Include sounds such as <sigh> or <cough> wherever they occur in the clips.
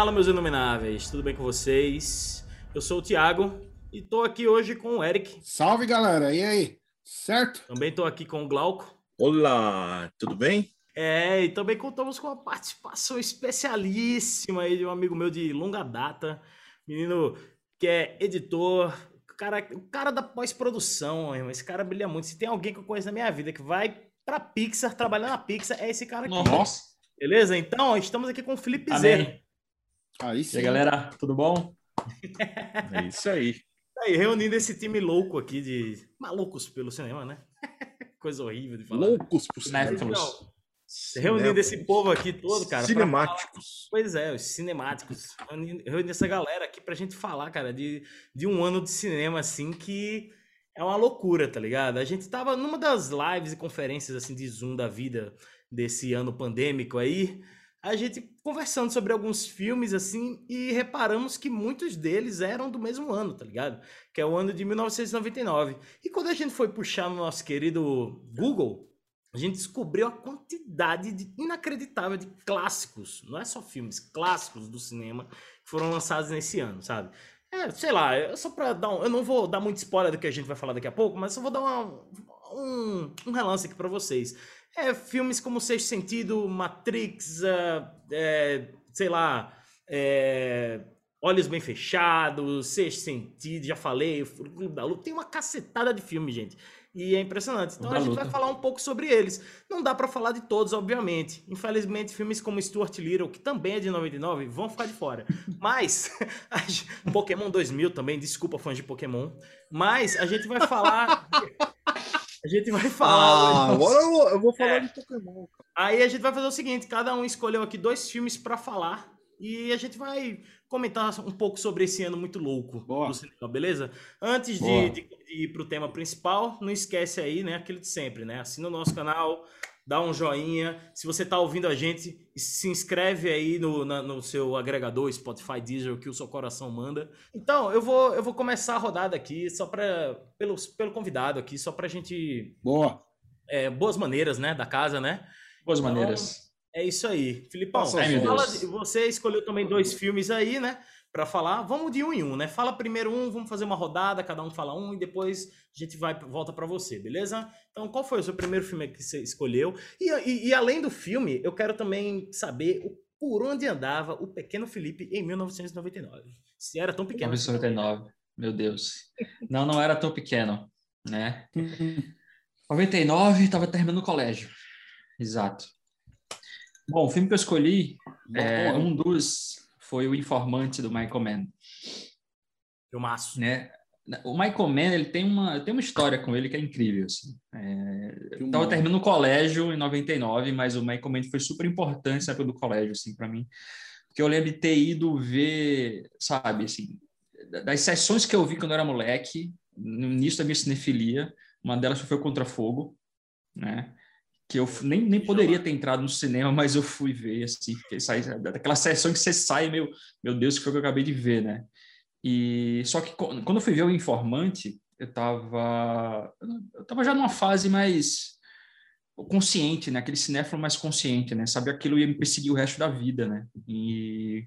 Fala, meus inomináveis, tudo bem com vocês? Eu sou o Thiago e tô aqui hoje com o Eric. Salve, galera, e aí? Certo? Também tô aqui com o Glauco. Olá, tudo bem? É, e também contamos com a participação especialíssima aí de um amigo meu de longa data, menino que é editor, o cara, o cara da pós-produção, esse cara brilha muito. Se tem alguém que eu conheço na minha vida que vai pra Pixar, trabalhar na Pixar, é esse cara aqui. Nossa. Beleza? Então, estamos aqui com o Felipe Amém. Zero. Aí E sim. aí, galera, tudo bom? É isso aí. Aí, reunindo esse time louco aqui de malucos pelo cinema, né? <laughs> Coisa horrível de falar. Loucos por cima. Cinéfilos. Não, Reunindo esse povo aqui todo, cara. Cinemáticos. Pois é, os cinemáticos. Reuni- Reunir essa galera aqui pra gente falar, cara, de, de um ano de cinema, assim, que é uma loucura, tá ligado? A gente tava numa das lives e conferências, assim, de Zoom da vida desse ano pandêmico aí, a gente conversando sobre alguns filmes, assim, e reparamos que muitos deles eram do mesmo ano, tá ligado? Que é o ano de 1999. E quando a gente foi puxar no nosso querido Google, a gente descobriu a quantidade de- inacreditável de clássicos, não é só filmes, clássicos do cinema que foram lançados nesse ano, sabe? É, sei lá, é só pra dar um. Eu não vou dar muito spoiler do que a gente vai falar daqui a pouco, mas só vou dar uma- um, um relance aqui pra vocês. É, filmes como Sexto Sentido, Matrix, ah, é, sei lá, é, Olhos Bem Fechados, Sexto Sentido, já falei, o Clube da Luta, tem uma cacetada de filme, gente. E é impressionante. Então Da a gente luta. vai falar um pouco sobre eles. Não dá pra falar de todos, obviamente. Infelizmente, filmes como Stuart Little, que também é de 99, vão ficar de fora. Mas, <laughs> Pokémon 2000 também, desculpa fãs de Pokémon. Mas a gente vai falar. A gente vai falar. Ah, agora eu, eu vou falar É. de Pokémon. cara. Aí a gente vai fazer o seguinte: cada um escolheu aqui dois filmes pra falar. E a gente vai comentar um pouco sobre esse ano muito louco Boa. do cinema, beleza? Antes de, de- de ir pro tema principal, não esquece aí, né? Aquele de sempre, né? Assina o nosso canal, dá um joinha. Se você tá ouvindo a gente, se inscreve aí no, na- no seu agregador, Spotify, Deezer, o que o seu coração manda. Então, eu vou, eu vou começar a rodada aqui, só para pelo, pelo convidado aqui, só pra gente. Boa. é, boas maneiras, né? Da casa, né? Boas Então, maneiras. É isso aí. Filipão, meu fala você escolheu também dois filmes aí, né? Pra falar. Vamos de um em um, né? Fala primeiro um, vamos fazer uma rodada, cada um fala um e depois a gente vai volta pra você, beleza? Então, qual foi o seu primeiro filme que você escolheu? E, e- e além do filme, eu quero também saber o- por onde andava o pequeno Felipe em 1999. Se era tão pequeno. assim. 1999. Meu Deus. Não, não era tão pequeno, né? 99, estava terminando o colégio. Exato. Bom, o filme que eu escolhi, é, um dos foi o Informante do Michael Mann. Filmaço. né? O Michael Mann, ele tem uma, tem uma história com ele que é incrível, assim. É, eu Filmão. tava terminando o colégio em 99, mas o Michael Mann foi super importante época do colégio, assim, para mim. Porque eu lembro de ter ido ver, sabe, assim, das sessões que eu vi quando eu era moleque, no início da minha cinefilia, uma delas foi o Contrafogo, né? Que eu nem, nem poderia ter entrado no cinema, mas eu fui ver, assim, daquela sessão que você sai, meu, meu Deus, que foi o que eu acabei de ver, né? E só que quando eu fui ver o Informante, eu tava eu tava já numa fase mais consciente, né? Aquele cinéfilo mais consciente, né? Saber aquilo ia me perseguir o resto da vida, né? E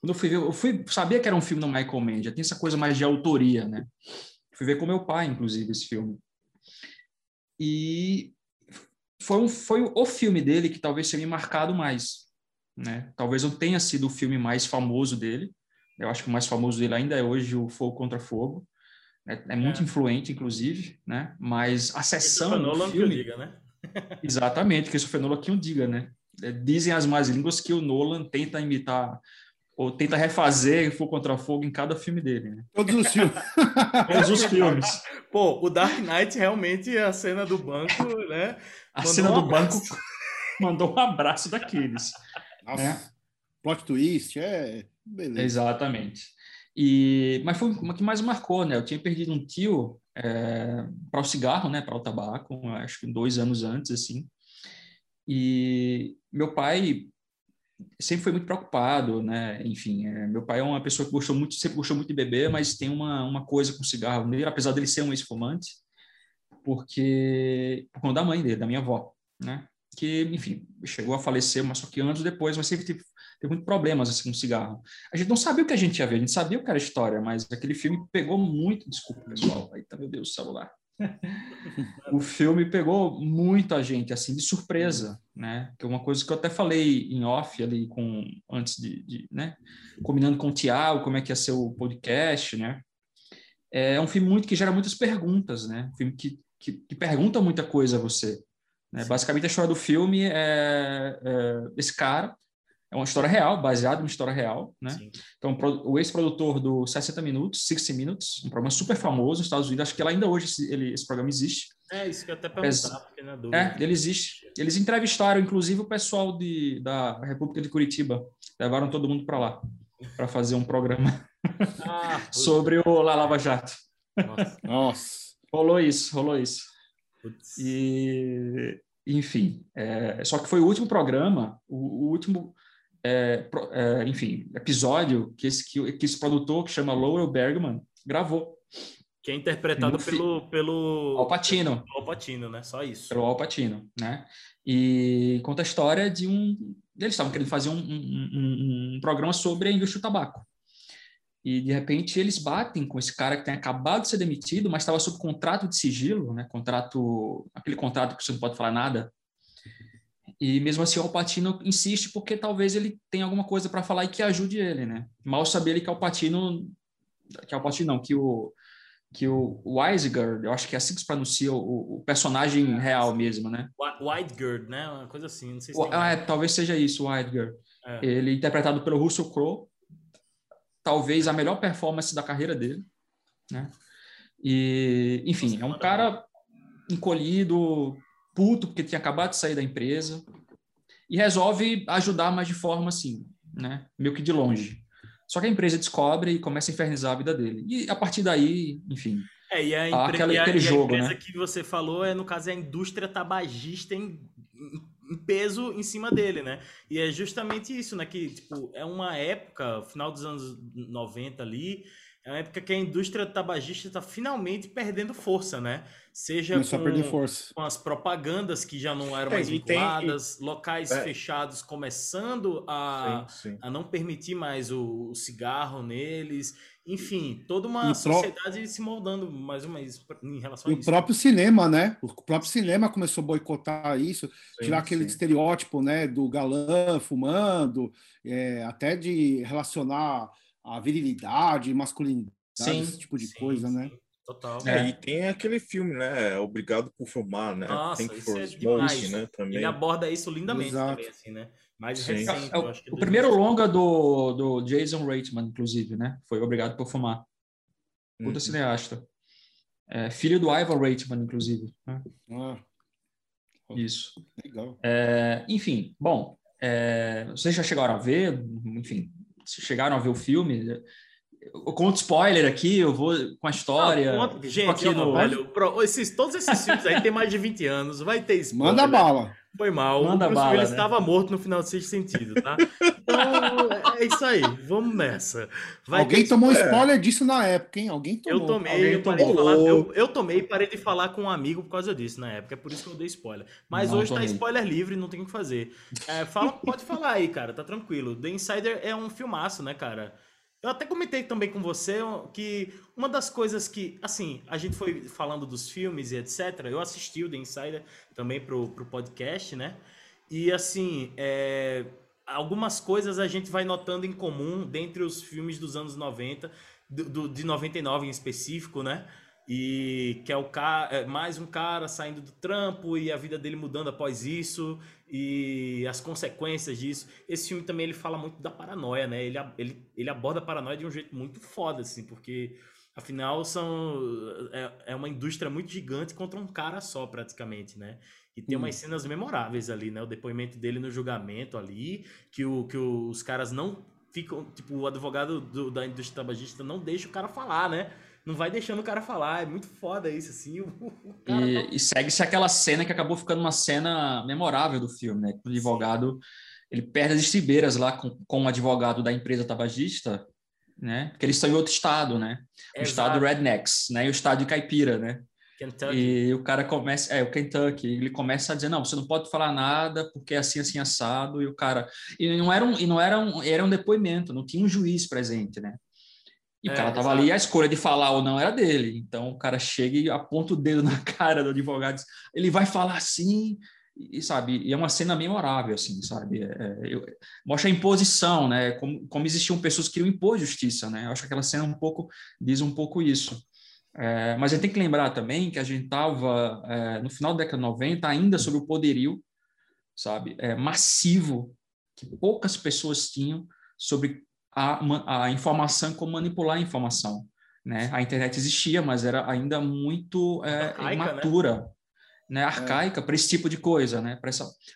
quando eu fui ver, eu fui sabia que era um filme do Michael Mann, já tem essa coisa mais de autoria, né? Fui ver com meu pai, inclusive, esse filme. E foi, um, foi o filme dele que talvez tenha me marcado mais, né? Talvez não tenha sido o filme mais famoso dele, eu acho que o mais famoso dele ainda é hoje o Fogo contra Fogo. É, é muito É. influente, inclusive, né? Mas a sessão do Nolan que filme... diga, né? <laughs> Exatamente, que isso Nolan que o diga, né? É, Dizem as más línguas que o Nolan tenta imitar ou tenta refazer Fogo contra Fogo em cada filme dele, né? Todos os filmes. <laughs> Todos os filmes. Pô, o Dark Knight realmente a cena do banco, né? A Mandou cena um do banco <laughs> mandou um abraço daqueles. Nossa. É. Plot twist, é. Beleza. Exatamente. E, mas foi o que mais marcou, né? Eu tinha perdido um tio para o cigarro, né? Para o tabaco, acho que dois anos antes, assim. E meu pai sempre foi muito preocupado, né? Enfim, é, meu pai é uma pessoa que gostou muito, sempre gostou muito de beber, mas tem uma, uma coisa com cigarro nele, apesar dele ser um ex-fumante, porque por conta da mãe dele, da minha avó, né? Que, enfim, chegou a falecer, mas só que anos depois, mas sempre teve, teve muitos problemas assim, com cigarro. A gente não sabia o que a gente ia ver, a gente sabia o que era a história, mas aquele filme pegou muito. Desculpa, pessoal. Eita, meu Deus, o celular. <laughs> o filme pegou muito a gente assim de surpresa, né? Que é uma coisa que eu até falei em off ali com antes de, de né? Combinando com o Tiago, como é que ia ser o podcast, né? É um filme muito que gera muitas perguntas, né? Um filme que, que, que pergunta muita coisa a você. Né? Basicamente, a história do filme é, é, esse cara, é uma história real, baseada em uma história real. Né? Sim. Então, o ex-produtor do 60 Minutos, 60 Minutes, um programa super famoso nos Estados Unidos, acho que lá ainda hoje esse, ele, esse programa existe. É isso que eu até perguntar, porque na dúvida. É, ele existe. Eles entrevistaram, inclusive, o pessoal de, da República de Curitiba. Levaram todo mundo para lá, para fazer um programa <laughs> Ah, <laughs> sobre o La Lava Jato. nossa, <laughs> Nossa. Rolou isso, rolou isso. putz. E, enfim, é, só que foi o último programa, o, o último, é, é, enfim, episódio que esse, que, que esse produtor, que chama Lowell Bergman, gravou. Que é interpretado No fi- pelo, pelo Al Pacino, Al Pacino, né? Só isso. pelo Al Pacino, né? E conta a história de um... Eles estavam querendo fazer um, um- um- um programa sobre a indústria do tabaco. E, de repente, eles batem com esse cara que tem acabado de ser demitido, mas estava sob contrato de sigilo, né? Contrato... Aquele contrato que você não pode falar nada. E, mesmo assim, o Alpatino insiste porque talvez ele tenha alguma coisa para falar e que ajude ele, né? Mal saber ele que o Alpatino... Que o Alpatino não, que o... Que o Weisiger, eu acho que é assim que se pronuncia o, o personagem real mesmo, né? Whitegird, né? Uma coisa assim, não sei se O- ah, é, talvez seja isso, Weidger. É. Ele é interpretado pelo Russell Crowe, talvez a melhor performance da carreira dele, né? E, enfim, é um cara encolhido, puto porque tinha acabado de sair da empresa e resolve ajudar, mas de forma assim, né? Meio que de longe. Só que a empresa descobre e começa a infernizar a vida dele. E a partir daí, enfim, É, e a, empre... aquele- e a- aquele e a jogo, empresa né? que você falou é, no caso, é a indústria tabagista em, em- em peso em cima dele, né? E é justamente isso, né? Que, tipo, é uma época, final dos anos 90 ali, é uma época que a indústria tabagista está finalmente perdendo força, né? Seja com, com as propagandas que já não eram É, mais e tem- vinculadas, locais É. fechados começando a, Sim, sim. a não permitir mais o, o cigarro neles. Enfim, toda uma E o sociedade se moldando mais uma vez em relação E a o isso. próprio cinema, né? O próprio cinema começou a boicotar isso, Sim, tirar aquele estereótipo, né, do galã fumando, é, até de relacionar a virilidade, masculinidade, Sim, esse tipo de Sim, coisa, sim, né? Total. É, É. e tem aquele filme, né? Obrigado por filmar, né? Nossa, Thank isso for é demais. né? Também. Ele aborda isso lindamente Exato. também, assim, né? Mais Sim. recente, É eu o, acho que é o 2000. primeiro longa do, do Jason Reitman, inclusive, né? Foi Obrigado por Fumar. Puta Uhum. cineasta. É, filho do Ivan Reitman, inclusive. né? Ah, Isso. legal. É, enfim, bom, é, vocês já chegaram a ver, enfim, chegaram a ver o filme. Eu conto spoiler aqui, eu vou com a história. Não, conta- gente, aqui no- velho, pro- esses, todos esses filmes aí tem mais de 20 anos, vai ter spoiler. Manda bala. Foi mal. Manda o Bruce bala, Willis né? estava morto no final do sexto sentido, tá? <laughs> Então, é isso aí. Vamos nessa. Vai Alguém tomou spoiler. spoiler disso na época, hein? Alguém tomou. Eu tomei, Alguém eu parei, de tomou. falar, eu, eu tomei e parei de falar com um amigo por causa disso na época. É por isso que eu dei spoiler. Mas Não hoje tá spoiler livre, não tem o que fazer. É, fala, pode falar aí, cara, tá tranquilo. The Insider é um filmaço, né, cara? Eu até comentei também com você que uma das coisas que, assim, a gente foi falando dos filmes e etc. Eu assisti o The Insider também pro, pro podcast, né? E assim, é, algumas coisas a gente vai notando em comum dentre os filmes dos anos 90, do, do- de 99 em específico, né? E que é o cara, é mais um cara saindo do trampo e a vida dele mudando após isso e as consequências disso. Esse filme também ele fala muito da paranoia, né? Ele, ele, ele aborda a paranoia de um jeito muito foda, assim, porque afinal são é, é uma indústria muito gigante contra um cara só, praticamente, né? E tem Hum. umas cenas memoráveis ali, né? O depoimento dele no julgamento ali, que, o, que os caras não ficam. Tipo, o advogado do- da indústria tabagista não deixa o cara falar, né? Não vai deixando o cara falar. É muito foda isso, assim. O, <laughs> o cara tá- E, e segue-se aquela cena que acabou ficando uma cena memorável do filme, né? O advogado ele perde as estribeiras lá com, com o advogado da empresa tabagista, né? Porque eles estão em outro estado, né? O Exato. estado Rednecks, né? E o estado de Caipira, né? Kentucky. E o cara começa, é, o Kentucky, ele começa a dizer, não, você não pode falar nada porque é assim, assim, assado, e o cara... E não era um, e não era um, era um depoimento, não tinha um juiz presente, né? E o É, cara tava exato. ali, a escolha de falar ou não era dele. Então o cara chega e aponta o dedo <laughs> na cara do advogado, diz, ele vai falar assim, e sabe, e é uma cena memorável, assim, sabe? É, é, eu- mostra a imposição, né? Como, como existiam pessoas que queriam impor justiça, né? Eu acho que aquela cena um pouco diz um pouco isso. É, mas a gente tem que lembrar também que a gente estava no final da década de 90 ainda sobre o poderio, sabe, é, massivo que poucas pessoas tinham sobre a, a informação como manipular a informação. Né? A internet existia, mas era ainda muito é, Arcaica, né? imatura, né? Arcaica para esse tipo de coisa, né?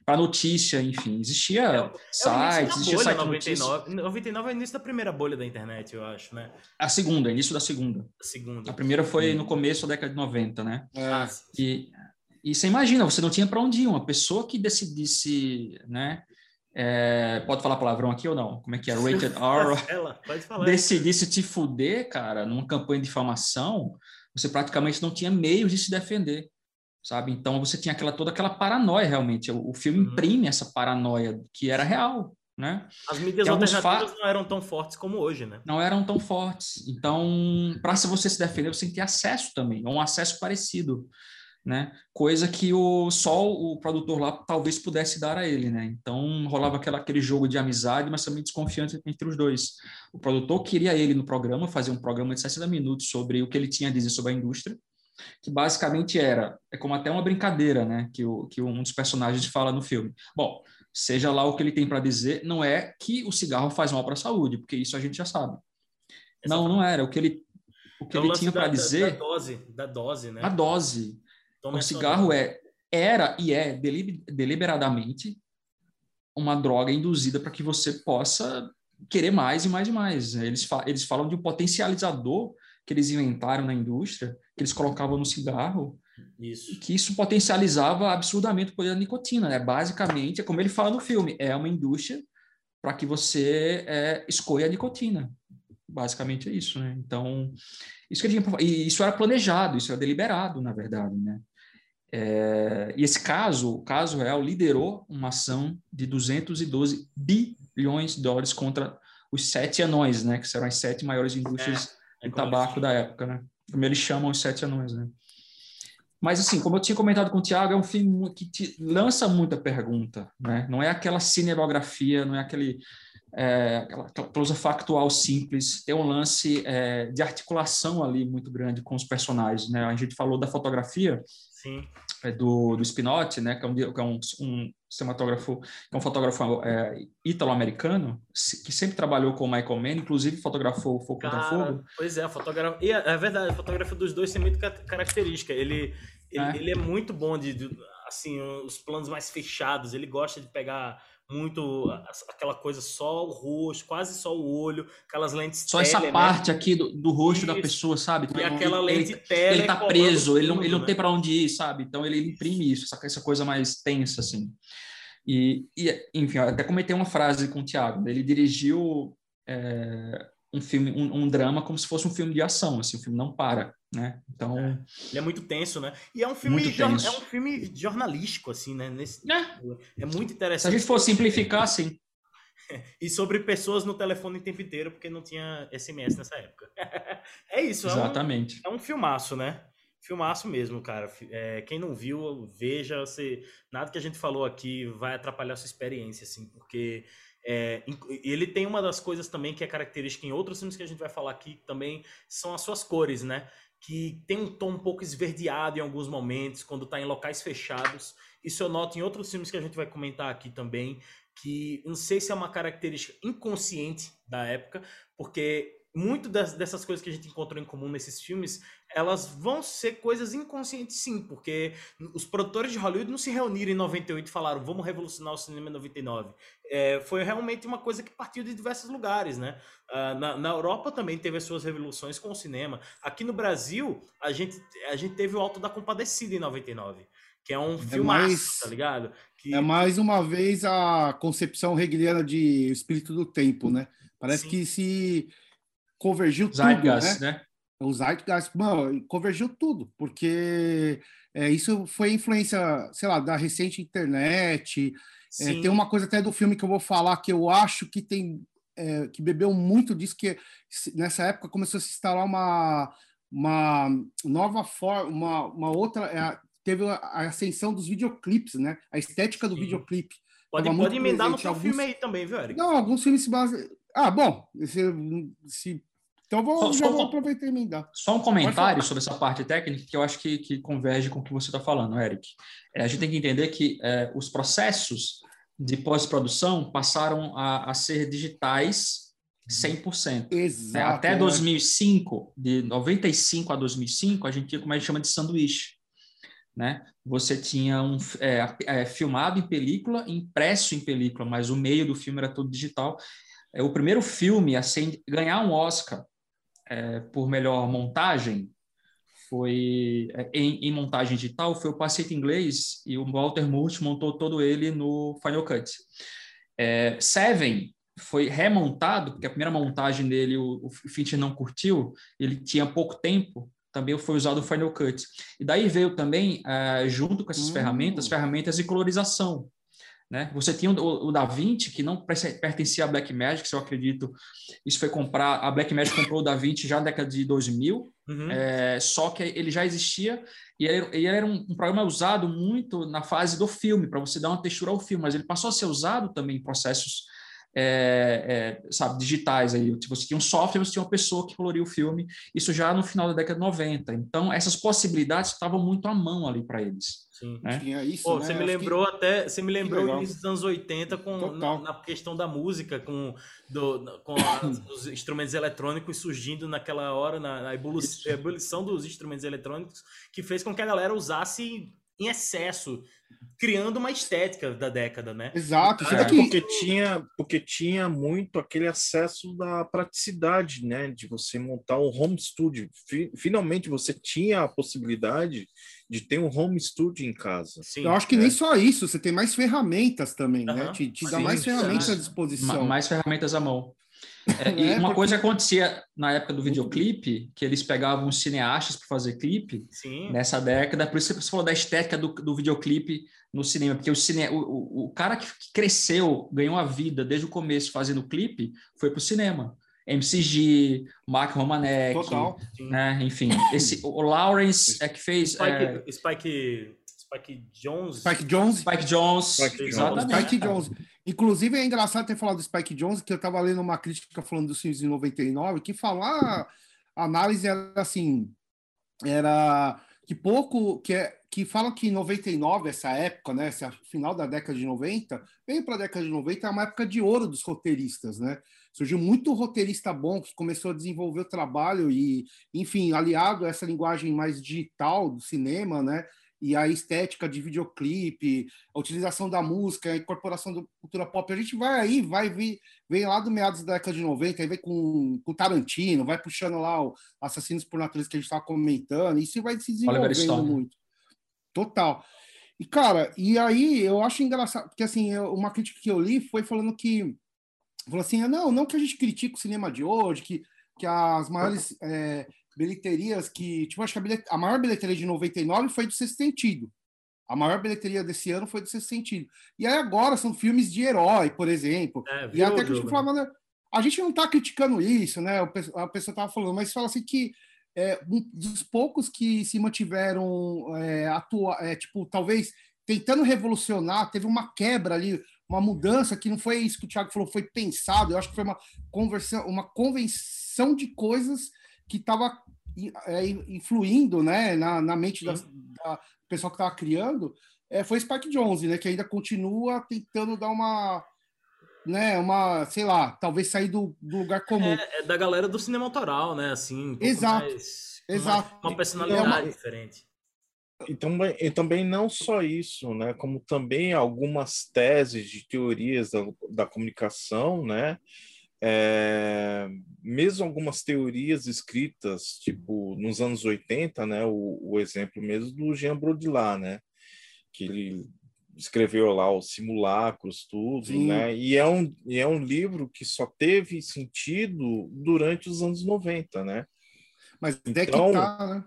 para notícia, enfim. Existia É É sites, existia site bolha, de notícia. 99. 99 é o início da primeira bolha da internet, eu acho, né? A segunda, início da segunda. A segunda. A primeira foi no começo da década de 90, né? É, Ah, sim. E, e você imagina, você não tinha para onde ir. Uma pessoa que decidisse, né? é, pode falar palavrão aqui ou não? Como é que é? <laughs> Rated R. Ela, pode falar. decidisse te fuder, cara, numa campanha de difamação, você praticamente não tinha meios de se defender, sabe? Então você tinha aquela toda aquela paranoia realmente. O, o filme Uhum. imprime essa paranoia que era real, né? As mídias alguns alternativas não eram tão fortes como hoje, né? Não eram tão fortes. Então, para se você se defender, você tem que ter acesso também, um acesso parecido, né? Coisa que o só o produtor lá talvez pudesse dar a ele, né? Então rolava aquela, aquele jogo de amizade, mas também desconfiança entre os dois. O produtor queria ele no programa, fazer um programa de 60 minutos sobre o que ele tinha a dizer sobre a indústria, que basicamente era, é como até uma brincadeira, né? Que, o, que um dos personagens fala no filme. Bom, seja lá o que ele tem para dizer, não é que o cigarro faz mal para a saúde, porque isso a gente já sabe. Não, não era. O que ele, o que É o ele tinha para dizer, Da dose, da dose, né? a dose. Toma O cigarro é, era e é delib- deliberadamente uma droga induzida para que você possa querer mais e mais e mais. Eles, fa- eles falam de um potencializador que eles inventaram na indústria, que eles colocavam no cigarro, Isso. que isso potencializava absurdamente o poder da nicotina. Né? Basicamente, é como ele fala no filme, é uma indústria para que você é, escolha a nicotina. Basicamente é isso, né? Então, isso que ele tinha, e isso era planejado, isso era deliberado, na verdade, né? É, e esse caso, o caso real, liderou uma ação de 212 bilhões de dólares contra os sete anões, né? Que serão as sete maiores indústrias É de como tabaco eles- da época, né? Como eles chamam os sete anões, né? Mas assim, como eu tinha comentado com o Tiago, é um filme que te lança muita pergunta, né? Não é aquela cinebiografia, não é aquele é, aquela, aquela prosa factual simples. Tem um lance é, de articulação ali muito grande com os personagens, né? A gente falou da fotografia Sim. é, do, do Spinotti, né? Que é um, que é um, um cinematógrafo, que é um fotógrafo é, ítalo-americano, que sempre trabalhou com o Michael Mann, inclusive fotografou o Fogo contra Cara, Fogo. pois é, a fotografia. E é, é verdade, a fotografia dos dois tem muita ca- característica. Ele, ele, É. ele é muito bom de, de, assim, os planos mais fechados. Ele gosta de pegar muito aquela coisa só o rosto, quase só o olho, aquelas lentes Só essa tele, né? parte aqui do, do rosto da Isso. pessoa, sabe? E aquela ele, lente tele. ele tá preso, ele não, tudo, ele não né? tem para onde ir, sabe? Então ele imprime isso, essa, essa coisa mais tensa, assim. E, e, enfim, até comentei uma frase com o Thiago. Ele dirigiu é, um filme, um, um drama como se fosse um filme de ação, assim, o filme não para, né? Então, É. Ele é muito tenso, né? E é um filme, é um filme jornalístico, assim, né? Nesse, né? é muito se a interessante. gente for simplificar, assim, <laughs> E sobre pessoas no telefone o tempo inteiro, porque não tinha SMS nessa época. <laughs> é isso, é um, exatamente. é um filmaço, né? Filmaço mesmo, cara. É, quem não viu, veja. Você, nada que a gente falou aqui vai atrapalhar a sua experiência, assim, porque é, ele tem uma das coisas também que é característica em outros filmes que a gente vai falar aqui também são as suas cores, né? Que tem um tom um pouco esverdeado em alguns momentos, quando tá em locais fechados. Isso eu noto em outros filmes que a gente vai comentar aqui também, que não sei se é uma característica inconsciente da época, porque muito das- dessas coisas que a gente encontrou em comum nesses filmes, elas vão ser coisas inconscientes sim, porque os produtores de Hollywood não se reuniram em 98 e falaram, vamos revolucionar o cinema em 99. É, foi realmente uma coisa que partiu de diversos lugares, né? Ah, na, na Europa também teve as suas revoluções com o cinema. Aqui no Brasil, a gente, a gente teve o Alto da Compadecida em 99, que é um filmaço, mais- tá ligado? Que, É mais uma vez a concepção hegeliana de espírito do tempo, né? Parece Sim. que se convergiu tudo, Zeitgeist, né? né? O Zeitgeist, mano, convergiu tudo, porque é, isso foi influência, sei lá, da recente internet. É, tem uma coisa até do filme que eu vou falar que eu acho que tem é, que bebeu muito disso, que nessa época começou a se instalar uma, uma nova forma, uma, uma outra. É, teve a ascensão dos videoclipes, né? A estética do Sim. videoclipe. Pode, pode emendar no seu alguns... filme aí também, viu, Eric? Não, alguns filmes se baseiam. Ah, bom, se, se então vou, só, já só, vou aproveitar e emendar. Só um comentário sobre essa parte técnica que eu acho que, que converge com o que você está falando, Eric. É, a gente tem que entender que é, os processos de pós-produção passaram a, a, ser digitais 100%. Exato. É, até 2005, de 95 a 2005, a gente tinha como a gente chama de sanduíche. Né? Você tinha um é, é, filmado em película, impresso em película, mas o meio do filme era todo digital. É o primeiro filme a ser, ganhar um Oscar é, por melhor montagem foi é, em, em, montagem digital foi o Paciente Inglês e o Walter Murch montou todo ele no Final Cut. É, Seven foi remontado porque a primeira montagem dele o, o Fincher não curtiu, ele tinha pouco tempo, também foi usado o Final Cut. E daí veio também, uh, junto com essas hum. ferramentas, ferramentas de colorização. Né? Você tinha o, o Da Vinci, que não pertencia à Blackmagic, se eu acredito. Isso foi comprar. A Blackmagic comprou o Da Vinci já na década de 2000, uhum. é, só que ele já existia e ele, ele era um, um, programa usado muito na fase do filme, para você dar uma textura ao filme, mas ele passou a ser usado também em processos é, é, sabe, digitais aí. Tipo, você tinha um software, você tinha uma pessoa que coloria o filme, isso já no final da década de 90. Então, essas possibilidades estavam muito à mão ali para eles. Sim. Né? Tinha isso, Pô, né? Você me lembrou que... até, você me lembrou o início dos anos 80 com, na, na, questão da música, com, do, com <coughs> os instrumentos eletrônicos surgindo naquela hora, na, na evolução, evolução dos instrumentos eletrônicos, que fez com que a galera usasse em excesso criando uma estética da década, né? Exato. É, porque tinha, porque tinha muito aquele acesso da praticidade, né? De você montar um home studio. Finalmente você tinha a possibilidade de ter um home studio em casa. Sim, Eu acho que é. nem só isso, você tem mais ferramentas também, né? Te, te dá mais ferramentas à disposição. Mais ferramentas à mão. É, e é, uma porque... coisa que acontecia na época do videoclipe, que eles pegavam os cineastas para fazer clipe, Sim. nessa década, por isso que você falou da estética do, do videoclipe no cinema, porque o, cine, o, o, o cara que cresceu, ganhou a vida desde o começo fazendo clipe, foi para o cinema. MCG, Mark Romanek, Total, né? enfim, esse, o Lawrence é que fez... Spike, é... Spike, Spike Jones. Spike Jones. Spike Jones. Spike Exatamente. Spike Jones. Inclusive, é engraçado ter falado do Spike Jones, que eu estava lendo uma crítica falando dos filmes de 99, que falar a análise era assim, era que pouco, que, é, que fala que 99, essa época, né, esse final da década de 90, bem para a década de 90, é uma época de ouro dos roteiristas, né? Surgiu muito roteirista bom que começou a desenvolver o trabalho e, enfim, aliado a essa linguagem mais digital do cinema, né? E a estética de videoclipe, a utilização da música, a incorporação da cultura pop. A gente vai aí, vai vir, vem lá do meados da década de 90, aí vem com, com Tarantino, vai puxando lá o Assassinos por Natureza que a gente estava comentando, e isso vai se desenvolvendo muito. Total. E, cara, e aí eu acho engraçado, porque assim, eu, uma crítica que eu li foi falando que falou assim: não, não que a gente critique o cinema de hoje, que, que as maiores é, bilheterias que. Tipo, acho que a, bilhet... a maior bilheteria de 99 foi do Sexto Sentido. A maior bilheteria desse ano foi do Sexto Sentido. E aí agora são filmes de herói, por exemplo. É, e até que a gente falava, né? a gente não está criticando isso, né? A pessoa estava falando, mas fala assim que é, um dos poucos que se mantiveram é, atua, é, tipo, talvez tentando revolucionar, teve uma quebra ali, uma mudança que não foi isso que o Thiago falou, foi pensado. Eu acho que foi uma conversão, uma convenção de coisas que estava é, influindo né, na, na mente da, da pessoa que estava criando, é, foi Spike Jones, né, que ainda continua tentando dar uma, né, uma, sei lá, talvez sair do, do lugar comum. É, é, da galera do cinema autoral, né, assim. Um exato, mais, exato. Uma, uma personalidade é uma... diferente. E também, e também não só isso, né, como também algumas teses de teorias da, da comunicação, né, é, mesmo algumas teorias escritas, tipo, nos anos 80, né, o, o exemplo mesmo do Jean Baudrillard, né, que ele escreveu lá os simulacros, tudo, Sim. né, e é, um, e é um livro que só teve sentido durante os anos 90, né. Mas então, é que então, tá, né?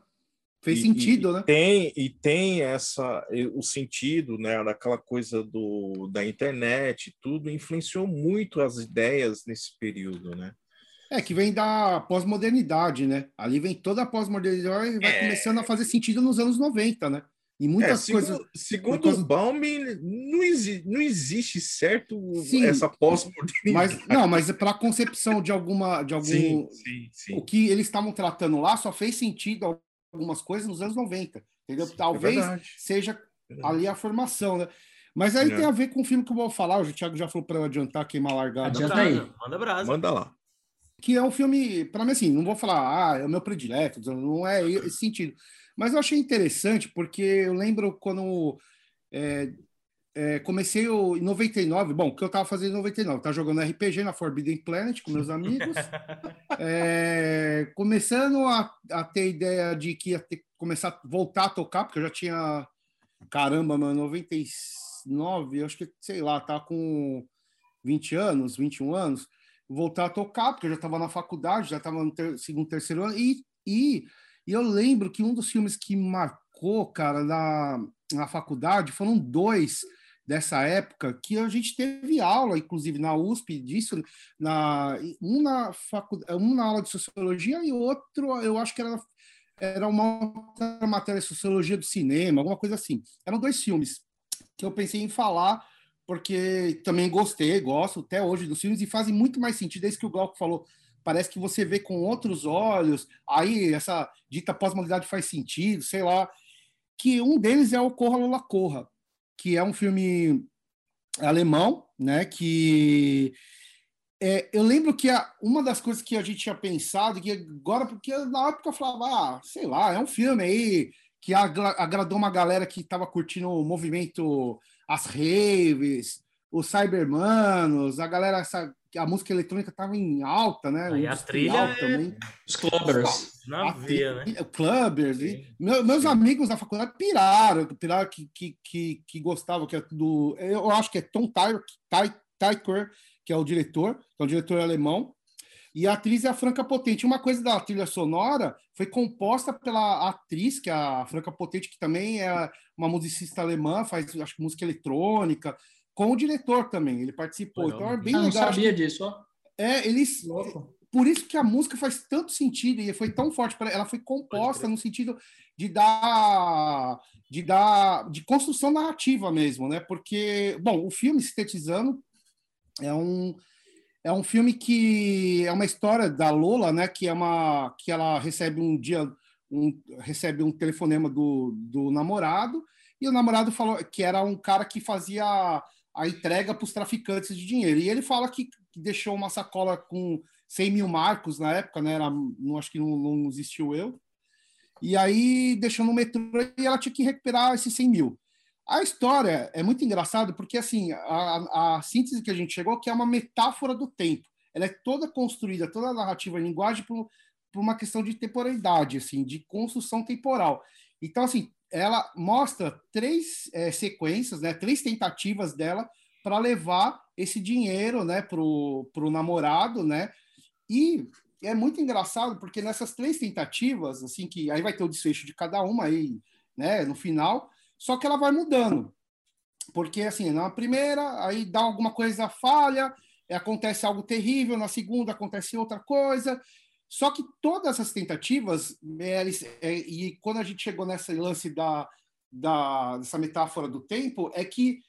Fez e, sentido, e né? Tem, e tem essa, o sentido, né, daquela coisa do, da internet, tudo influenciou muito as ideias nesse período, né? É, que vem da pós-modernidade, né? Ali vem toda a pós-modernidade e vai é... começando a fazer sentido nos anos 90, né? E muitas é, coisas. Segundo causa... Baum, não, exi não existe certo sim, essa pós-modernidade. Mas, não, mas para a concepção de alguma. De algum, sim, sim, sim. O que eles estavam tratando lá só fez sentido algumas coisas nos anos 90. Entendeu? Sim, é Talvez é seja ali a formação, né? Mas aí é. tem a ver com o filme que eu vou falar. O Thiago já falou para eu adiantar, queimar largada. Adianta aí. Manda brasa. Manda lá. Que é um filme, para mim, assim, não vou falar, ah, é o meu predileto, não é esse sentido. Mas eu achei interessante porque eu lembro quando é, é, comecei o, em 99, bom, o que eu estava fazendo em 99? Estava jogando RPG na Forbidden Planet com meus amigos, <laughs> é, começando a, a, ter ideia de que ia ter, começar a voltar a tocar, porque eu já tinha, caramba, mano, 99, acho que, sei lá, tá com 20 anos, 21 anos, voltar a tocar, porque eu já estava na faculdade, já estava no ter, segundo, terceiro ano, e, e e eu lembro que um dos filmes que marcou, cara, na, na faculdade, foram dois dessa época que a gente teve aula, inclusive na USP, disso, na, um, na facu, um na aula de sociologia e outro, eu acho que era, era uma matéria de sociologia do cinema, alguma coisa assim. Eram dois filmes que eu pensei em falar, porque também gostei, gosto até hoje dos filmes, e fazem muito mais sentido, é isso que o Glauco falou, parece que você vê com outros olhos, aí essa dita pós-modernidade faz sentido, sei lá. Que um deles é o Corra Lula Corra, que é um filme alemão, né? Que é, eu lembro que a, uma das coisas que a gente tinha pensado, que agora, porque na época eu falava, ah, sei lá, é um filme aí que agradou uma galera que estava curtindo o movimento, as raves, os cybermanos, a galera, essa, a música eletrônica estava em alta, né? E a trilha é... também. Os clubbers. Na via, né? Clubbers. E meu, meus Sim. amigos da faculdade piraram, piraram que, que, que, que gostavam, que é do. Eu acho que é Tom Tykwer, que é o diretor, que é o diretor alemão. E a atriz é a Franca Potente. Uma coisa da trilha sonora foi composta pela atriz, que é a Franca Potente, que também é uma musicista alemã, faz acho que música eletrônica com o diretor também. Ele participou. Legal. Então é bem ah, legal. Não sabia disso, ó. É, eles. Louco. Por isso que a música faz tanto sentido e foi tão forte para ela foi composta no sentido de dar de dar de construção narrativa mesmo, né? Porque, bom, o filme sintetizando é um é um filme que é uma história da Lola, né, que é uma que ela recebe um dia um, recebe um telefonema do, do namorado e o namorado falou que era um cara que fazia a entrega para os traficantes de dinheiro. E ele fala que, deixou uma sacola com 100 mil marcos na época, né? Era, não, acho que não, não existiu eu. E aí deixou no metrô e ela tinha que recuperar esses 100 mil. A história é muito engraçada porque assim a, a síntese que a gente chegou que é uma metáfora do tempo. Ela é toda construída, toda a narrativa, a linguagem por, por uma questão de temporalidade, assim, de construção temporal. Então assim ela mostra três é, sequências, né, três tentativas dela para levar esse dinheiro né, para o namorado, né? E é muito engraçado porque nessas três tentativas, assim, que aí vai ter o desfecho de cada uma aí, né, no final, só que ela vai mudando. Porque assim, na primeira, aí dá alguma coisa falha, acontece algo terrível, na segunda acontece outra coisa, só que todas as tentativas, é, é, e quando a gente chegou nesse lance da, da, dessa metáfora do tempo, é que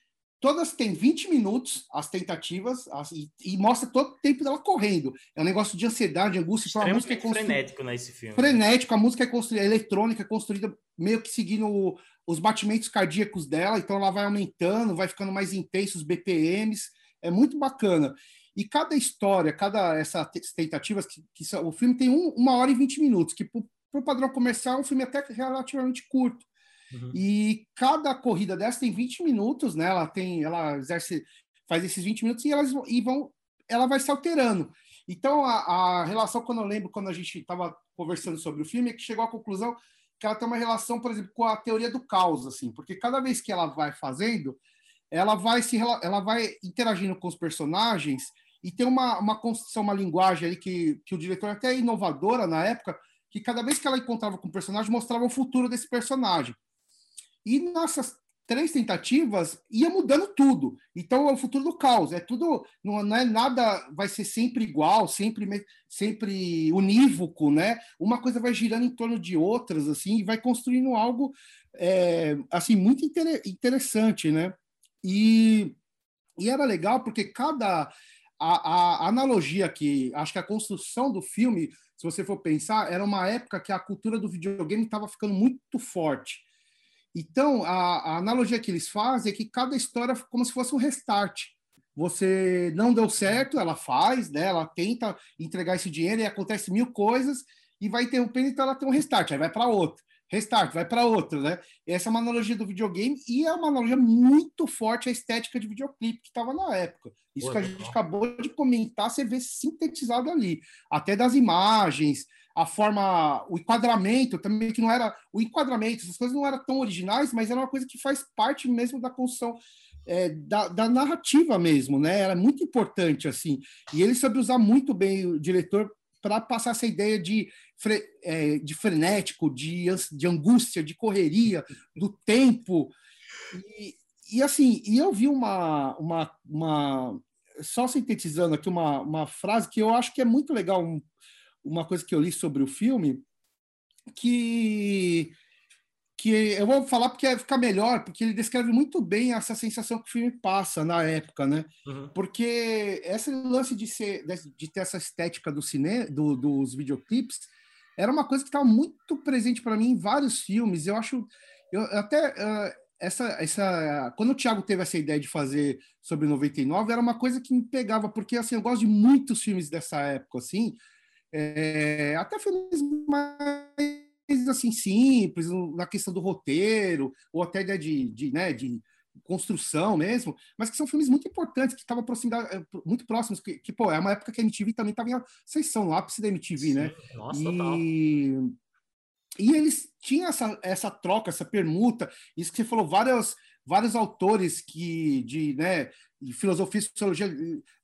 todas têm 20 minutos, as tentativas, as, e, e, mostra todo o tempo dela correndo. É um negócio de ansiedade, angústia. Então a música é constru... frenético nesse filme. Frenético, a música é construída, a eletrônica é construída meio que seguindo os batimentos cardíacos dela, então ela vai aumentando, vai ficando mais intenso os BPMs. É muito bacana. E cada história, cada essas tentativas, que, que são, o filme tem um, uma hora e vinte minutos, que para o padrão comercial é um filme até relativamente curto. Uhum. E cada corrida dessa tem 20 minutos, né? Ela tem, ela exerce, faz esses 20 minutos e elas e vão, ela vai se alterando. Então a, a relação, quando eu lembro, quando a gente estava conversando sobre o filme, é que chegou à conclusão que ela tem uma relação, por exemplo, com a teoria do caos, assim, porque cada vez que ela vai fazendo, ela vai se ela vai interagindo com os personagens e tem uma, uma construção, uma linguagem ali que, que o diretor até é inovadora na época, que cada vez que ela encontrava com o personagem, mostrava o futuro desse personagem. E nessas três tentativas ia mudando tudo. Então é o futuro do caos. É tudo, não, não é nada, vai ser sempre igual, sempre sempre unívoco, né? Uma coisa vai girando em torno de outras, assim, e vai construindo algo é, assim muito inter interessante, né? E, e era legal porque cada a, a, analogia que acho que a construção do filme, se você for pensar, era uma época que a cultura do videogame estava ficando muito forte. Então, a, a, analogia que eles fazem é que cada história é como se fosse um restart. Você não deu certo, ela faz, né? ela tenta entregar esse dinheiro e acontece mil coisas e vai interrompendo, então ela tem um restart, aí vai para outro restart, vai para outro, né? Essa é uma analogia do videogame e é uma analogia muito forte à estética de videoclipe que estava na época. Isso Pô, que a gente acabou de comentar, você vê sintetizado ali, até das imagens, a forma, o enquadramento também que não era o enquadramento, essas coisas não eram tão originais, mas era uma coisa que faz parte mesmo da construção é, da, da, narrativa mesmo, né? Era muito importante assim. E ele soube usar muito bem o diretor para passar essa ideia de, fre, é, de frenético, de, de angústia, de correria, do tempo. E, e assim, e eu vi uma, uma, uma só sintetizando aqui uma, uma frase que eu acho que é muito legal, um, uma coisa que eu li sobre o filme, que que eu vou falar porque vai ficar melhor, porque ele descreve muito bem essa sensação que o filme passa na época, né? Uhum. Porque esse lance de ser de ter essa estética do cinema, do, dos videoclipes, era uma coisa que estava muito presente para mim em vários filmes. Eu acho, eu até uh, essa, essa, quando o Thiago teve essa ideia de fazer sobre 99, era uma coisa que me pegava, porque assim, eu gosto de muitos filmes dessa época, assim, é, até filmes mais assim simples, na questão do roteiro, ou até de, de, né, de construção mesmo, mas que são filmes muito importantes, que estavam eh, muito próximos, que, que, pô, é uma época que a MTV também estava em ascensão, no ápice da MTV, né? Sim, né? Nossa, e... total. E eles tinham essa, essa troca, essa permuta, isso que você falou, vários, vários autores que de, né, de filosofia e sociologia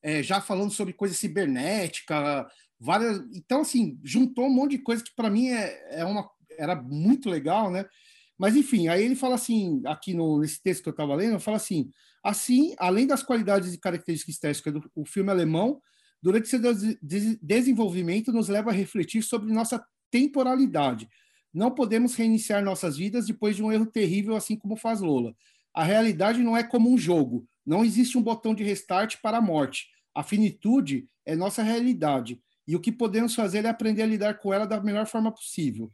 é, já falando sobre coisa cibernética, várias. Então, assim, juntou um monte de coisa que para mim é, é uma era muito legal, né? Mas, enfim, aí ele fala assim, aqui no, nesse texto que eu estava lendo, fala assim, assim, além das qualidades e características estéticas do o filme alemão, durante seu des desenvolvimento nos leva a refletir sobre nossa temporalidade. Não podemos reiniciar nossas vidas depois de um erro terrível, assim como faz Lola. A realidade não é como um jogo. Não existe um botão de restart para a morte. A finitude é nossa realidade. E o que podemos fazer é aprender a lidar com ela da melhor forma possível.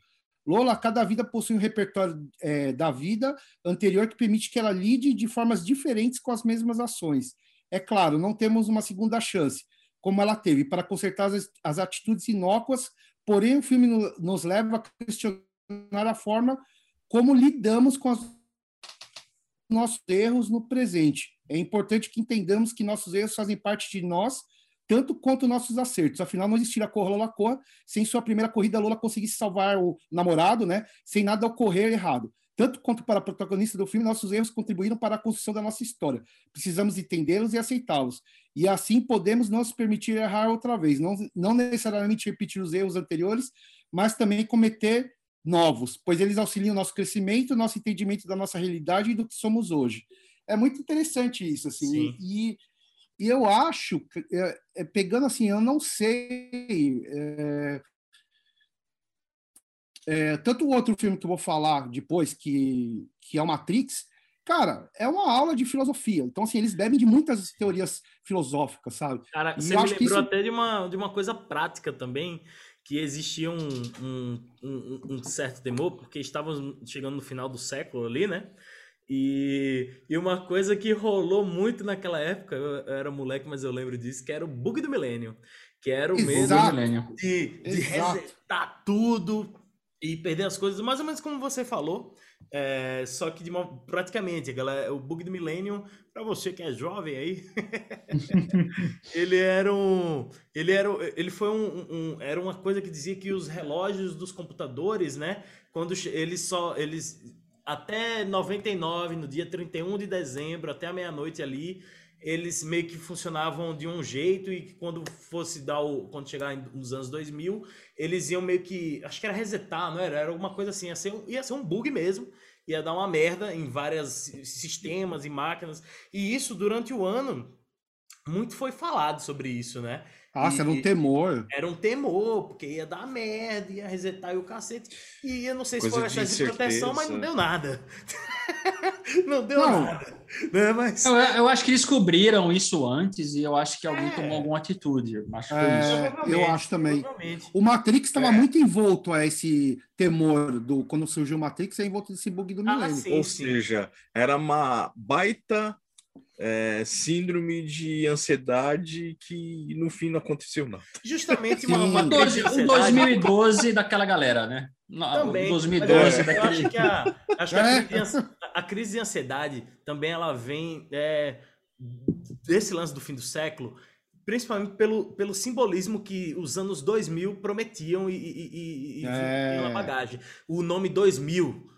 Lola, cada vida possui um repertório é, da vida anterior que permite que ela lide de formas diferentes com as mesmas ações. É claro, não temos uma segunda chance, como ela teve, para consertar as, as atitudes inócuas, porém o filme no, nos leva a questionar a forma como lidamos com os nossos erros no presente. É importante que entendamos que nossos erros fazem parte de nós tanto quanto nossos acertos. Afinal, não existiria cor Lola Cor sem sua primeira corrida Lola conseguisse salvar o namorado, né? Sem nada ocorrer errado. Tanto quanto para a protagonista do filme, nossos erros contribuíram para a construção da nossa história. Precisamos entendê-los e aceitá-los. E assim podemos nos permitir errar outra vez. Não, não necessariamente repetir os erros anteriores, mas também cometer novos, pois eles auxiliam nosso crescimento, nosso entendimento da nossa realidade e do que somos hoje. É muito interessante isso, assim. Sim. E, e eu acho, é, é, pegando assim, eu não sei. É, é, tanto o outro filme que eu vou falar depois, que, que é o Matrix, cara, é uma aula de filosofia. Então, assim, eles bebem de muitas teorias filosóficas, sabe? Cara, e você me lembrou isso... até de uma, de uma coisa prática também, que existia um, um, um, um certo temor, porque estávamos chegando no final do século ali, né? E, e uma coisa que rolou muito naquela época, eu, era moleque, mas eu lembro disso, que era o bug do milênio. Que era o Exato. medo de, de resetar tudo e perder as coisas, mais ou menos como você falou. É, só que de uma, praticamente, galera, o bug do milênio, para você que é jovem aí, <laughs> ele era um, ele era, ele foi um, um, era uma coisa que dizia que os relógios dos computadores, né, quando eles só, eles até 99, no dia 31 de dezembro, até a meia-noite ali, eles meio que funcionavam de um jeito e quando fosse dar o. Quando chegar nos anos 2000, eles iam meio que. Acho que era resetar, não era? Era alguma coisa assim. Ia ser um, ia ser um bug mesmo. Ia dar uma merda em vários sistemas e máquinas. E isso, durante o ano, muito foi falado sobre isso, né? Nossa, E- era um temor. Era um temor, porque ia dar merda, ia resetar e o cacete. E eu não sei se Coisa foi de excesso de proteção, mas não deu nada. <laughs> não deu Não. nada. Né? Mas. Eu, eu acho que descobriram isso antes e eu acho que alguém É. tomou alguma atitude. Eu Acho que foi É, eu acho também. provavelmente. O Matrix estava É. muito envolto a esse temor do quando surgiu o Matrix, é envolto desse bug do Ah, milênio. sim. Ou seja, era uma baita é, síndrome de ansiedade que no fim não aconteceu nada. Justamente uma, Sim. uma de O ansiedade. 2012 daquela galera, né? Também. O Mas 2012 eu acho- eu daquele. acho que a, acho que a, <laughs> É. crise a crise de ansiedade também ela vem é, desse lance do fim do século, principalmente pelo, pelo simbolismo que os anos 2000 prometiam e, e, e, e É. bagagem. O nome 2000, ao- ao-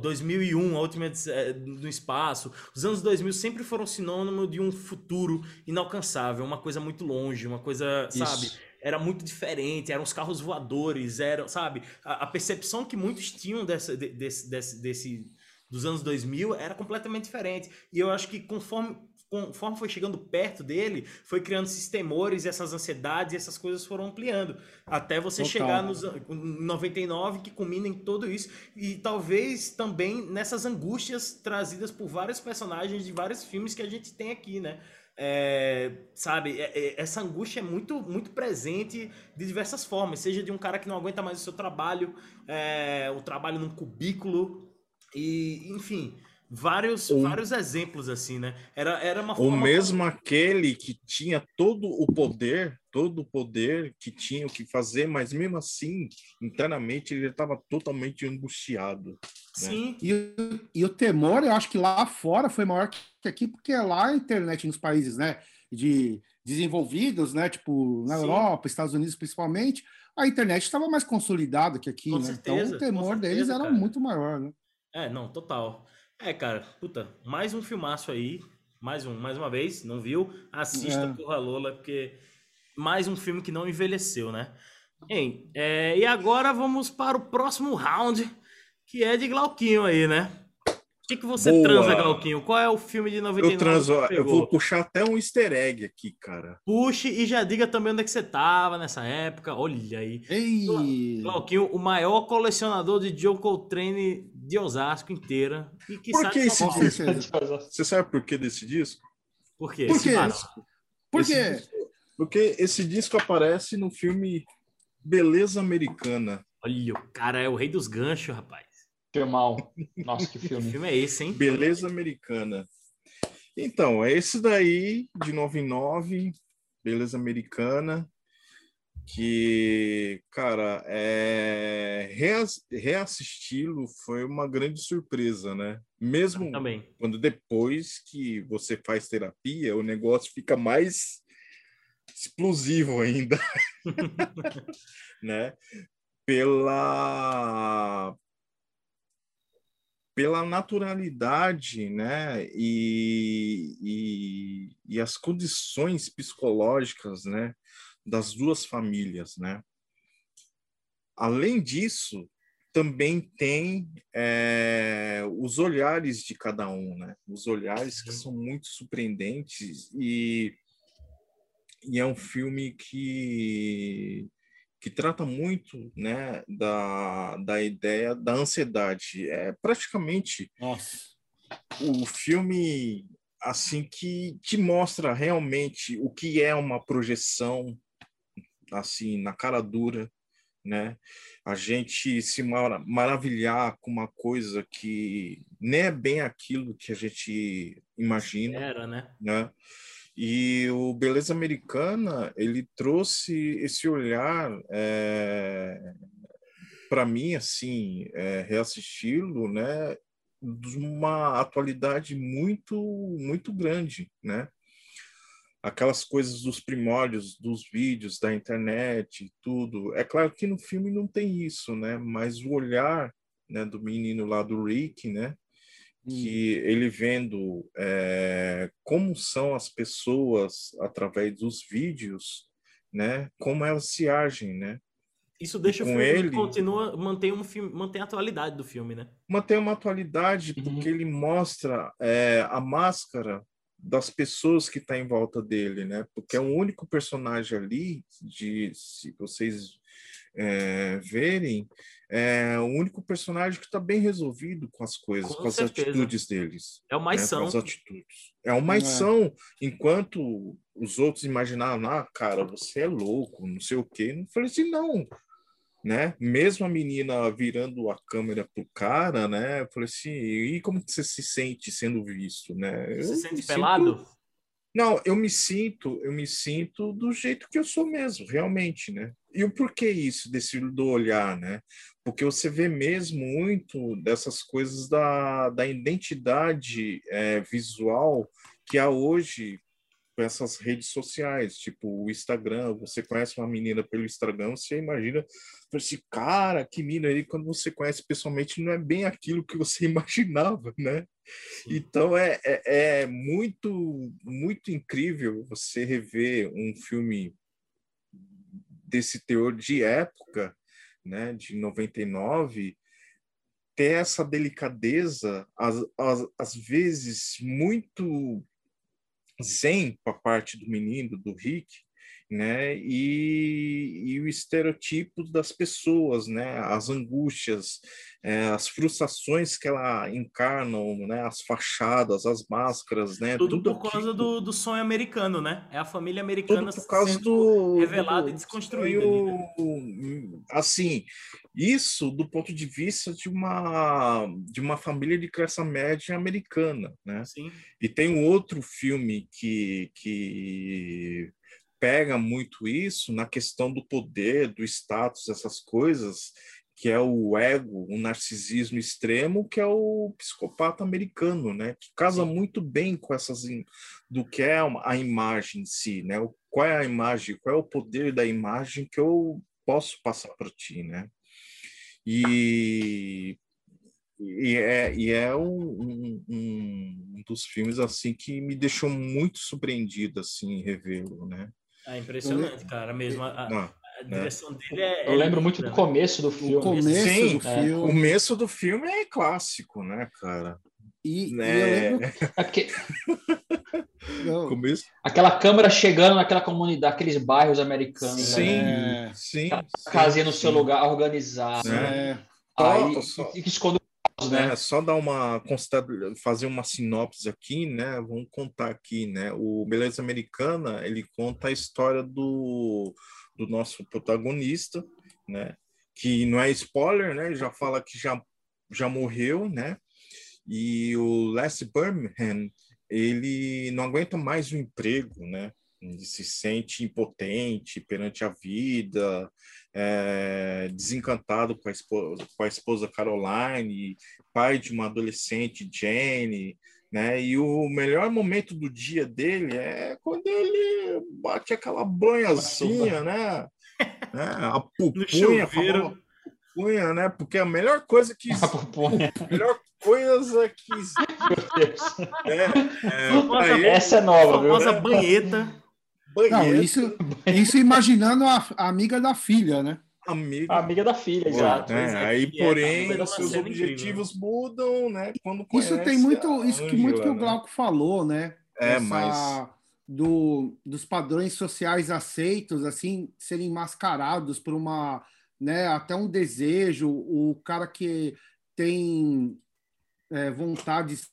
2001, a última eh, no espaço. Os anos 2000 sempre foram sinônimo de um futuro inalcançável, uma coisa muito longe, uma coisa, sabe? Isso. era muito diferente, eram os carros voadores, eram, sabe? A, a percepção que muitos tinham dessa, de- desse, desse, desse- dos anos 2000 era completamente diferente. E eu acho que conforme, conforme foi chegando perto dele, foi criando esses temores, essas ansiedades, e essas coisas foram ampliando. Até você Total. chegar nos an- em 99, que culmina em tudo isso. E talvez também nessas angústias trazidas por vários personagens de vários filmes que a gente tem aqui, né? É, sabe, é- é- essa angústia é muito, muito presente de diversas formas, seja de um cara que não aguenta mais o seu trabalho, é, o trabalho num cubículo, e enfim, vários, Ou- vários exemplos assim, né? Era, era uma forma. mesmo aquele que tinha todo o poder, todo o poder que tinha o que fazer, mas mesmo assim, internamente, ele estava totalmente angustiado. Sim, E, o- e o temor, eu acho que lá fora foi maior que aqui, porque lá a internet nos países, né, de desenvolvidos, né, tipo na Sim. Europa, Estados Unidos principalmente, a internet estava mais consolidada que aqui, Com né? certeza, então o temor com deles certeza, era cara. muito maior, né? É, não, total. É, cara, puta, mais um filmaço aí. Mais um, mais uma vez, não viu? Assista É. Porra Lola, porque mais um filme que não envelheceu, né? Hein, é, e agora vamos para o próximo round, que é de Glauquinho aí, né? O que, que você Boa. transa, Glauquinho? Qual é o filme de 99 Eu transo, eu vou puxar até um easter egg aqui, cara. Puxe e já diga também onde é que você tava nessa época. Olha aí. Ei! Glauquinho, o maior colecionador de Joe Coltrane de Osasco inteira. E que Por que esse certeza. Você sabe por que desse disco? Por quê? Por quê? Por Esse quê? disco- Porque esse disco aparece no filme Beleza Americana. Olha, o cara é o rei dos ganchos, rapaz. Filmão. Nossa, que <laughs> Que filme. filme é esse, hein? Beleza Americana. Então, é esse daí, de 99, Beleza Americana, que, cara, é... reas- reassisti-lo foi uma grande surpresa, né? Mesmo Também. quando depois que você faz terapia, o negócio fica mais explosivo ainda, <laughs> né? Pela pela naturalidade, né? E, e, e as condições psicológicas, né? Das duas famílias, né? Além disso, também tem é, os olhares de cada um, né? Os olhares que são muito surpreendentes e, e é um filme que que trata muito, né, da, da ideia da ansiedade. É praticamente Nossa. o filme assim que te mostra realmente o que é uma projeção assim na cara dura né a gente se mara maravilhar com uma coisa que nem é bem aquilo que a gente imagina Era, né? né? E o Beleza Americana, ele trouxe esse olhar para mim, assim, é, reassisti-lo, né? De uma atualidade muito, muito grande, né? Aquelas coisas dos primórdios, dos vídeos, da internet tudo. É claro que no filme não tem isso, né? Mas o olhar né, do menino lá, do Rick, né? que ele vendo é, como são as pessoas através dos vídeos, né? Como elas se agem, né? Isso deixa o filme ele- continua mantém um filme, mantém a atualidade do filme, né? Mantém uma atualidade Uhum. porque ele mostra é, a máscara das pessoas que está em volta dele, né? Porque é o único personagem ali, de, se vocês é, verem, é o único personagem que está bem resolvido com as coisas, Com com, as certeza. atitudes deles. É o mais né, são. com as atitudes. É o mais É. são, enquanto os outros imaginavam, ah, cara, você é louco, não sei o quê. Eu falei assim, não, né? Mesmo a menina virando a câmera pro cara, né? Eu falei assim, e como você se sente sendo visto, né? Eu Você se sente sinto- pelado? Não, eu me sinto, eu me sinto do jeito que eu sou mesmo, realmente, né? E o porquê isso, desse do olhar, né? Porque você vê mesmo muito dessas coisas da, da identidade é, visual que há hoje com essas redes sociais, tipo o Instagram, você conhece uma menina pelo Instagram, você imagina, fala assim, cara, que menina aí, quando você conhece pessoalmente, não é bem aquilo que você <laughs> imaginava, né? Então é, é, é muito, muito incrível você rever um filme desse teor de época, né, de 99, ter essa delicadeza, às, às, às vezes muito zen para a parte do menino, do Rick, né? E, e o estereotipo das pessoas, né? As angústias, é, as frustrações que ela encarnam, né? As fachadas, as máscaras, né? Tudo, por aquilo- causa do, do sonho americano, né? É a família americana tudo por causa sendo do revelada do e desconstruída ali, né? assim isso do ponto de vista de uma de uma família de classe média americana né Sim. e tem um outro filme que que pega muito isso na questão do poder do status essas coisas que é o ego, o narcisismo extremo, que é o psicopata americano, né? Que casa Sim. muito bem com essas do que é a imagem em si, né? Qual é a imagem, qual é o poder da imagem que eu posso passar para ti, né? E e é, e é um, um- um dos filmes assim que me deixou muito surpreendido assim revê-lo, né? É impressionante, cara, mesmo. A, a- Não, a direção dele é. Eu é lembro muito do né? começo do O filme. começo Sim, do é. o filme. começo do filme é clássico, né, cara? E, e eu Né? lembro. É porque <laughs> aquela câmera chegando naquela comunidade, aqueles bairros americanos, Sim, né? É. sim. casinha no seu sim. lugar, organizado. Né? É, Aí, Só- só- e esconde né? né, só dar uma consta- fazer uma sinopse aqui, né? Vamos contar aqui, né? O Beleza Americana ele conta a história do, do nosso protagonista, né? Que não é spoiler, né? Ele já fala que já já morreu, né? E o Les Birmingham ele não aguenta mais o emprego, né? Ele se sente impotente perante a vida, é, desencantado com a, esposa, com a esposa Caroline, pai de uma adolescente, Jenny, né? E o melhor momento do dia dele é quando ele bate aquela banhazinha, né? né? <laughs> A No pupunha, a famosa. Pupunha, né? Porque a melhor coisa que <laughs> A pupunha. a melhor coisa que existe, <laughs> né? É, ele, Essa é A nova, viu? famosa banheta. não, isso, isso imaginando a, a amiga da filha, né? amigo. A amiga da filha, Pô, exato. né? É, Aí, é, porém, tá os seus sendo incrível. objetivos mudam, né? Quando Isso tem muito, isso que muito que o né? Glauco falou, né? É, Essa- mas do, dos padrões sociais aceitos, assim, serem mascarados por uma, né, até um desejo, o cara que tem é, vontades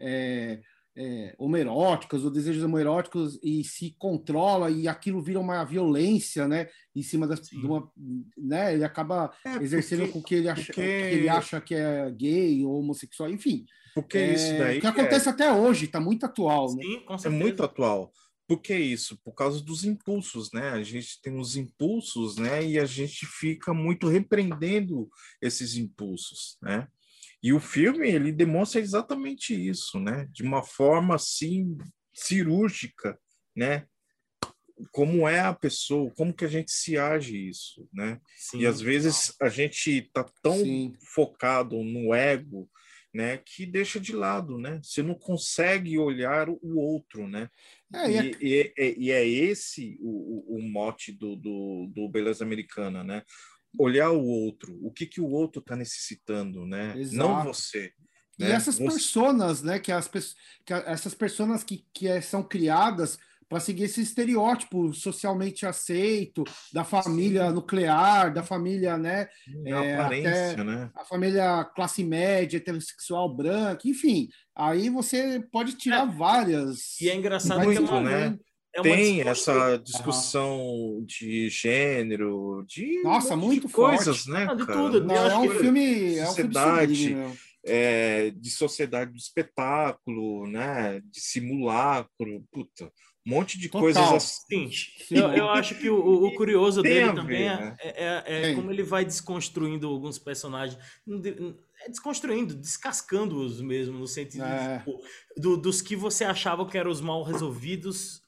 é, é, homeróticas ou desejos homeróticos e se controla e aquilo vira uma violência, né, em cima Sim. de uma, né, ele acaba É, exercendo porque- com o que ele acha, porque- que ele acha que é gay ou homossexual, enfim. porque É, isso daí que acontece até hoje, está muito atual, né? Sim, com é, certeza. é muito atual. Por que isso? Por causa dos impulsos, né? A gente tem os impulsos, né? E a gente fica muito repreendendo esses impulsos, né? E o filme ele demonstra exatamente isso, né? De uma forma assim cirúrgica, né? Como é a pessoa, como que a gente se age isso, né? Sim. E às vezes a gente tá tão Sim. focado no ego né, que deixa de lado, né? Você não consegue olhar o outro, né? É, e, e, é... E, e, é esse o, o, mote do, do, do Beleza Americana, né? Olhar o outro, o que, que o outro está necessitando, né? Exato. Não você. E né? essas você... personas, né? Que, as, que essas pessoas que, que é, são criadas para seguir esse estereótipo socialmente aceito da família Sim. nuclear, da família, né? É, aparência, né? A família classe média, heterossexual, branca, enfim. Aí você pode tirar é. várias. E é engraçado Muito, que é uma, né? É tem essa discussão uhum. de gênero, de nossa, muito de coisas, né? Não, de tudo. Não, é um filme, sociedade, é um filme é, de sociedade do espetáculo, né? De simulacro, puta um monte de Total. coisas assim. Eu, eu, acho que o, o curioso dele também é, né? é, é, é como ele vai desconstruindo alguns personagens. É desconstruindo, descascando-os mesmo, no sentido é. de, tipo, do, dos que você achava que eram os mal resolvidos,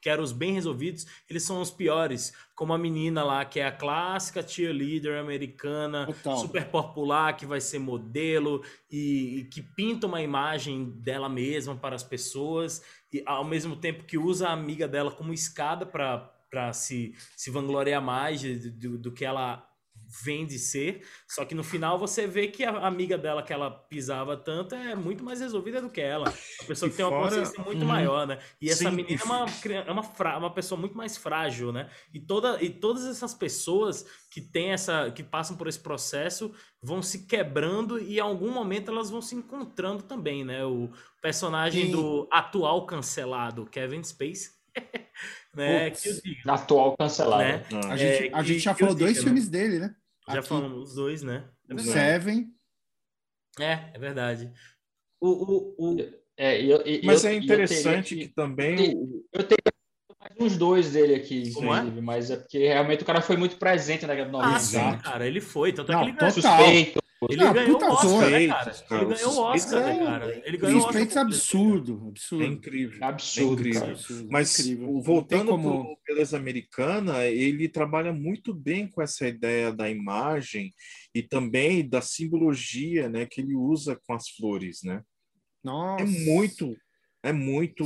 que eram os bem resolvidos, eles são os piores. Como a menina lá, que é a clássica cheerleader americana, Total. super popular, que vai ser modelo e, e que pinta uma imagem dela mesma para as pessoas e ao mesmo tempo que usa a amiga dela como escada para se, se vangloriar mais do, do que ela vem de ser. Só que no final você vê que a amiga dela que ela pisava tanto é muito mais resolvida do que ela. A pessoa que tem uma consciência muito uhum. maior, né? E essa Sim, menina é uma, é uma, fra... uma pessoa muito mais frágil, né? E, toda, e todas essas pessoas que tem essa que passam por esse processo vão se quebrando e em algum momento elas vão se encontrando também, né? O personagem Sim. do atual cancelado, Kevin Space. <laughs> né? atual cancelado. Né? A, gente, é, a gente já falou dois filmes dele, né? Já Aqui. falamos os dois, né? É Seven. É, é verdade. O, o, o... É, eu, eu, Mas é interessante que, que, também. Eu tenho mais uns dois dele aqui, inclusive, é? mas é porque realmente o cara foi muito presente na 90. Ah, sim, cara, ele foi. Tanto não, é que ele. Suspeito. Ele não, ganhou o Oscar, né, cara? Ele ganhou o Oscar, né, cara? Ele ganhou o Oscar. absurdo, absurdo. É incrível. Absurdo, é incrível. Absurdo, Mas incrível. voltando como... para Beleza Americana, ele trabalha muito bem com essa ideia da imagem e também da simbologia, né, que ele usa com as flores, né? Nossa. É muito, é muito,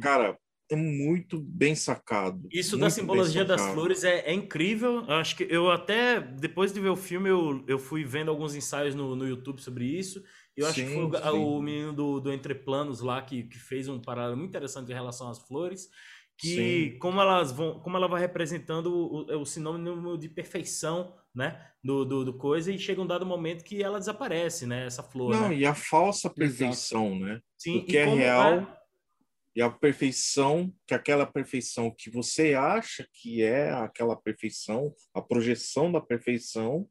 cara, é muito bem sacado. Isso da simbologia das flores é, é, incrível. Acho que eu até, depois de ver o filme, eu, eu fui vendo alguns ensaios no, no YouTube sobre isso. Eu acho sim, que foi o, o, menino do, do Entre Planos lá que, que fez um paralelo muito interessante em relação às flores. Que como elas vão, como ela vai representando o, o sinônimo de perfeição, né? Do, do, do, coisa, e chega um dado momento que ela desaparece, né? Essa flor. Não, né? e a falsa perfeição, Exato. né? Sim, o que é real. É e a perfeição, que aquela perfeição que você acha que é aquela perfeição, a projeção da perfeição,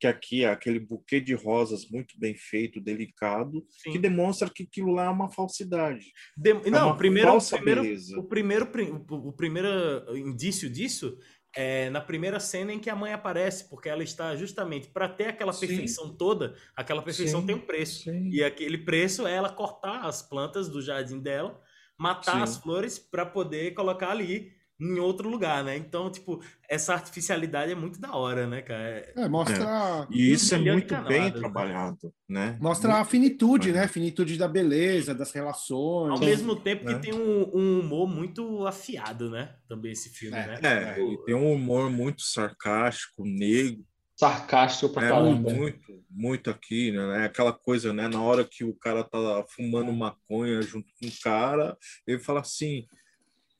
que aqui é aquele buquê de rosas muito bem feito, delicado, Sim. que demonstra que aquilo lá é uma falsidade. De... É Não, primeiro, o primeiro, o primeiro, o primeiro indício disso é na primeira cena em que a mãe aparece, porque ela está justamente para ter aquela perfeição Sim. toda, aquela perfeição Sim. tem um preço. Sim. E aquele preço é ela cortar as plantas do jardim dela, matar as flores para poder colocar ali em outro lugar, né? Então, tipo, essa artificialidade é muito da hora, né, cara? É, mostra. É. E isso é muito bem trabalhado, né? Mostra muito a finitude, né? A finitude da beleza, das relações. Ao mesmo tempo que é. tem um, um, humor muito afiado, né? Também esse filme, é. né? É, ele tem um humor muito sarcástico, negro. Sarcástico pra é, caramba. Muito, muito aqui, né? Aquela coisa, né? Na hora que o cara tá fumando maconha junto com o cara, ele fala assim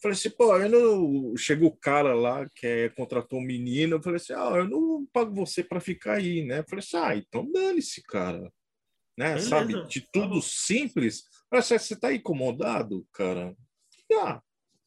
Falei assim, pô, eu não. Chega o cara lá que é, contratou um menino, eu falei assim, ah, eu não pago você para ficar aí, né? Eu falei assim, ah, então dane-se, cara. Né? Sabe? De tudo simples. Falei assim, você tá incomodado, cara? Ah,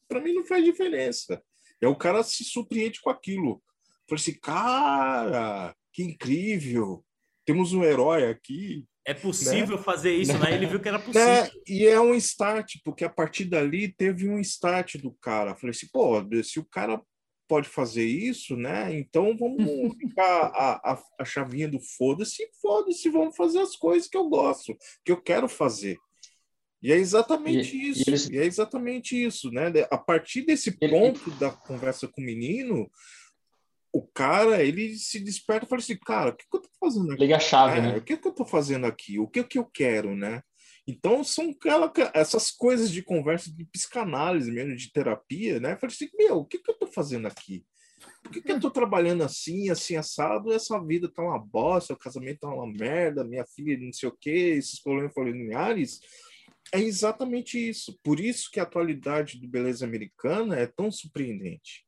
para mim não faz diferença. É o cara se surpreende com aquilo. Eu falei assim, cara, que incrível. Temos um herói aqui é possível né? fazer isso, né? Ele viu que era né? possível. Né? E é um start, porque a partir dali teve um start do cara. Falei assim, pô, se o cara pode fazer isso, né? Então vamos <laughs> ficar a, a, a chavinha do foda-se, foda-se, vamos fazer as coisas que eu gosto, que eu quero fazer. E é exatamente e, isso. E, eles... e, é exatamente isso, né? A partir desse ponto da conversa com o menino, o cara, ele se desperta e fala assim, cara, o que, que eu tô fazendo aqui? Liga a chave, É, né? O que, que eu tô fazendo aqui? O que, que eu quero, né? Então, são aquela, essas coisas de conversa de psicanálise mesmo, de terapia, né? Eu falei assim, meu, o que, que eu tô fazendo aqui? Por que, que eu tô trabalhando assim, assim, assado, essa vida tá uma bosta, o casamento tá uma merda, minha filha não sei o quê, esses problemas familiares? É exatamente isso. Por isso que a atualidade do Beleza Americana é tão surpreendente.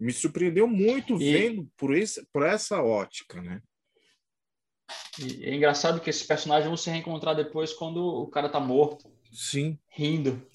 Me surpreendeu muito E- vendo por, esse, por essa ótica, né? E é engraçado que esses personagens vão se reencontrar depois quando o cara tá morto, Sim. rindo.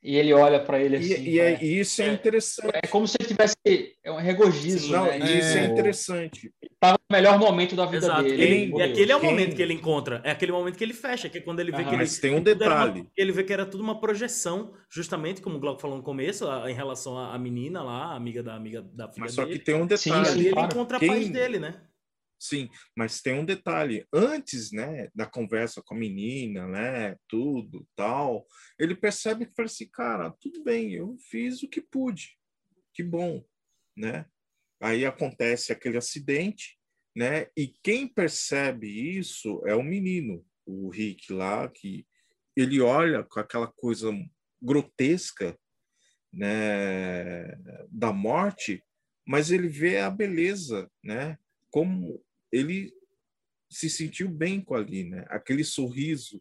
E ele olha pra ele E, assim. e é- é, e isso é, É. interessante. é como se ele tivesse é um regozijo, Não, né? e isso é É. interessante. Tava no melhor momento da vida Exato. dele. Ele- e aquele é o Quem- momento que ele encontra. É aquele momento que ele fecha, que é quando ele vê Aham. que ele. Mas tem um era uma- detalhe. ele vê que era tudo uma projeção, justamente como o Glauco falou no começo, a- em relação à menina lá, a amiga da amiga da filha Mas só que dele. tem um Sim, E detalhe. ali ele claro. encontra a Quem- paz dele, né? Sim, mas tem um detalhe. Antes, né, da conversa com a menina, né, tudo, tal, ele percebe que fala assim, cara, tudo bem, eu fiz o que pude. Que bom, né? Aí acontece aquele acidente, né? E quem percebe isso é o menino, o Rick lá, que ele olha com aquela coisa grotesca, né, da morte, mas ele vê a beleza, né? Como ele se sentiu bem com ali, né? Aquele sorriso,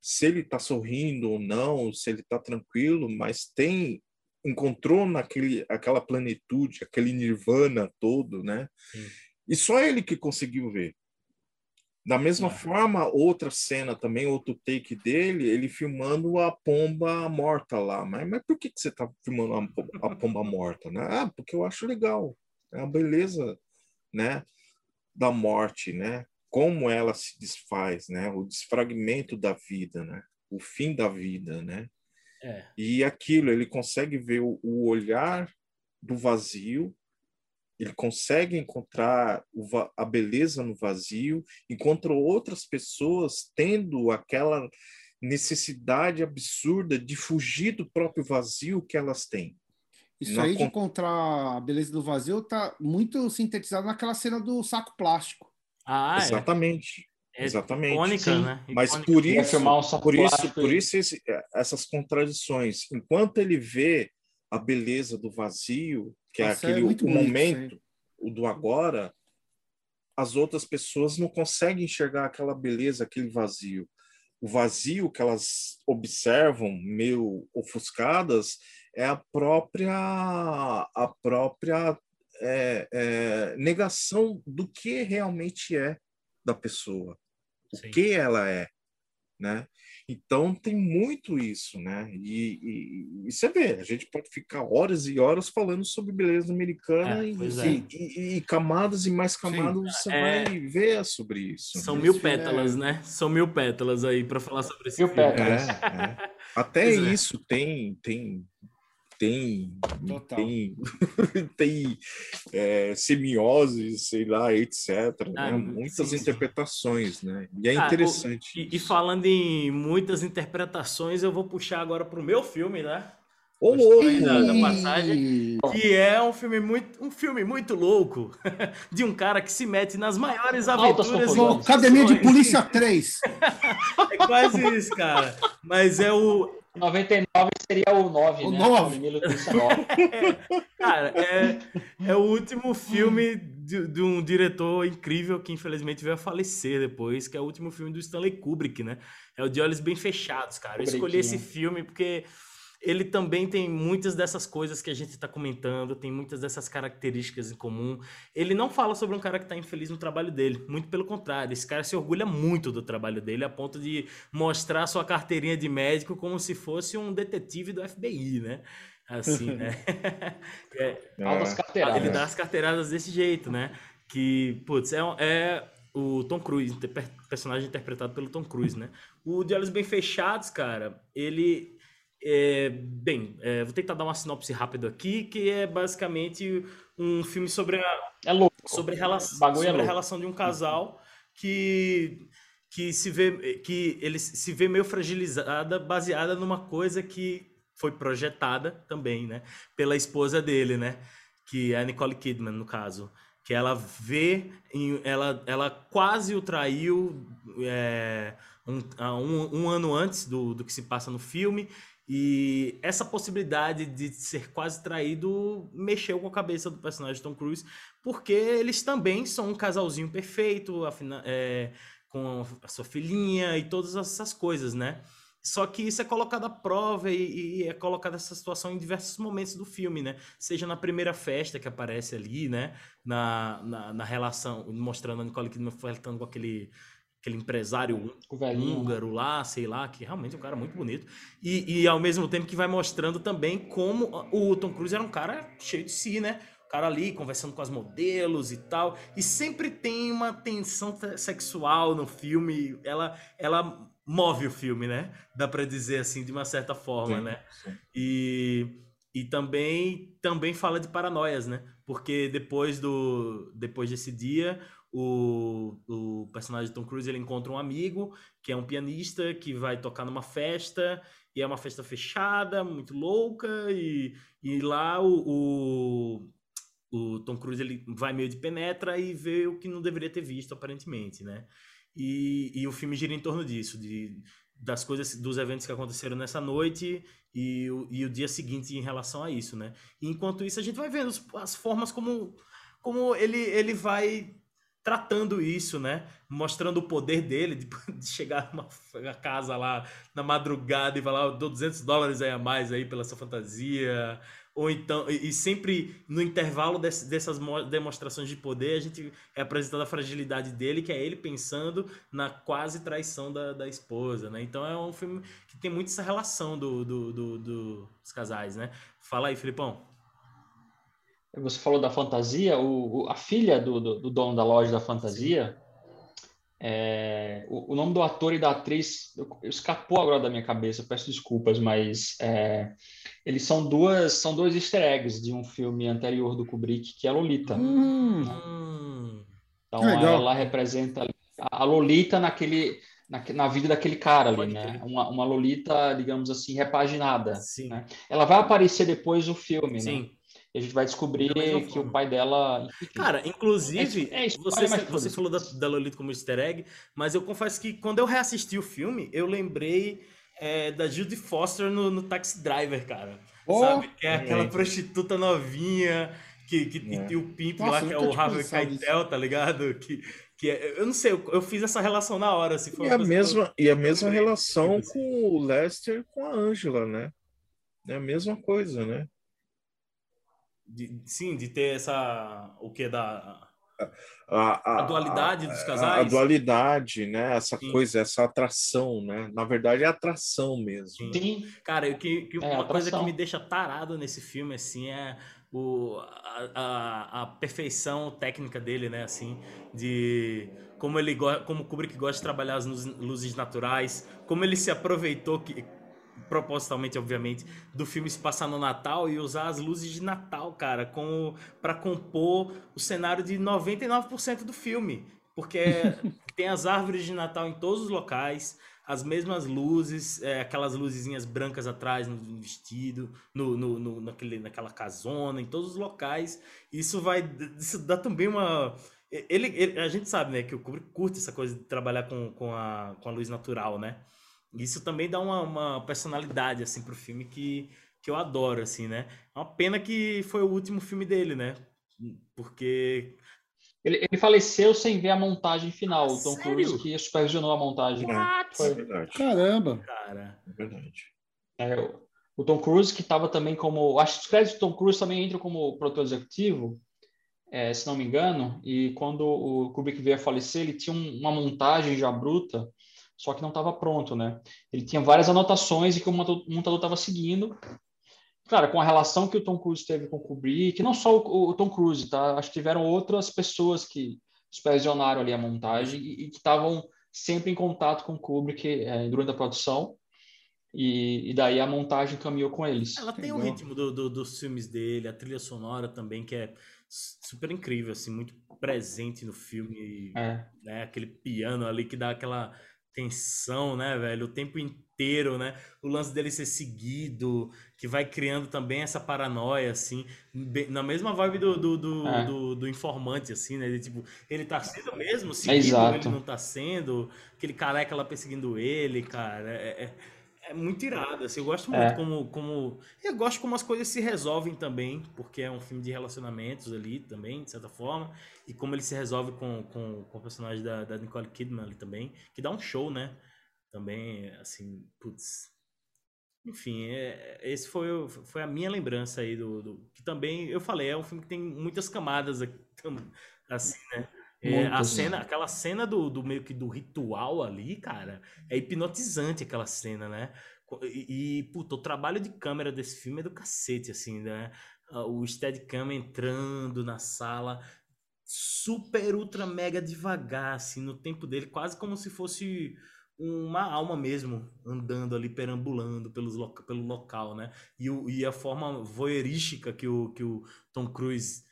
se ele está sorrindo ou não, se ele está tranquilo, mas tem encontrou naquele aquela plenitude, aquele nirvana todo, né? E só ele que conseguiu ver. Da mesma É. forma, outra cena também, outro take dele, ele filmando a pomba morta lá. Mas, mas por que, que você está filmando a, a pomba morta? Né? Ah, porque eu acho legal. É a beleza, né? Da morte, né? Como ela se desfaz, né? O desfragmento da vida, né? O fim da vida, né? É. E aquilo, ele consegue ver o, o olhar do vazio, ele consegue encontrar o a beleza no vazio, encontra outras pessoas tendo aquela necessidade absurda de fugir do próprio vazio que elas têm. Isso Não aí de con- encontrar a beleza do vazio tá muito sintetizado naquela cena do saco plástico. Ah, é. exatamente. é. exatamente. Icônica, né? Mas por isso, um por isso, plástico por isso esse- essas contradições. Enquanto ele vê a beleza do vazio, que Nossa, é é aquele muito o bonito momento, o do agora, as outras pessoas não conseguem enxergar aquela beleza, aquele vazio. O vazio que elas observam, meio ofuscadas, é a própria a própria é, é, negação do que realmente é da pessoa Sim. o que ela é, né? Então tem muito isso, né? E, e- e você vê, a gente pode ficar horas e horas falando sobre beleza americana É, e, é. e- e- e camadas e mais camadas você É. vai ver sobre isso. São né? mil filme pétalas, é- né? São mil pétalas aí pra falar sobre esse Mil filme. pétalas. É, é. <laughs> Até Pois é. isso tem tem tem Total. tem, <laughs> tem é, semiose, sei lá, etc. Ah, né? Muitas sim, sim. interpretações, né? E é Ah, o- interessante. E, e isso. falando em muitas interpretações, eu vou puxar agora pro meu filme, né? Louco! da- da passagem. Que é um filme muito, um filme muito louco <laughs> de um cara que se mete nas maiores Altas aventuras. e. Academia de. Polícia 3. <laughs> É quase isso, cara. Mas é o, 99 seria o 9, O né? nove. Academia de Polícia 9. Cara, é, é o último filme de, de um diretor incrível que infelizmente veio a falecer depois, que é o último filme do Stanley Kubrick, né? É o De Olhos Bem Fechados, cara. Eu escolhi esse Kubrickinho. filme porque ele também tem muitas dessas coisas que a gente está comentando, tem muitas dessas características em comum. Ele não fala sobre um cara que está infeliz no trabalho dele, muito pelo contrário. Esse cara se orgulha muito do trabalho dele, a ponto de mostrar sua carteirinha de médico como se fosse um detetive do FBI, né? Assim, né? <laughs> É, É. carteiradas. ele dá as carteiradas desse jeito, né? Que, putz, é, é o Tom Cruise, inter- personagem interpretado pelo Tom Cruise, né? O De Olhos Bem Fechados, cara, ele. É, bem, é, vou tentar dar uma sinopse rápida aqui, que é basicamente um filme sobre a, É louco. sobre, rela O bagulho é sobre a louco. relação de um casal que que se vê que ele se vê meio fragilizada baseada numa coisa que foi projetada também, né, pela esposa dele, né, que é a Nicole Kidman no caso, que ela vê, ela, ela quase o traiu é, um, um, um, ano antes do, do que se passa no filme, e essa possibilidade de ser quase traído mexeu com a cabeça do personagem de Tom Cruise, porque eles também são um casalzinho perfeito, é, com a sua filhinha e todas essas coisas, né? Só que isso é colocado à prova e, e, é colocada essa situação em diversos momentos do filme, né? Seja na primeira festa que aparece ali, né? Na, na, na relação, mostrando a Nicole Kidman flertando com aquele, aquele empresário húngaro lá, sei lá, que realmente é um cara muito bonito. E, e ao mesmo tempo que vai mostrando também como o Tom Cruise era um cara cheio de si, né? O cara ali conversando com as modelos e tal. E sempre tem uma tensão sexual no filme. Ela, ela move o filme, né? Dá para dizer assim, de uma certa forma, sim, né? Sim. E, e também, também fala de paranoias, né? Porque depois, do, depois desse dia, o, o personagem de Tom Cruise ele encontra um amigo que é um pianista que vai tocar numa festa e é uma festa fechada, muito louca e, e lá o, o, o Tom Cruise ele vai meio de penetra e vê o que não deveria ter visto aparentemente, né? E, e o filme gira em torno disso, de, das coisas, dos eventos que aconteceram nessa noite e o, e o dia seguinte em relação a isso, né? E enquanto isso, a gente vai vendo as formas como, como ele, ele vai tratando isso, né? Mostrando o poder dele de, <laughs> chegar numa casa lá na madrugada e falar, eu dou 200 dólares aí a mais aí pela sua fantasia, ou então e sempre no intervalo dessas demonstrações de poder a gente é apresentando a fragilidade dele que é ele pensando na quase traição da, da esposa né? Então é um filme que tem muito essa relação do, do, do, do dos casais né? Fala aí Filipão você falou da fantasia o, a filha do, do, do dono da loja da fantasia Sim é, o, o, nome do ator e da atriz eu, escapou agora da minha cabeça, peço desculpas, mas é, eles são duas são dois easter eggs de um filme anterior do Kubrick que é Lolita. Hum, então ela representa a Lolita naquele na, na vida daquele cara ali, né? Uma, uma Lolita, digamos assim, repaginada. Né? Ela vai aparecer depois no filme, né? Sim. né? E a gente vai descobrir que o pai dela. Cara, inclusive, é, é isso, você, você falou da, da Lolita como easter egg, mas eu confesso que quando eu reassisti o filme, eu lembrei é, da Judy Foster no, no Taxi Driver, cara. Oh, sabe? Que é aquela é. prostituta novinha que, que é. tem o Pimp Nossa, lá, que é o Harvey Keitel, tá ligado? Que, que é, eu não sei, eu, eu, fiz essa relação na hora. Assim, e, a mesma, e a mesma relação com o Lester com a Angela, né? É a mesma coisa, né? De, sim, de ter essa. O que? Da. A, a, a dualidade dos casais. A, dualidade, né? Essa sim. coisa, essa atração, né? Na verdade, é atração mesmo. Sim. Cara, que, que é, uma coisa que me deixa tarado nesse filme, assim, é o, a, a, a, perfeição técnica dele, né? Assim, de como ele como o Kubrick gosta de trabalhar as luzes naturais, como ele se aproveitou que propositalmente, obviamente, do filme se passar no Natal e usar as luzes de Natal, cara, com para compor o cenário de 99% do filme, porque <laughs> tem as árvores de Natal em todos os locais, as mesmas luzes, é, aquelas luzezinhas brancas atrás no vestido, no, no, no, naquele, naquela casona, em todos os locais. Isso vai, isso dá também uma ele, ele, a gente sabe, né, que o Kubrick curte essa coisa de trabalhar com, com, a, com a luz natural, né? Isso também dá uma, uma personalidade, assim, pro filme que, que eu adoro, assim, né? É uma pena que foi o último filme dele, né? Porque... Ele, ele faleceu sem ver a montagem final. O Tom Sério? Cruise que supervisionou a montagem. Foi... É verdade. Caramba! Cara. É verdade. É, o Tom Cruise, que estava também como... Acho que os créditos do Tom Cruise também entram como produtor executivo, é, se não me engano. E quando o Kubrick veio a falecer, ele tinha um, uma montagem já bruta só que não estava pronto, né? Ele tinha várias anotações e que o montador estava seguindo. Claro, com a relação que o Tom Cruise teve com o Kubrick, não só o, o Tom Cruise, tá? Acho que tiveram outras pessoas que supervisionaram ali a montagem e, e que estavam sempre em contato com o Kubrick é, durante a produção. E, e, daí a montagem caminhou com eles. Ela tem o um ritmo do, do, dos filmes dele, a trilha sonora também, que é super incrível, assim, muito presente no filme. É. Né? Aquele piano ali que dá aquela tensão, né, velho? O tempo inteiro, né? O lance dele ser seguido, que vai criando também essa paranoia, assim, bem- na mesma vibe do, do, do, É. do- do informante, assim, né? Ele, tipo, ele tá sendo mesmo É seguido, exato. ele não tá sendo, aquele careca lá perseguindo ele, cara. É, é- é muito irado, assim, eu gosto muito É. como, como. Eu gosto como as coisas se resolvem também, porque é um filme de relacionamentos ali também, de certa forma. E como ele se resolve com, com, com o personagem da, da Nicole Kidman ali também, que dá um show, né? Também, assim, putz. Enfim, é, esse foi, foi a minha lembrança aí do, do- Que também, eu falei, é um filme que tem muitas camadas aqui, <laughs> assim, né? É, a cena, aquela cena do, do meio que do ritual ali, cara, é hipnotizante aquela cena, né? E, e, puta, o trabalho de câmera desse filme é do cacete, assim, né? Ah, O Steadicam entrando na sala, super, ultra, mega devagar, assim, no tempo dele, quase como se fosse uma alma mesmo, andando ali, perambulando pelos loca- pelo local, né? E, o- e a forma voyeurística que o, que o Tom Cruise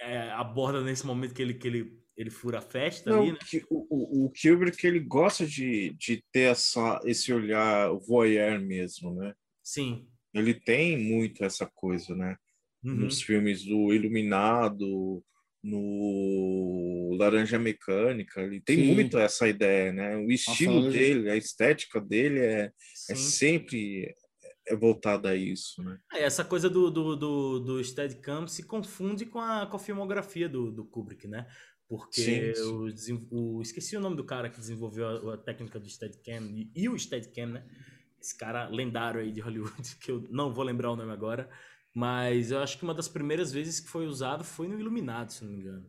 é, aborda nesse momento que ele, que ele, ele fura a festa Não, ali, né? que- o, o, o Kubrick ele gosta de, de ter essa, esse olhar voyeur mesmo, né? Sim. Ele tem muito essa coisa, né? Uhum. Nos filmes do Iluminado, no Laranja Mecânica, ele tem Sim. muito essa ideia, né? O estilo Laranja- dele, a estética dele é, é sempre é voltada a isso, né? É, essa coisa do, do, do, do Steadicam se confunde com a, com a filmografia do, do Kubrick, né? Porque Sim, sim. O, desen- o- esqueci o nome do cara que desenvolveu a, a técnica do Steadicam e, e o Steadicam, né? Esse cara lendário aí de Hollywood, <laughs> que eu não vou lembrar o nome agora, mas eu acho que uma das primeiras vezes que foi usado foi no Iluminado, se não me engano.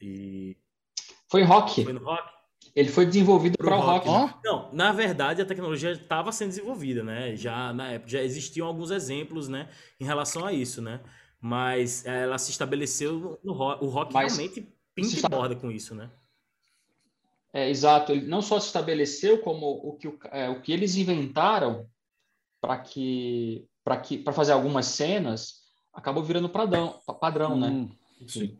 E Foi rock. foi no Rock? Ele foi desenvolvido para o rock. rock. Ó, Não, na verdade a tecnologia estava sendo desenvolvida, né? Já na época já existiam alguns exemplos, né, em relação a isso, né? Mas eh, ela se estabeleceu no rock, o rock Mas realmente pinta se e borda com isso, né? É, exato. Ele não só se estabeleceu como o que, o, é, o que eles inventaram para que para que para fazer algumas cenas acabou virando padrão, padrão, né? hum, Enfim.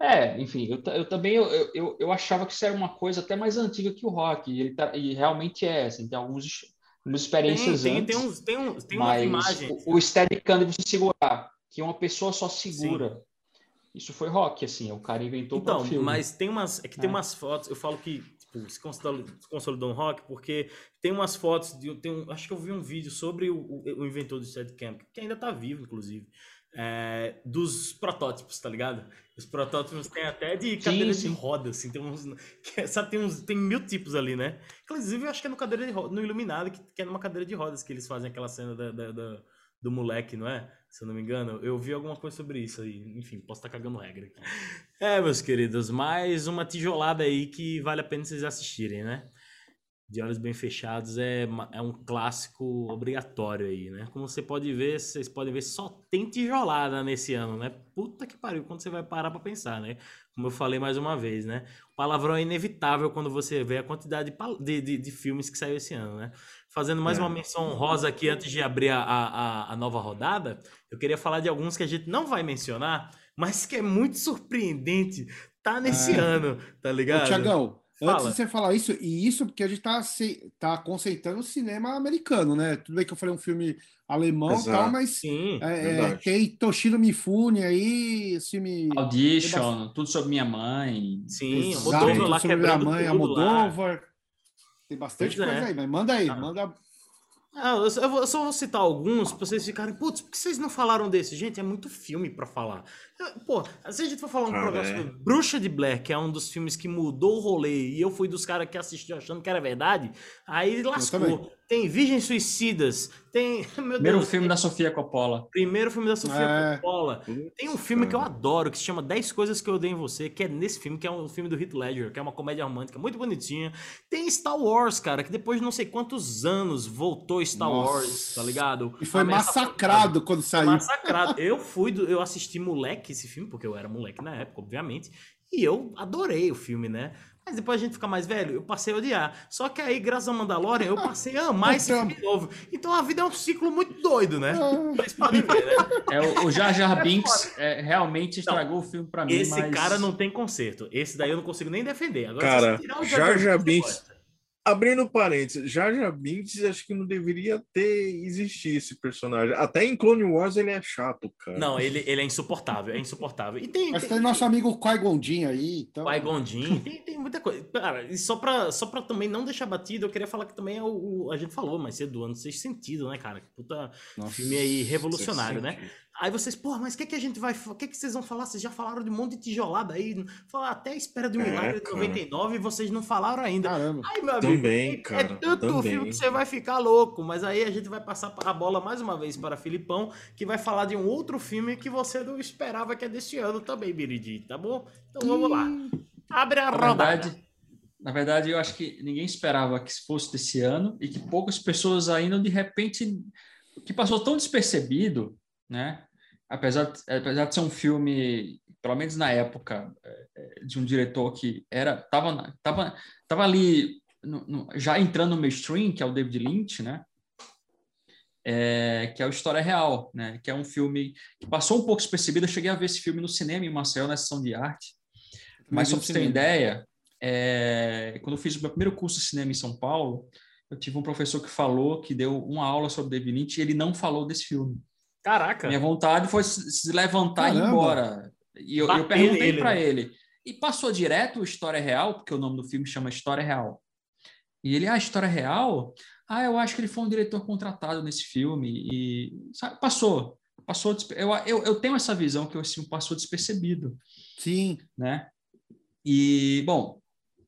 É, enfim, eu, eu também eu, eu, eu achava que isso era uma coisa até mais antiga que o rock, e, ele tá- e realmente é, assim, tem alguns, algumas Tem, experiências tem, antes, tem, uns, tem, uns, tem umas mas imagens. o, o Steadicam de você segurar, que uma pessoa só segura, isso foi rock, assim, o cara inventou Então, o filme. mas tem umas. É que tem É. umas fotos, eu falo que tipo, se consolidou, se consolidou um rock, porque tem umas fotos, de, tem um, acho que eu vi um vídeo sobre o, o, o inventor do Steadicam, que ainda tá vivo, inclusive, é, dos protótipos, tá ligado? Os protótipos tem até de cadeira de sim. roda, assim, tem uns. que- sabe, tem uns. Tem mil tipos ali, né? Inclusive, eu acho que é no cadeira de roda, no Iluminado, que, que é numa cadeira de rodas que eles fazem aquela cena da- da- da, do moleque, não é? Se eu não me engano, eu vi alguma coisa sobre isso aí. Enfim, posso estar cagando regra aqui. É, meus queridos, mais uma tijolada aí que vale a pena vocês assistirem, né? De Olhos Bem Fechados é, é um clássico obrigatório aí, né? Como você pode ver, vocês podem ver, só tem tijolada nesse ano, né? Puta que pariu, quando você vai parar pra pensar, né? Como eu falei mais uma vez, né? O palavrão é inevitável quando você vê a quantidade de, de- de filmes que saiu esse ano, né? Fazendo mais É. uma menção honrosa aqui antes de abrir a, a, a- nova rodada, eu queria falar de alguns que a gente não vai mencionar, mas que é muito surpreendente. Tá nesse É. ano, tá ligado? Tiagão, antes de você falar isso, e isso porque a gente tá, se, tá conceitando o cinema americano, né? Tudo bem que eu falei um filme alemão e tal, mas Sim. é, é, tem Toshiro Mifune aí, esse filme. Audition, tudo sobre minha mãe. Sim, Exato, Almodóvar tudo lá sobre a quebrando mãe, tudo lá. Tem bastante Pois é. coisa aí, mas manda aí, Ah. manda. Ah, eu, só, eu vou- eu só vou citar alguns pra vocês ficarem, putz, por que vocês não falaram desse? Gente, é muito filme pra falar. Eu- Pô, se a gente for falar um Ah, programa é. sobre Bruxa de Blair, que é um dos filmes que mudou o rolê, e eu fui dos caras que assistiu achando que era verdade, aí lascou. Tem Virgens Suicidas, tem. <laughs> Meu Primeiro Deus, filme da Sofia Coppola. Primeiro filme da Sofia É. Coppola. Tem um filme que eu adoro, que se chama 10 Coisas Que Eu Odeio em Você, que é nesse filme, que é um filme do Heath Ledger, que é uma comédia romântica muito bonitinha. Tem Star Wars, cara, que depois de não sei quantos anos voltou Star Nossa. Wars, tá ligado? E foi massacrado quando saiu. Massacrado. <laughs> Eu fui, do, eu assisti moleque esse filme, porque eu era moleque na época, obviamente, e eu adorei o filme, né? Mas depois a gente fica mais velho, eu passei a odiar. Só que aí, graças ao Mandalorian, eu passei a amar esse Então. filme novo. Então a vida é um ciclo muito doido, né? Ah. <laughs> Vocês podem ver, né? É, o, Jar Jar Binks é, realmente estragou o filme pra mim, Esse mas... cara não tem conserto. Esse daí eu não consigo nem defender. Agora, Cara, se você tirar o Jar Jar você Binks-. Abrindo parênteses, Jar Jar Binks acho que não deveria ter existido esse personagem. Até em Clone Wars ele é chato, cara. Não, ele, ele é insuportável, é insuportável. E tem, Mas tem, tem nosso amigo Qui Gondin aí. Então... Pai Gondim, <laughs> tem, tem muita coisa. Cara, e só pra, só pra também não deixar batido, eu queria falar que também é o, o- a gente falou mais cedo do ano Sexto Sentido, né, cara? Que puta Nossa. filme aí revolucionário, né? Sentido. Aí vocês, porra, mas o que, que a gente vai. O que, que vocês vão falar? Vocês já falaram de um monte de tijolada aí. Falar até a espera de um É, milagre de cara. 99 e vocês não falaram ainda. Caramba. Ai, meu amigo, Também, é- cara, é tanto também. filme que você vai ficar louco. Mas aí a gente vai passar a bola mais uma vez para Filipão, que vai falar de um outro filme que você não esperava que é desse ano também, Biridi, tá bom? Então vamos lá. Abre a verdade, na verdade, eu acho que ninguém esperava que fosse desse ano e que poucas pessoas ainda, de repente, que passou tão despercebido, né? Apesar, de- apesar de ser um filme, pelo menos na época, é, é, de um diretor que era tava, tava, tava ali no- no- já entrando no mainstream, que é o David Lynch, né? É, que é o História Real, né? Que é um filme que passou um pouco despercebido. Eu cheguei a ver esse filme no cinema em Maceió, na sessão de arte. Mas só para você ter ideia, é, quando eu fiz o meu primeiro curso de cinema em São Paulo, eu tive um professor que falou, que deu uma aula sobre David Lynch e ele não falou desse filme. Caraca. Minha vontade foi se levantar e ir Caramba. embora. E eu, eu perguntei para né? ele. E passou direto História Real, porque o nome do filme chama História Real. E ele, ah, História Real? Ah, eu acho que ele foi um diretor contratado nesse filme. E sabe, passou. Passou. Eu, eu, eu tenho essa visão que esse filme passou despercebido, Sim. né? E, bom,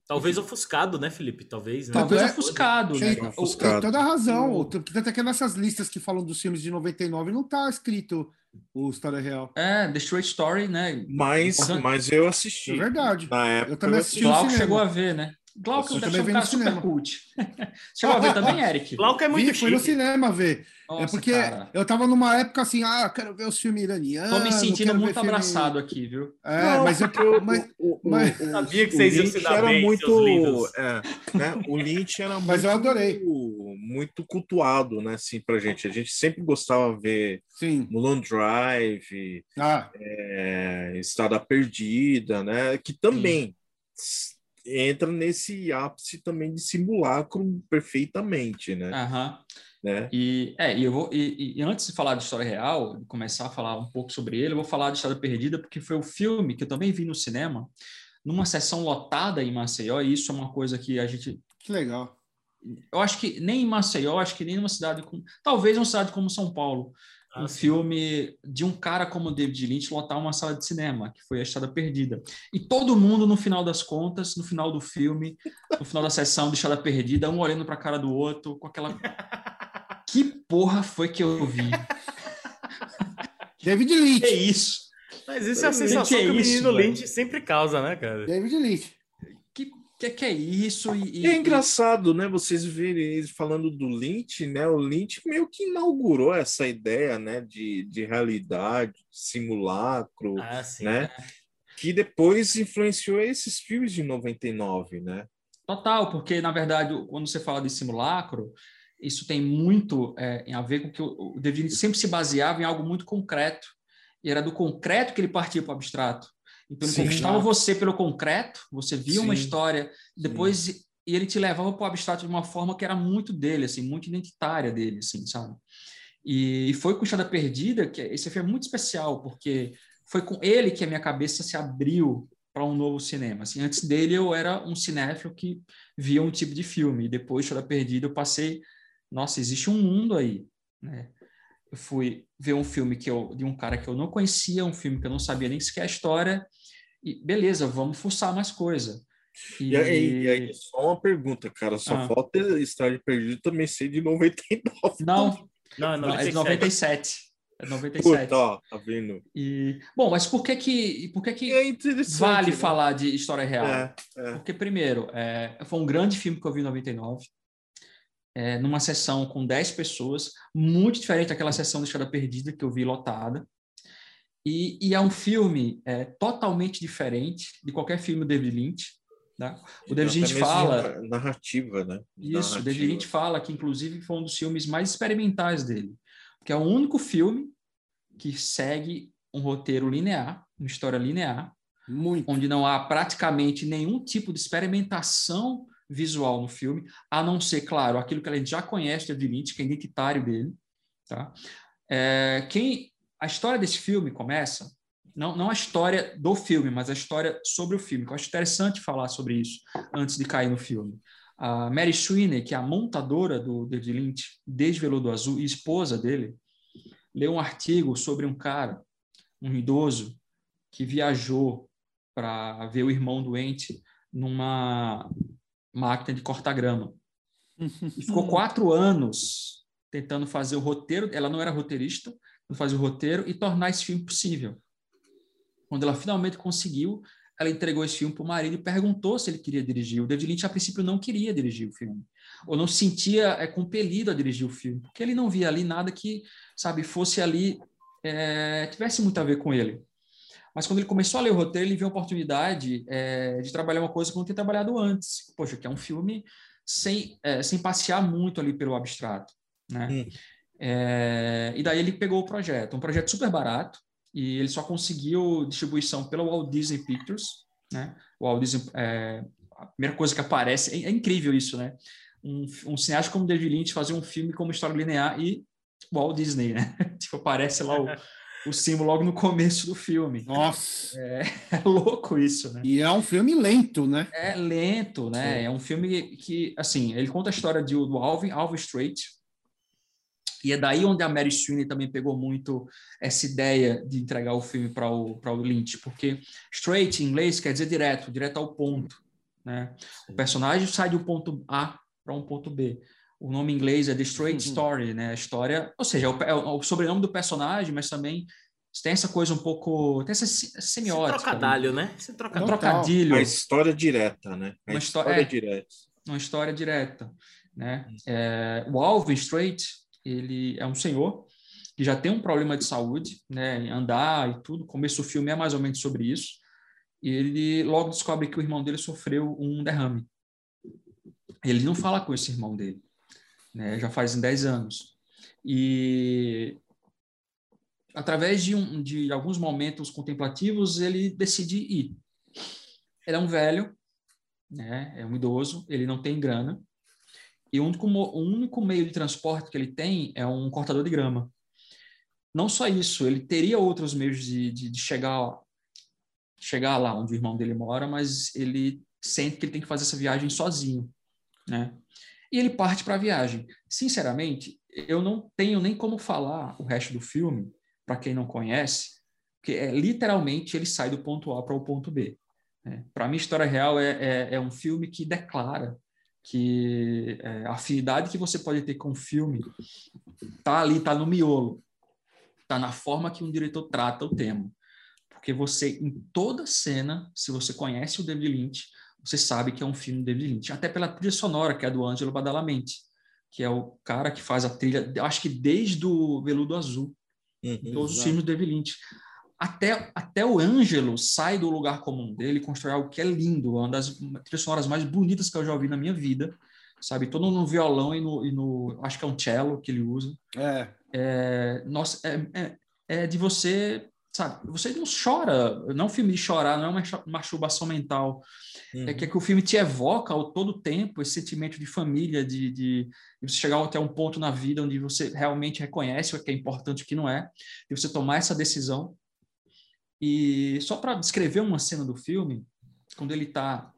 Talvez ofuscado, né, Felipe? Talvez, né? talvez é- ofuscado, né? Tem, O- ofuscado. tem toda a razão. o- Tanto é que nessas listas que falam dos filmes de 99 não tá escrito o História Real. É, The Straight Story, né? Mas, mas eu assisti. É verdade. Na época Eu também assisti no Glauco chegou a ver, né? Glauco Eu deve também ser um cara super cinema. cult. <laughs> chegou a ver também, <laughs> Eric? Glauco é muito Vi, fui no cinema ver. é Nossa, porque cara. eu tava numa época assim, ah, eu quero ver os filmes iranianos. Tô me sentindo muito abraçado aqui, viu? É, Não, mas eu. Mas, o, mas- o- Sabia que vocês iam se dar era bem, muito, <laughs> é, né? O Lynch era Mas eu muito, adorei. muito cultuado, né? Assim, pra gente. A gente sempre gostava de ver sim. Mulholland Drive, Ah, é, Estrada Perdida, né? Que também s- entra nesse ápice também de simulacro perfeitamente, né? Aham. né? E, é, e, eu vou, e, e antes de falar de História Real, começar a falar um pouco sobre ele, eu vou falar de História Perdida, porque foi o filme que eu também vi no cinema, numa sessão lotada em Maceió, e isso é uma coisa que a gente que legal. eu acho que nem em Maceió, acho que nem numa cidade como. Talvez uma cidade como São Paulo. Ah, um sim. filme de um cara como David Lynch lotar uma sala de cinema, que foi a Estrada Perdida. E todo mundo, no final das contas, no final do filme, no final da sessão de Estrada Perdida, um olhando para a cara do outro, com aquela. <laughs> Que porra foi que eu vi? David Lynch. Que isso? Mas isso é a Que sensação que que, é o isso, menino velho? Lynch sempre causa, né, cara? David Lynch. Que que, que é isso? E, E é engraçado, né? Vocês verem eles falando do Lynch, né? O Lynch meio que inaugurou essa ideia, né? De, de realidade, de simulacro, Ah, sim. né? Que depois influenciou esses filmes de 99, né? Total, porque na verdade, quando você fala de simulacro, isso tem muito é, a ver com que o o David Lynch sempre se baseava em algo muito concreto. E era do concreto que ele partia para o abstrato. Então ele Sim. conquistava você pelo concreto, você via uma Sim. história, depois e ele te levava para o abstrato de uma forma que era muito dele, assim, muito identitária dele, assim, sabe? E foi com Estrada Perdida que esse filme é muito especial, porque foi com ele que a minha cabeça se abriu para um novo cinema. Assim, antes dele eu era um cinéfilo que via um tipo de filme, e depois de Estrada Perdida eu passei, nossa, existe um mundo aí, né? Eu fui ver um filme que eu, de um cara que eu não conhecia, um filme que eu não sabia nem sequer a história, e beleza, vamos fuçar mais coisa. E, E, aí, e aí, só uma pergunta, cara. Só Ah. falta Estádio Perdido também ser de 99. Não, Não, é não, é de 97. 97. É 97. Puta, ó, tá vendo? E, bom, mas por que que, por que, que é interessante. vale né? falar de história real? É, é. Porque, primeiro, é, foi um grande filme que eu vi em 99, é, numa sessão com 10 pessoas, muito diferente daquela sessão de Estrada Perdida que eu vi lotada. E, e é um filme é, totalmente diferente de qualquer filme do David Lynch. Tá? O David Até Lynch fala. na- Narrativa, né? Isso, o Narrativa. David Lynch fala que, inclusive, foi um dos filmes mais experimentais dele. Porque é o único filme que segue um roteiro linear, uma história linear, Muito. onde não há praticamente nenhum tipo de experimentação visual no filme, a não ser, claro, aquilo que a gente já conhece de David Lynch, que é identitário dele. Tá? É, quem a história desse filme começa não, não a história do filme, mas a história sobre o filme. Eu acho interessante falar sobre isso antes de cair no filme. A Mary Sweeney, que é a montadora do David Lynch, desde Veludo Azul, e esposa dele, leu um artigo sobre um cara, um idoso, que viajou para ver o irmão doente numa máquina de cortar grama. E ficou <laughs> quatro anos tentando fazer o roteiro. Ela não era roteirista, fazer o roteiro e tornar esse filme possível. Quando ela finalmente conseguiu, ela entregou esse filme para o marido e perguntou se ele queria dirigir. O David Lynch, a princípio, não queria dirigir o filme, ou não se sentia é, compelido a dirigir o filme, porque ele não via ali nada que, sabe, fosse ali, é, tivesse muito a ver com ele. Mas quando ele começou a ler o roteiro, ele viu a oportunidade é, de trabalhar uma coisa que não tinha trabalhado antes. Poxa, que é um filme sem, é, sem passear muito ali pelo abstrato, né? Hum. É, e daí ele pegou o projeto, um projeto super barato, e ele só conseguiu distribuição pela Walt Disney Pictures, né? Walt Disney, é, a primeira coisa que aparece, é, é incrível isso, né? Um, um, cineasta como David Lynch fazer um filme como história linear e Walt Disney, né? <laughs> tipo, aparece lá o, o símbolo logo no começo do filme. Nossa! É, é, louco isso, né? E é um filme lento, né? É lento, né? Sim. É um filme que, assim, ele conta a história de, do Alvin, Alvin Strait, e é daí onde a Mary Sweeney também pegou muito essa ideia de entregar o filme para o, o Lynch, porque straight em inglês quer dizer direto, direto ao ponto. Né? O personagem sai do ponto A para um ponto B. O nome em inglês é The Straight uhum. Story, né? A história, ou seja, é o, é o, sobrenome do personagem, mas também tem essa coisa um pouco. Tem essa semiótica. Esse trocadilho, né? Esse trocadilho. É trocadilho. A história direta, né? A uma história, é, direta. Uma história direta. Né? É, o Alvin Strait, ele é um senhor que já tem um problema de saúde, né, andar e tudo. O começo do filme é mais ou menos sobre isso. E ele logo descobre que o irmão dele sofreu um derrame. Ele não fala com esse irmão dele, né, já faz 10 anos. E através de, um, de alguns momentos contemplativos, ele decide ir. Ele é um velho, né, é um idoso, ele não tem grana, e o único, o único meio de transporte que ele tem é um cortador de grama. Não só isso, ele teria outros meios de, de, de chegar, chegar lá onde o irmão dele mora, mas ele sente que ele tem que fazer essa viagem sozinho, né? E ele parte para a viagem. Sinceramente, eu não tenho nem como falar o resto do filme, para quem não conhece, porque é, literalmente ele sai do ponto A para o ponto B. Né? Para mim, História Real é, é, é um filme que declara que é, a afinidade que você pode ter com o filme tá ali, tá no miolo, tá na forma que um diretor trata o tema. Porque você, em toda cena, se você conhece o David Lynch, você sabe que é um filme do David Lynch. Até pela trilha sonora, que é do Ângelo Badalamenti, que é o cara que faz a trilha, acho que desde o Veludo Azul, uhum, todos os filmes do David Lynch até, até o Ângelo sai do lugar comum dele constrói algo que é lindo, uma das trilhas sonoras mais bonitas que eu já ouvi na minha vida, sabe? Todo no violão e no, e no acho que é um cello que ele usa. É. é nossa, é, é, é, de você, sabe? Você não chora, não é um filme de chorar, não é uma masturbação mental. Uhum. É que, é que o filme te evoca ao todo tempo esse sentimento de família, de, de, de, você chegar até um ponto na vida onde você realmente reconhece o que é importante e o que não é, e você tomar essa decisão e só para descrever uma cena do filme, quando ele está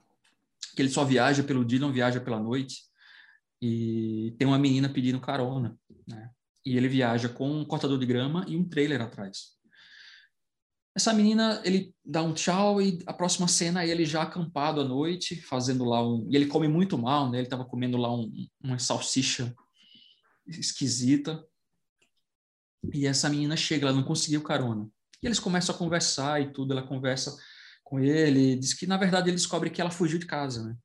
que ele só viaja pelo dia, não viaja pela noite, e tem uma menina pedindo carona, né? E ele viaja com um cortador de grama e um trailer atrás. Essa menina, ele dá um tchau e a próxima cena é ele já acampado à noite, fazendo lá um... E ele come muito mal, né? Ele estava comendo lá um, uma salsicha esquisita. E essa menina chega, ela não conseguiu carona. E eles começam a conversar e tudo, ela conversa com ele, diz que, na verdade, ele descobre que ela fugiu de casa, né?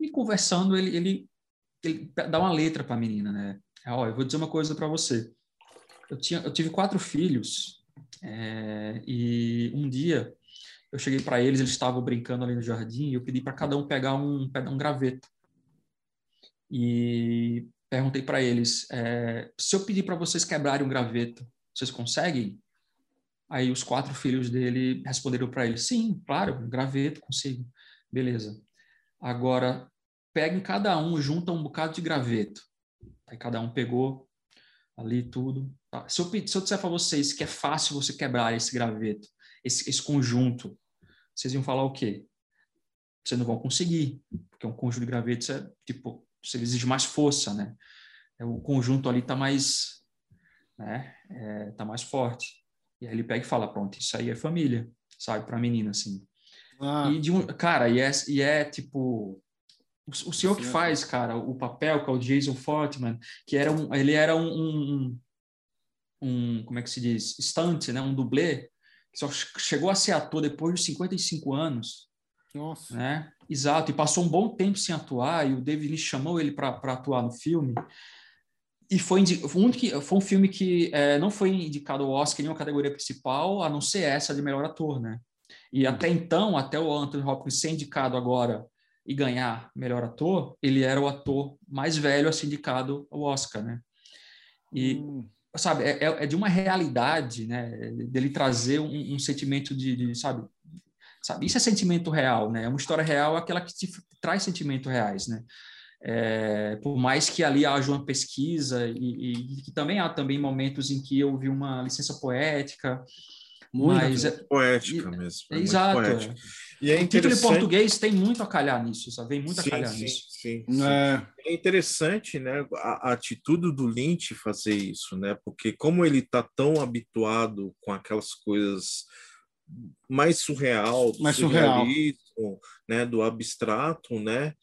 E conversando, ele, ele, ele dá uma letra para a menina, né? Ó, eu vou dizer uma coisa para você. Eu, tinha, eu tive quatro filhos é, e um dia eu cheguei para eles, eles estavam brincando ali no jardim e eu pedi para cada um pegar um, um graveto. E perguntei para eles, é, se eu pedir para vocês quebrarem um graveto, vocês conseguem? Aí os quatro filhos dele responderam para ele: sim, claro, graveto, consigo. Beleza. Agora, pega em cada um, junta um bocado de graveto. Aí cada um pegou ali tudo. Tá. Se, eu, se eu disser para vocês que é fácil você quebrar esse graveto, esse, esse conjunto, vocês iam falar o quê? Vocês não vão conseguir, porque um conjunto de gravetos é tipo, você exige mais força, né? É, o conjunto ali está mais, né? É, tá mais forte. E aí ele pega e fala, pronto, isso aí é família, sabe, para a menina assim. Ah. E de um, cara, e é, e é tipo o, o senhor Sim, que faz, cara, o papel, que é o Jason Fortman, que era um, ele era um, um, um como é que se diz, stunt, né, um dublê, que só chegou a ser ator depois de 55 anos. Nossa. Né? Exato, e passou um bom tempo sem atuar, e o David Lee chamou ele para atuar no filme. E foi, um, foi um filme que é, não foi indicado ao Oscar em nenhuma categoria principal, a não ser essa de melhor ator, né? E uhum. até então, até o Anthony Hopkins ser indicado agora e ganhar melhor ator, ele era o ator mais velho a ser indicado ao Oscar, né? E, hum. sabe, é, é, é de uma realidade, né? Dele trazer um, um sentimento de, de, sabe? Sabe, isso é sentimento real, né? É uma história real, aquela que te traz sentimentos reais, né? É, por mais que ali haja uma pesquisa e, e, que também há também momentos em que eu vi uma licença poética, muito mas é, poética e, mesmo. É exato. Poética. E é o título em português tem muito a calhar nisso, sabe? Vem muito a sim, calhar sim, nisso. Sim, sim. É. é. interessante, né, a, a, atitude do Lynch fazer isso, né? Porque como ele está tão habituado com aquelas coisas mais surreal, do mais surreal. né, do abstrato, né?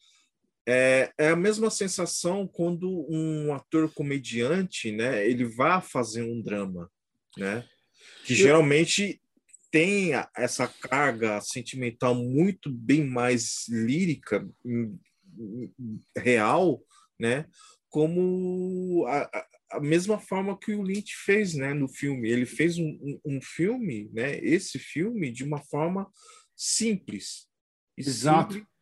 É, é a mesma sensação quando um ator comediante, né, ele vai fazer um drama, né? Que Eu... geralmente tem essa carga sentimental muito bem mais lírica, real, né? Como a, a mesma forma que o Lynch fez, né? No filme, ele fez um, um, um filme, né? Esse filme de uma forma simples. Exato. Simples,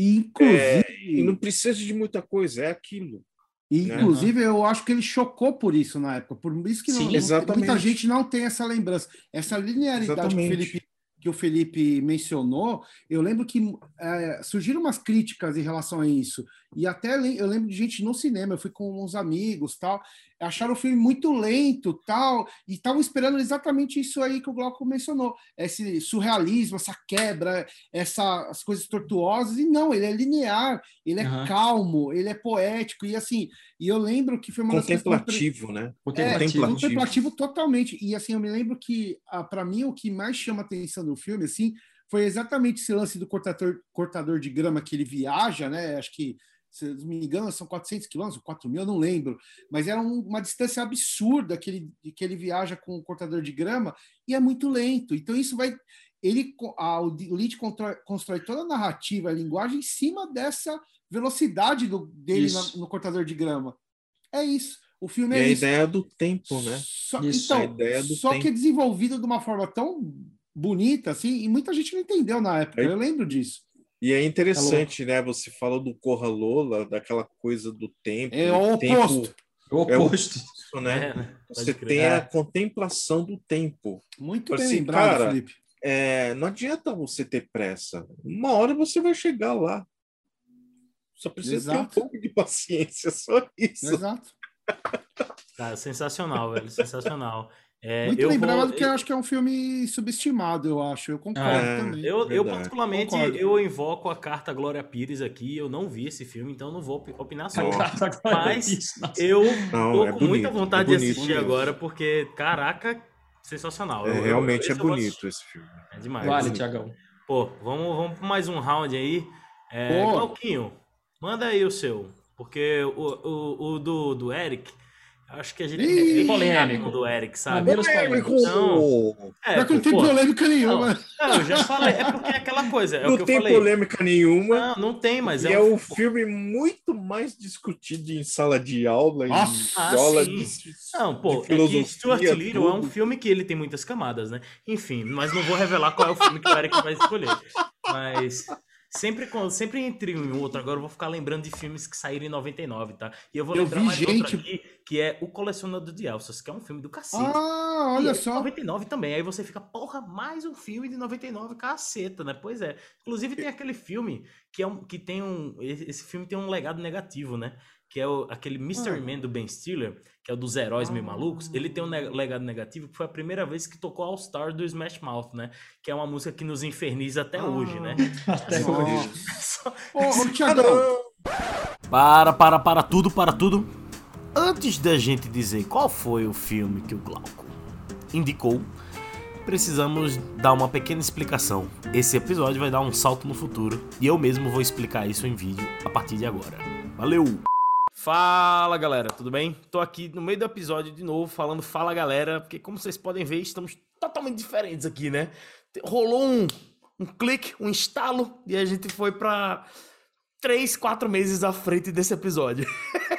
Inclusive, é, e não precisa de muita coisa, é aquilo. inclusive, eu acho que ele chocou por isso na época. Por isso que Sim, não, muita gente não tem essa lembrança. Essa linearidade que o, Felipe, que o Felipe mencionou, eu lembro que é, surgiram umas críticas em relação a isso. E até eu lembro de gente no cinema, eu fui com uns amigos tal, acharam o filme muito lento tal, e estavam esperando exatamente isso aí que o Glauco mencionou, esse surrealismo, essa quebra, essas coisas tortuosas, e não, ele é linear, ele é uhum. calmo, ele é poético, e assim, e eu lembro que foi uma Contemplativo, né? Contemplativo. É, contemplativo totalmente, e assim, eu me lembro que, ah, para mim, o que mais chama atenção no filme, assim, foi exatamente esse lance do cortador, cortador de grama que ele viaja, né? Acho que se não me engano, são 400 quilômetros, 4 mil, eu não lembro, mas era um, uma distância absurda que ele, que ele viaja com o cortador de grama e é muito lento. Então, isso vai. Ele, a, o Lead constrói, constrói, toda a narrativa, a linguagem em cima dessa velocidade do, dele na, no cortador de grama. É isso. O filme e é a isso. ideia do tempo, né? Só, isso, então, só tempo. que é desenvolvido de uma forma tão bonita assim, e muita gente não entendeu na época. Eu lembro disso. E é interessante, né? Você falou do Corra Lola, daquela coisa do tempo. É o oposto. Tempo, o oposto. É o, né? É, né? Você tem a contemplação do tempo. Muito bem assim, lembrado, cara, Felipe. É, não adianta você ter pressa. Uma hora você vai chegar lá. Só precisa Exato. ter um pouco de paciência, só isso. Exato. Cara, sensacional, velho. Sensacional. É, Muito lembrado vou... que eu acho que é um filme subestimado, eu acho. Eu concordo é, também. Eu, eu particularmente, concordo. eu invoco a carta Glória Pires aqui. Eu não vi esse filme, então não vou opinar sobre. Mas eu não, tô é com bonito, muita vontade é bonito, de assistir bonito. agora, porque, caraca, sensacional. É, eu, realmente eu, é bonito esse filme. É demais. Vale, Tiagão. Pô, vamos, vamos para mais um round aí. É, Glauquinho, manda aí o seu. Porque o, o, o do, do Eric Acho que a gente Ih, tem polêmico do Eric, sabe? Polêmico! Não, é, não tem pô, polêmica nenhuma. Não, eu já falei, é porque é aquela coisa. É não tem falei. polêmica nenhuma. Não, não tem, mas é, é um filme muito mais discutido em sala de aula, Nossa, em aula de, Não, pô, de é que Stuart Little é um filme que ele tem muitas camadas, né? Enfim, mas não vou revelar qual é o filme que o Eric vai escolher. Mas Sempre, sempre entre um e outro, agora eu vou ficar lembrando de filmes que saíram em 99, tá? E eu vou eu lembrar vi mais gente... aqui, que é O Colecionador de Elfas, que é um filme do cacete. Ah, olha é de só. 99 também. Aí você fica, porra, mais um filme de 99, caceta, né? Pois é. Inclusive tem aquele filme que é um que tem um esse filme tem um legado negativo, né? Que é o, aquele Mystery Ah. Man do Ben Stiller, que é o dos heróis meio Ah. malucos. Ele tem um ne- legado negativo que foi a primeira vez que tocou All Star do Smash Mouth, né? Que é uma música que nos inferniza até hoje, né? <laughs> Até Nossa. hoje. <laughs> Ô Tiagão, Para, para, para tudo, para tudo. Antes da gente dizer qual foi o filme que o Glauco indicou, precisamos dar uma pequena explicação. Esse episódio vai dar um salto no futuro e eu mesmo vou explicar isso em vídeo a partir de agora. Valeu! Fala galera, tudo bem? Tô aqui no meio do episódio de novo falando fala galera, porque como vocês podem ver, estamos totalmente diferentes aqui, né? Rolou um, um clique, um estalo e a gente foi pra três, quatro meses à frente desse episódio. <laughs>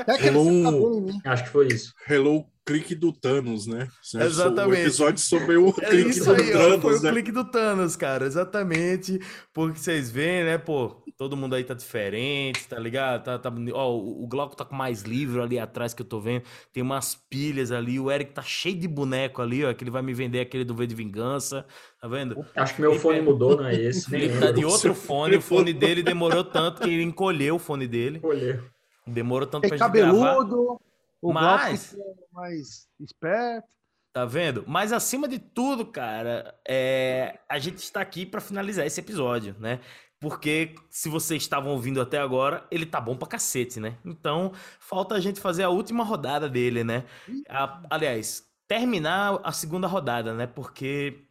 até que ele Hello. acabou em mim. Acho que foi isso. Hello, clique do Thanos, né? Certo? Exatamente. O episódio sobre o É clique isso do aí, ó, Thanos, foi o né? clique do Thanos, cara, exatamente. Porque vocês veem, né, pô, todo mundo aí tá diferente, tá ligado? Tá, tá, ó, o, o Glauco tá com mais livro ali atrás que eu tô vendo, tem umas pilhas ali, o Eric tá cheio de boneco ali, ó, que ele vai me vender aquele do V de Vingança, tá vendo? Acho que meu fone mudou, não é esse. Ele tá de <laughs> outro fone, o fone dele demorou tanto que ele encolheu o fone dele, Olhei. Demorou tanto Tem pra gente gravar. cabeludo, o Mas- mais esperto. Tá vendo? Mas acima de tudo, cara, é... a gente está aqui para finalizar esse episódio, né? Porque se vocês estavam ouvindo até agora, ele tá bom pra cacete, né? Então, falta a gente fazer a última rodada dele, né? A- aliás, terminar a segunda rodada, né? Porque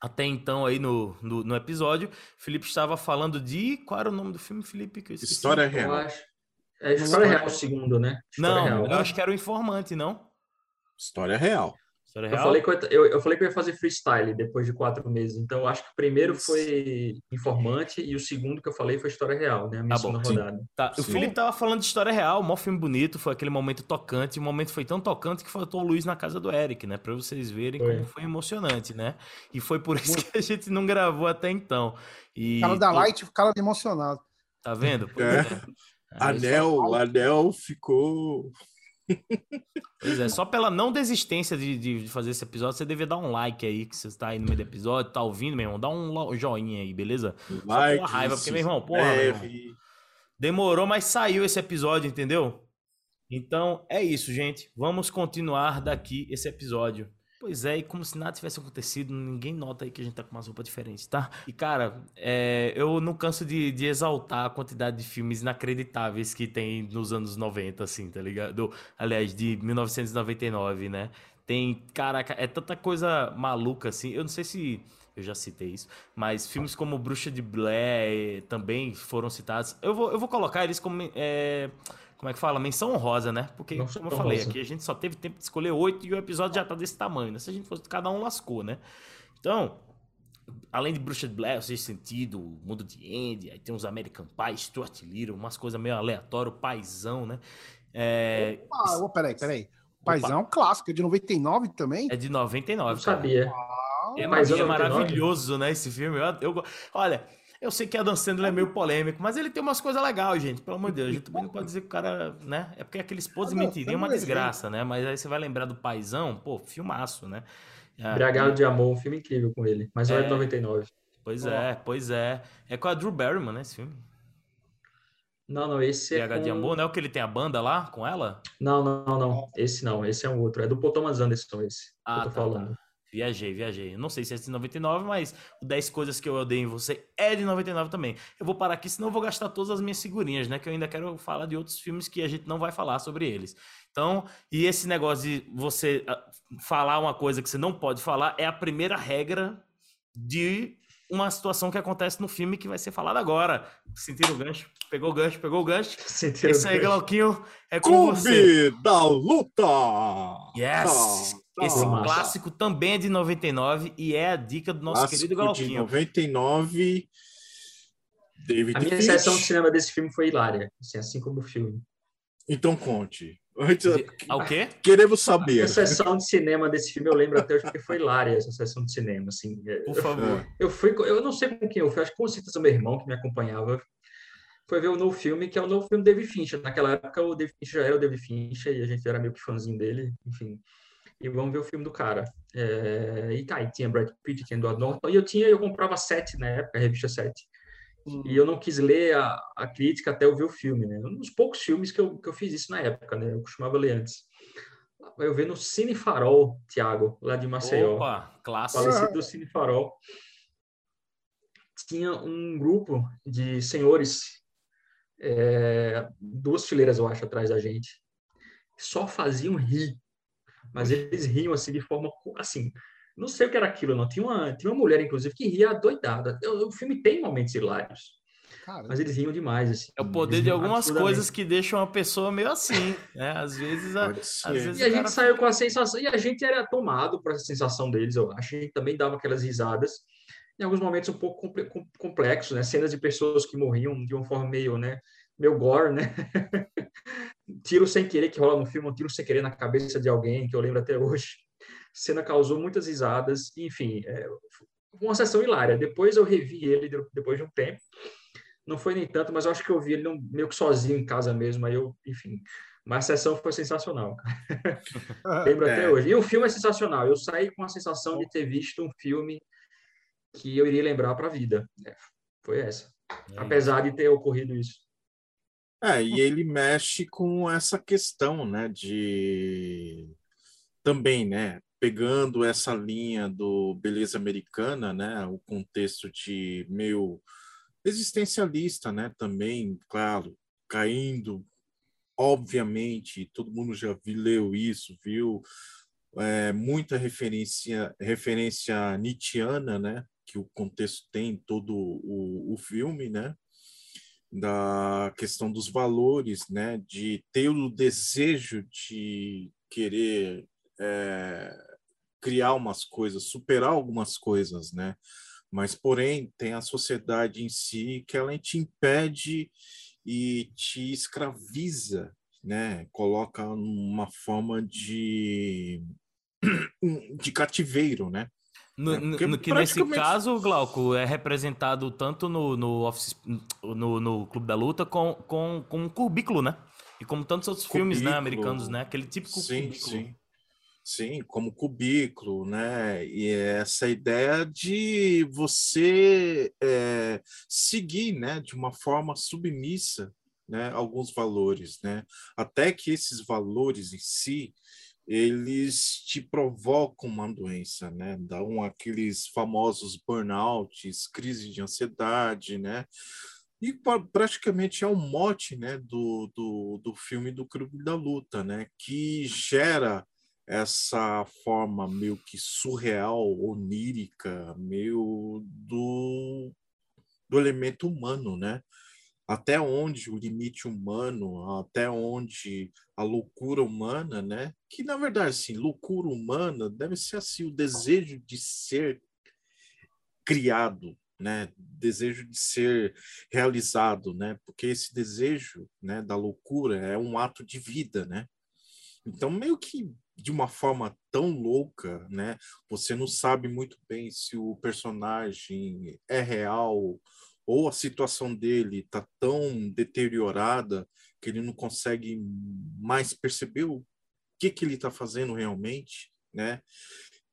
até então aí no, no, no episódio, Felipe estava falando de. Qual era o nome do filme, Felipe? Eu. História Eu real. acho. É História Real o segundo, né? História Não, Real. eu acho que era o Informante, não? História real. História Eu Real? falei, que eu, eu, eu falei que eu ia fazer freestyle depois de quatro meses. Então, eu acho que o primeiro foi Informante e o segundo que eu falei foi História Real, né? A minha Tá bom, segunda rodada. Tá, o. Felipe tava falando de história real, mó filme bonito, foi aquele momento tocante, o momento foi tão tocante que faltou luz na casa do Eric, né? Pra vocês verem Foi. como foi emocionante, né? E foi por isso que a gente não gravou até então. E O cara da Light, o cara emocionado. Tá vendo? Pois É. Anel, Anel ficou. Pois é, só pela não desistência de, de de fazer esse episódio, você devia dar um like aí, que você está aí no meio do episódio, tá ouvindo, meu irmão, dá um joinha aí, beleza? Like, raiva, porque, meu irmão, porra, meu irmão. Demorou, mas saiu esse episódio, entendeu? Então é isso, gente. Vamos continuar daqui esse episódio. Pois é, e como se nada tivesse acontecido, ninguém nota aí que a gente tá com umas roupas diferentes, tá? E cara, é, eu não canso de, de exaltar a quantidade de filmes inacreditáveis que tem nos anos 90, assim, tá ligado? Aliás, de 1999, né? Tem, caraca, é tanta coisa maluca assim. Eu não sei se eu já citei isso, mas filmes como Bruxa de Blair também foram citados. Eu vou, eu vou colocar eles como. eh, como é que fala? Menção honrosa, né? Porque, Menção como eu falei, honrosa. aqui a gente só teve tempo de escolher oito e o episódio já tá desse tamanho, né? Se a gente fosse cada um, lascou, né? Então, além de Bruxa de Blair, o Sexto Sentido, o Mundo de Andy, aí tem uns American Pie, Stuart Little, umas coisas meio aleatórias, o Paizão, né? É, Ah, ô, peraí, peraí. O Paizão é um clássico, é de 99 também. é de 99, Não cara. sabia. Ah, É, é maravilhoso, né, esse filme. Eu, eu olha, eu sei que Adam Sandler é meio polêmico, mas ele tem umas coisas legais, gente. Pelo amor de Deus, a gente também não pode dizer que o cara, né? É porque aquele esposo Adam mentiria é uma é desgraça, né? Mas aí você vai lembrar do paizão, pô, filmaço, né? Embriagado de Amor, um filme incrível com ele. Mas não é É. de 99. Pois é, pois é. É com a Drew Barrymore, né, esse filme? Não, não, esse é. PH de com- Amor, não é o que ele tem a banda lá com ela? Não, não, não. Esse não, esse é um outro. É do Paul Thomas Anderson, esse. que Ah, eu tô tá, falando. tá. Viajei, viajei. Eu não sei se é de 99, mas o 10 coisas que eu odeio em você é de 99 também. Eu vou parar aqui, senão eu vou gastar todas as minhas figurinhas, né? Que eu ainda quero falar de outros filmes que a gente não vai falar sobre eles. Então, e esse negócio de você ah, falar uma coisa que você não pode falar é a primeira regra de uma situação que acontece no filme que vai ser falado agora. Sentiram o gancho? Pegou o gancho, pegou o gancho. Sentiram Isso aí, gancho. Glauquinho, é com você. Clube da Luta! Yes! Esse clássico também é de 99 e é a dica do nosso Clássico querido de Glauquinho. 99. David A minha Finch. sessão de cinema desse filme foi hilária, assim, assim como o filme. Então conte. Antes, De- Ao quê? queremos A saber. sessão de cinema desse filme eu lembro até hoje porque foi hilária essa sessão de cinema, assim. Por favor. Eu fui, com- eu não sei com quem eu fui, acho que com certeza meu irmão que me acompanhava. foi ver o novo filme, que é o novo filme do David Fincher. Naquela época o David Fincher já era o David Fincher e a gente era meio que fãzinho dele, enfim. E vamos ver o filme do cara. É... E tá, e tinha Brad Pitt, tinha Edward Norton, e eu tinha, eu comprava sete na época, a revista 7. Uhum. E eu não quis ler a, a, crítica até eu ver o filme, né? Um dos poucos filmes que eu, que eu fiz isso na época, né? Eu costumava ler antes. Eu vi no Cine Farol, Tiago, lá de Maceió. Opa, clássico. Falecido do Cine Farol. Tinha um grupo de senhores, é, duas fileiras, eu acho, atrás da gente, só faziam rir. Mas eles riam assim de forma assim, não sei o que era aquilo, não. Tinha uma, tinha uma mulher, inclusive, que ria doidada. O, o filme tem momentos hilários. Mas eles riam demais. Assim. É o poder de algumas coisas que deixam a pessoa meio assim, né? Às vezes. A, às vezes e a gente saiu com a sensação. E a gente era tomado por essa sensação deles, eu acho. A gente também dava aquelas risadas. Em alguns momentos um pouco complexos, né? Cenas de pessoas que morriam de uma forma meio, né? Meio gore, né? <laughs> tiro sem querer que rola no filme, um tiro sem querer na cabeça de alguém, que eu lembro até hoje cena causou muitas risadas, enfim, é, uma sessão hilária. Depois eu revi ele depois de um tempo. Não foi nem tanto, mas eu acho que eu vi ele meio que sozinho em casa mesmo. Aí eu, enfim, mas a sessão foi sensacional. <laughs> Lembro é. até hoje. E o filme é sensacional. Eu saí com a sensação de ter visto um filme que eu iria lembrar para a vida. É, foi essa. É Apesar de ter ocorrido isso. É, e ele mexe com essa questão, né, de também, né, pegando essa linha do beleza americana, né, o contexto de meio existencialista, né, também, claro, caindo, obviamente, todo mundo já viu, leu isso, viu é, muita referência referência nietzschiana, né, que o contexto tem todo o, o filme, né, da questão dos valores, né, de ter o desejo de querer é, criar umas coisas, superar algumas coisas, né? Mas, porém, tem a sociedade em si que ela te impede e te escraviza, né? Coloca uma forma de, <clears throat> de cativeiro, né? No, é, no, que praticamente... nesse caso, Glauco, é representado tanto no, no, office, no, no Clube da Luta com, com, com um cubículo, né? E como tantos outros cubículo. filmes né, americanos, né? Aquele típico sim, cubículo. Sim. Sim, como cubículo, né? E essa ideia de você é, seguir, né, de uma forma submissa, né, alguns valores, né? Até que esses valores em si eles te provocam uma doença, né? Dão aqueles famosos burnouts, crise de ansiedade, né? E praticamente é o mote, né, do, do, do filme do Clube da Luta, né? Que gera essa forma meio que surreal, onírica, meio do, do elemento humano, né? Até onde o limite humano, até onde a loucura humana, né? Que na verdade, assim, loucura humana deve ser assim o desejo de ser criado, né? Desejo de ser realizado, né? Porque esse desejo, né, da loucura é um ato de vida, né? Então meio que de uma forma tão louca, né? Você não sabe muito bem se o personagem é real ou a situação dele está tão deteriorada que ele não consegue mais perceber o que, que ele está fazendo realmente, né?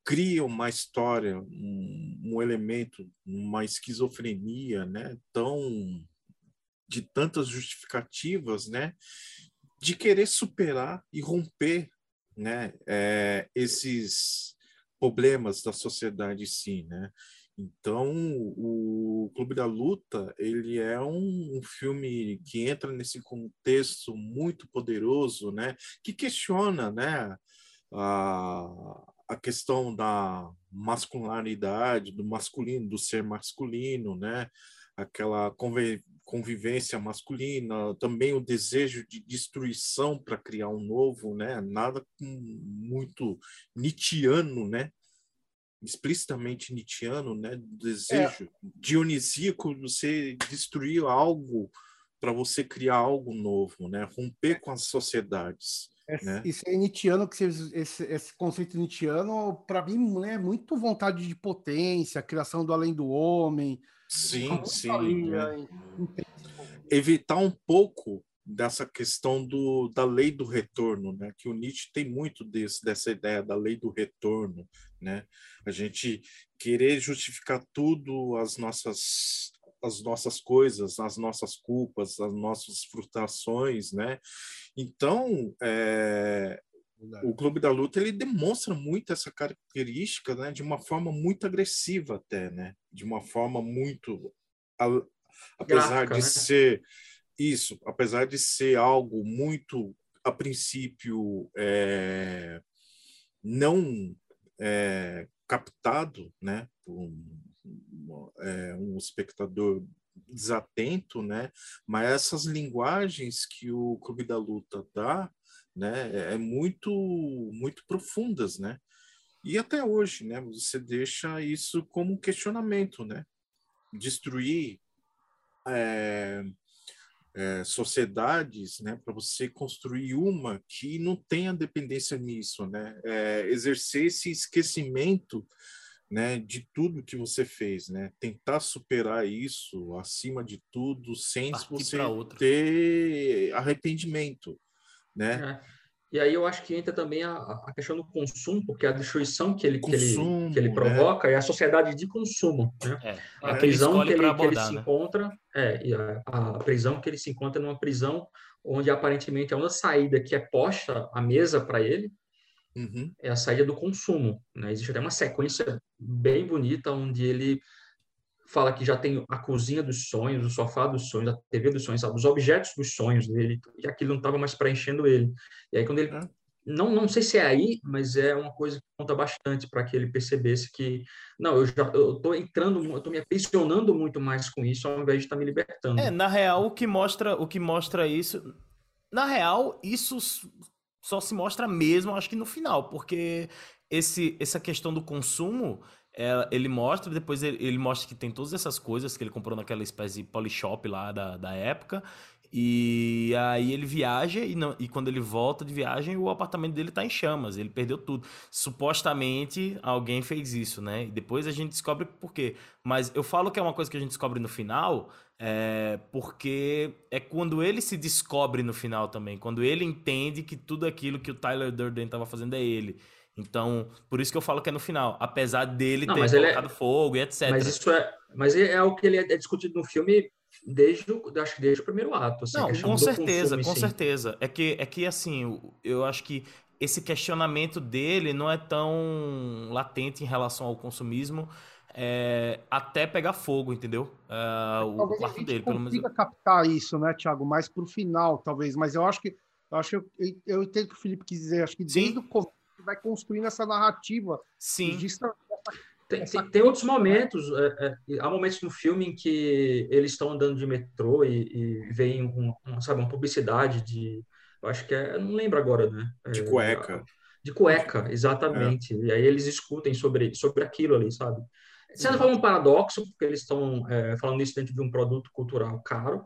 Cria uma história, um, um elemento, uma esquizofrenia, né? Tão de tantas justificativas, né? De querer superar e romper né, é, esses problemas da sociedade sim, né? Então, o Clube da Luta, ele é um, um, filme que entra nesse contexto muito poderoso, né? Que questiona, né? A, a questão da masculinidade, do masculino, do ser masculino, né? Aquela convivência masculina, também o desejo de destruição para criar um novo, né? Nada muito Nietzscheano, né? Explicitamente Nietzscheano, né? Desejo é. dionisíaco, você destruir algo para você criar algo novo, né? Romper com as sociedades. né? Isso é que esse, esse conceito Nietzscheano, para mim, né, é muito vontade de potência, criação do além do homem, Sim, sim. É. evitar um pouco dessa questão do, da lei do retorno, né? Que o Nietzsche tem muito desse, dessa ideia da lei do retorno, né? A gente querer justificar tudo as nossas as nossas coisas, as nossas culpas, as nossas frustrações, né? Então, é, o Clube da Luta ele demonstra muito essa característica, né? De uma forma muito agressiva até, né? De uma forma muito, apesar Gráfica, de né? ser isso, apesar de ser algo muito, a princípio, é, não é, captado, né, por um, é, um espectador desatento, né, mas essas linguagens que o Clube da Luta dá, né, é muito, muito profundas, né, e até hoje, né, você deixa isso como um questionamento, né, destruir é, é, sociedades, né, para você construir uma que não tenha dependência nisso, né, é, exercer esse esquecimento, né, de tudo que você fez, né, tentar superar isso acima de tudo, sem Partir você ter arrependimento, né. É. E aí eu acho que entra também a, a questão do consumo, porque a destruição que ele, consumo, que ele, que ele provoca né? é a sociedade de consumo. Né? É, a é prisão que ele, abordar, que ele se né? encontra, é, a, a, prisão que ele se encontra numa prisão onde aparentemente a única saída que é posta à mesa para ele uhum. é a saída do consumo. Né? Existe até uma sequência bem bonita onde ele fala que já tem a cozinha dos sonhos, o sofá dos sonhos, a TV dos sonhos, sabe? os objetos dos sonhos dele, e aquilo não estava mais preenchendo ele. E aí quando ele é. não, não sei se é aí, mas é uma coisa que conta bastante para que ele percebesse que não, eu já eu tô entrando, eu tô me aprisionando muito mais com isso ao invés de estar tá me libertando. É, na real o que mostra, o que mostra isso, na real isso só se mostra mesmo, acho que no final, porque esse essa questão do consumo ela, ele mostra, depois ele, ele, mostra que tem todas essas coisas que ele comprou naquela espécie de polishop lá da, da época. E aí ele viaja e, não, e quando ele volta de viagem, o apartamento dele tá em chamas, ele perdeu tudo. Supostamente alguém fez isso, né? E depois a gente descobre por quê. Mas eu falo que é uma coisa que a gente descobre no final, é porque é quando ele se descobre no final também, quando ele entende que tudo aquilo que o Tyler Durden estava fazendo é ele. Então, por isso que eu falo que é no final, apesar dele não, ter é colocado é... fogo e etc. Mas isso é, mas é o que ele é discutido no filme desde o, acho que desde o primeiro ato. Assim, não, com certeza, com sim. certeza. É que, é que assim, eu acho que esse questionamento dele não é tão latente em relação ao consumismo. É, até pegar fogo, entendeu? É, o talvez quarto dele, pelo menos. captar isso, né, Thiago? Mais pro final, talvez. Mas eu acho que eu acho que eu, eu entendo o que o Felipe quis dizer. Acho que desde Sim. o começo vai construindo essa narrativa. Sim. Tem, tem, tem, outros momentos, é, é, há momentos no filme em que eles estão andando de metrô e, e veem um, um, sabe, uma publicidade de. Eu acho que é. Eu não lembro agora, né? De cueca. De cueca, exatamente. É. E aí eles discutem sobre, sobre aquilo ali, sabe? De certa forma, um paradoxo, porque eles estão é, falando isso dentro de um produto cultural caro,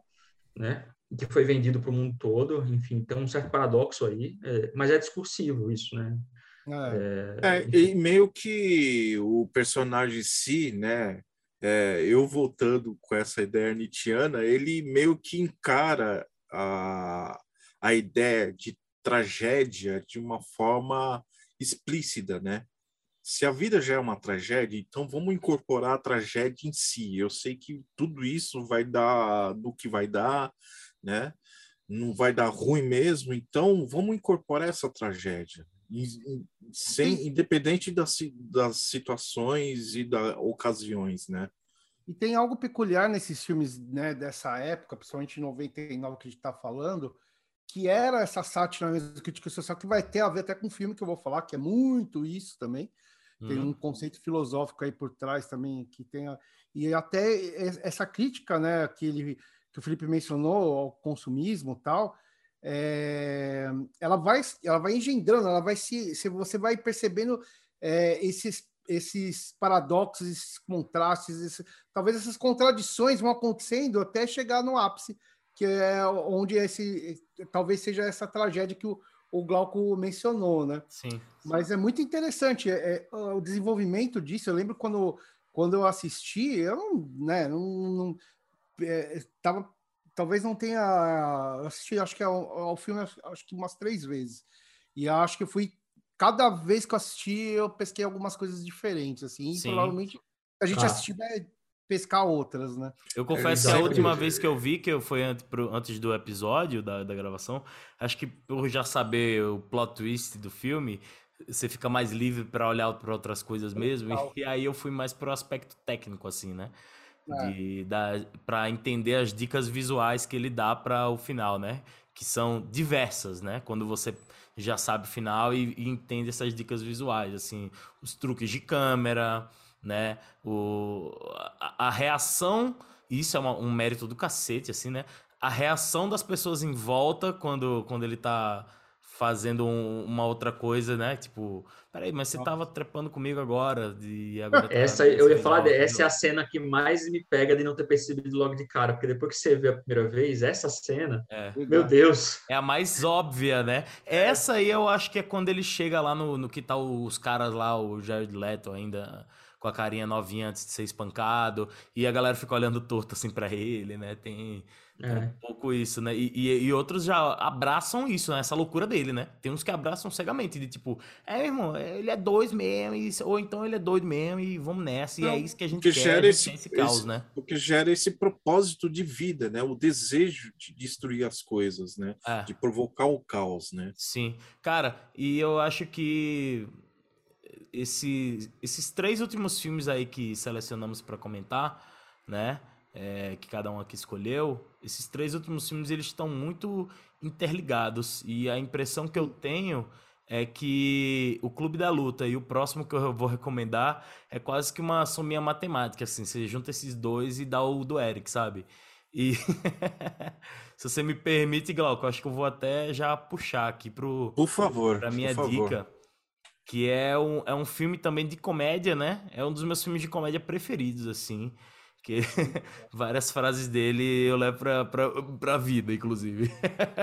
né? Que foi vendido para o mundo todo, enfim, tem um certo paradoxo aí, é, mas é discursivo isso, né? É. é, e meio que o personagem si, né? É, eu voltando com essa ideia nietzschiana, ele meio que encara a, a ideia de tragédia de uma forma explícita, né? Se a vida já é uma tragédia, então vamos incorporar a tragédia em si. Eu sei que tudo isso vai dar do que vai dar, né? Não vai dar ruim mesmo, então vamos incorporar essa tragédia sem, independente das, das situações e das ocasiões, né? E tem algo peculiar nesses filmes né, dessa época, principalmente em 99 que a gente está falando, que era essa sátira mesmo, crítica social, que vai ter a ver até com o filme que eu vou falar, que é muito isso também. Tem uhum. um conceito filosófico aí por trás também, que tem a, e até essa crítica, né, que, ele, que o Felipe mencionou ao consumismo tal, é, ela vai ela vai engendrando, ela vai se, se você vai percebendo é, esses esses paradoxos, esses contrastes, esse, talvez essas contradições vão acontecendo até chegar no ápice, que é onde esse talvez seja essa tragédia que o, o Glauco mencionou, né? Sim. Mas é muito interessante é, é, o desenvolvimento disso. Eu lembro quando, quando eu assisti, eu não, né, não, não é, tava talvez não tenha. Eu assisti, acho que ao, ao filme, acho que umas três vezes. E acho que eu fui. Cada vez que eu assisti, eu pesquei algumas coisas diferentes, assim. E provavelmente a gente ah. assistir vai pescar outras, né? Eu confesso é, que a última vez que eu vi, que eu foi antes, pro, antes do episódio da, da gravação, acho que por já saber o plot twist do filme, você fica mais livre para olhar para outras coisas mesmo. E, e, aí eu fui mais pro aspecto técnico, assim, né? É. para entender as dicas visuais que ele dá para o final, né? Que são diversas, né? Quando você já sabe o final e, e entende essas dicas visuais, assim, os truques de câmera, né? O, a, a reação, isso é uma, um mérito do cacete, assim, né? A reação das pessoas em volta quando, quando ele tá fazendo um, uma outra coisa, né? Tipo, peraí, mas você Nossa. tava trepando comigo agora. E agora tá essa, eu ia falar, essa é a cena que mais me pega de não ter percebido logo de cara, porque depois que você vê a primeira vez, essa cena, é. meu Deus. É a mais óbvia, né? Essa aí eu acho que é quando ele chega lá no, no que tá os caras lá, o Jared Leto ainda com a carinha novinha antes de ser espancado, e a galera fica olhando torto assim para ele, né? Tem é. um pouco isso, né? E, e, e, outros já abraçam isso, né? Essa loucura dele, né? Tem uns que abraçam cegamente, de tipo, é, irmão, ele é dois mesmo, e, ou então ele é doido mesmo, e vamos nessa, Não, e é isso que a gente que quer, gera esse, esse caos, esse, né? O que gera esse propósito de vida, né? O desejo de destruir as coisas, né? É. De provocar o caos, né? Sim. Cara, e eu acho que esse, esses três últimos filmes aí que selecionamos para comentar, né? É, que cada um aqui escolheu, esses três últimos filmes eles estão muito interligados e a impressão que eu tenho é que o Clube da Luta e o próximo que eu vou recomendar é quase que uma sominha matemática, assim, você junta esses dois e dá o do Eric, sabe? E <laughs> se você me permite, Glauco, acho que eu vou até já puxar aqui pro Por favor. Pra minha dica. Favor que é um, é um filme também de comédia, né? É um dos meus filmes de comédia preferidos, assim. Que <laughs> várias frases dele eu levo pra, pra, pra vida, inclusive.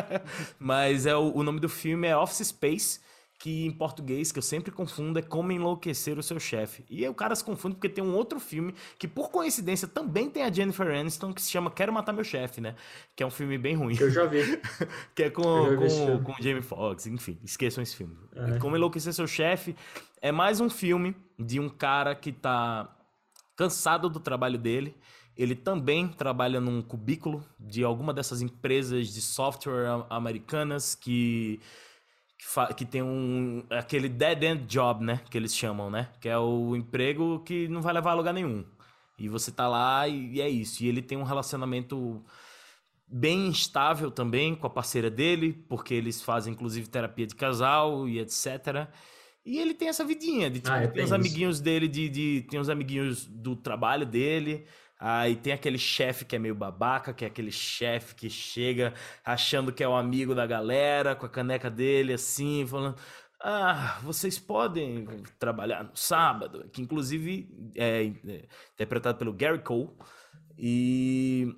<laughs> Mas é o, o nome do filme é Office Space que em português, que eu sempre confundo, é Como Enlouquecer o Seu Chefe. E o cara se confunde porque tem um outro filme que, por coincidência, também tem a Jennifer Aniston, que se chama Quero Matar Meu Chefe, né? Que é um filme bem ruim. Que eu já vi. <laughs> que é com, com, com Jamie Foxx, enfim, esqueçam esse filme. É. Como Enlouquecer Seu Chefe é mais um filme de um cara que tá cansado do trabalho dele. Ele também trabalha num cubículo de alguma dessas empresas de software americanas que que, que tem um aquele dead end job, né, que eles chamam, né, que é o emprego que não vai levar a lugar nenhum. E você tá lá e, e é isso. E ele tem um relacionamento bem instável também com a parceira dele, porque eles fazem inclusive terapia de casal e etc. E ele tem essa vidinha de tipo, ah, tem os amiguinhos dele de, de tem os amiguinhos do trabalho dele, Aí tem aquele chefe que é meio babaca, que é aquele chefe que chega achando que é o um amigo da galera, com a caneca dele assim, falando: Ah, vocês podem trabalhar no sábado, que inclusive é, interpretado pelo Gary Cole. E,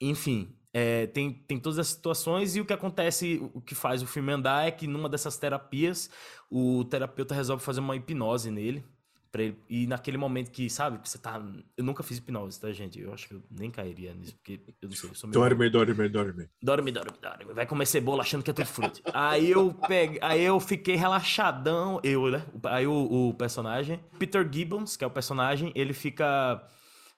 enfim, é, tem, tem todas as situações e o que acontece, o que faz o filme andar é que numa dessas terapias, o terapeuta resolve fazer uma hipnose nele ele, e naquele momento que, sabe, que você tá. Eu nunca fiz hipnose, tá, gente? Eu acho que eu nem cairia nisso, porque eu não sei. Eu sou meio... Dorme, dorme, dorme. Dorme, dorme, dorme. Vai comer cebola achando que é tudo fruto. aí eu peguei, aí eu fiquei relaxadão, eu, né? Aí o, o personagem, Peter Gibbons, que é o personagem, ele fica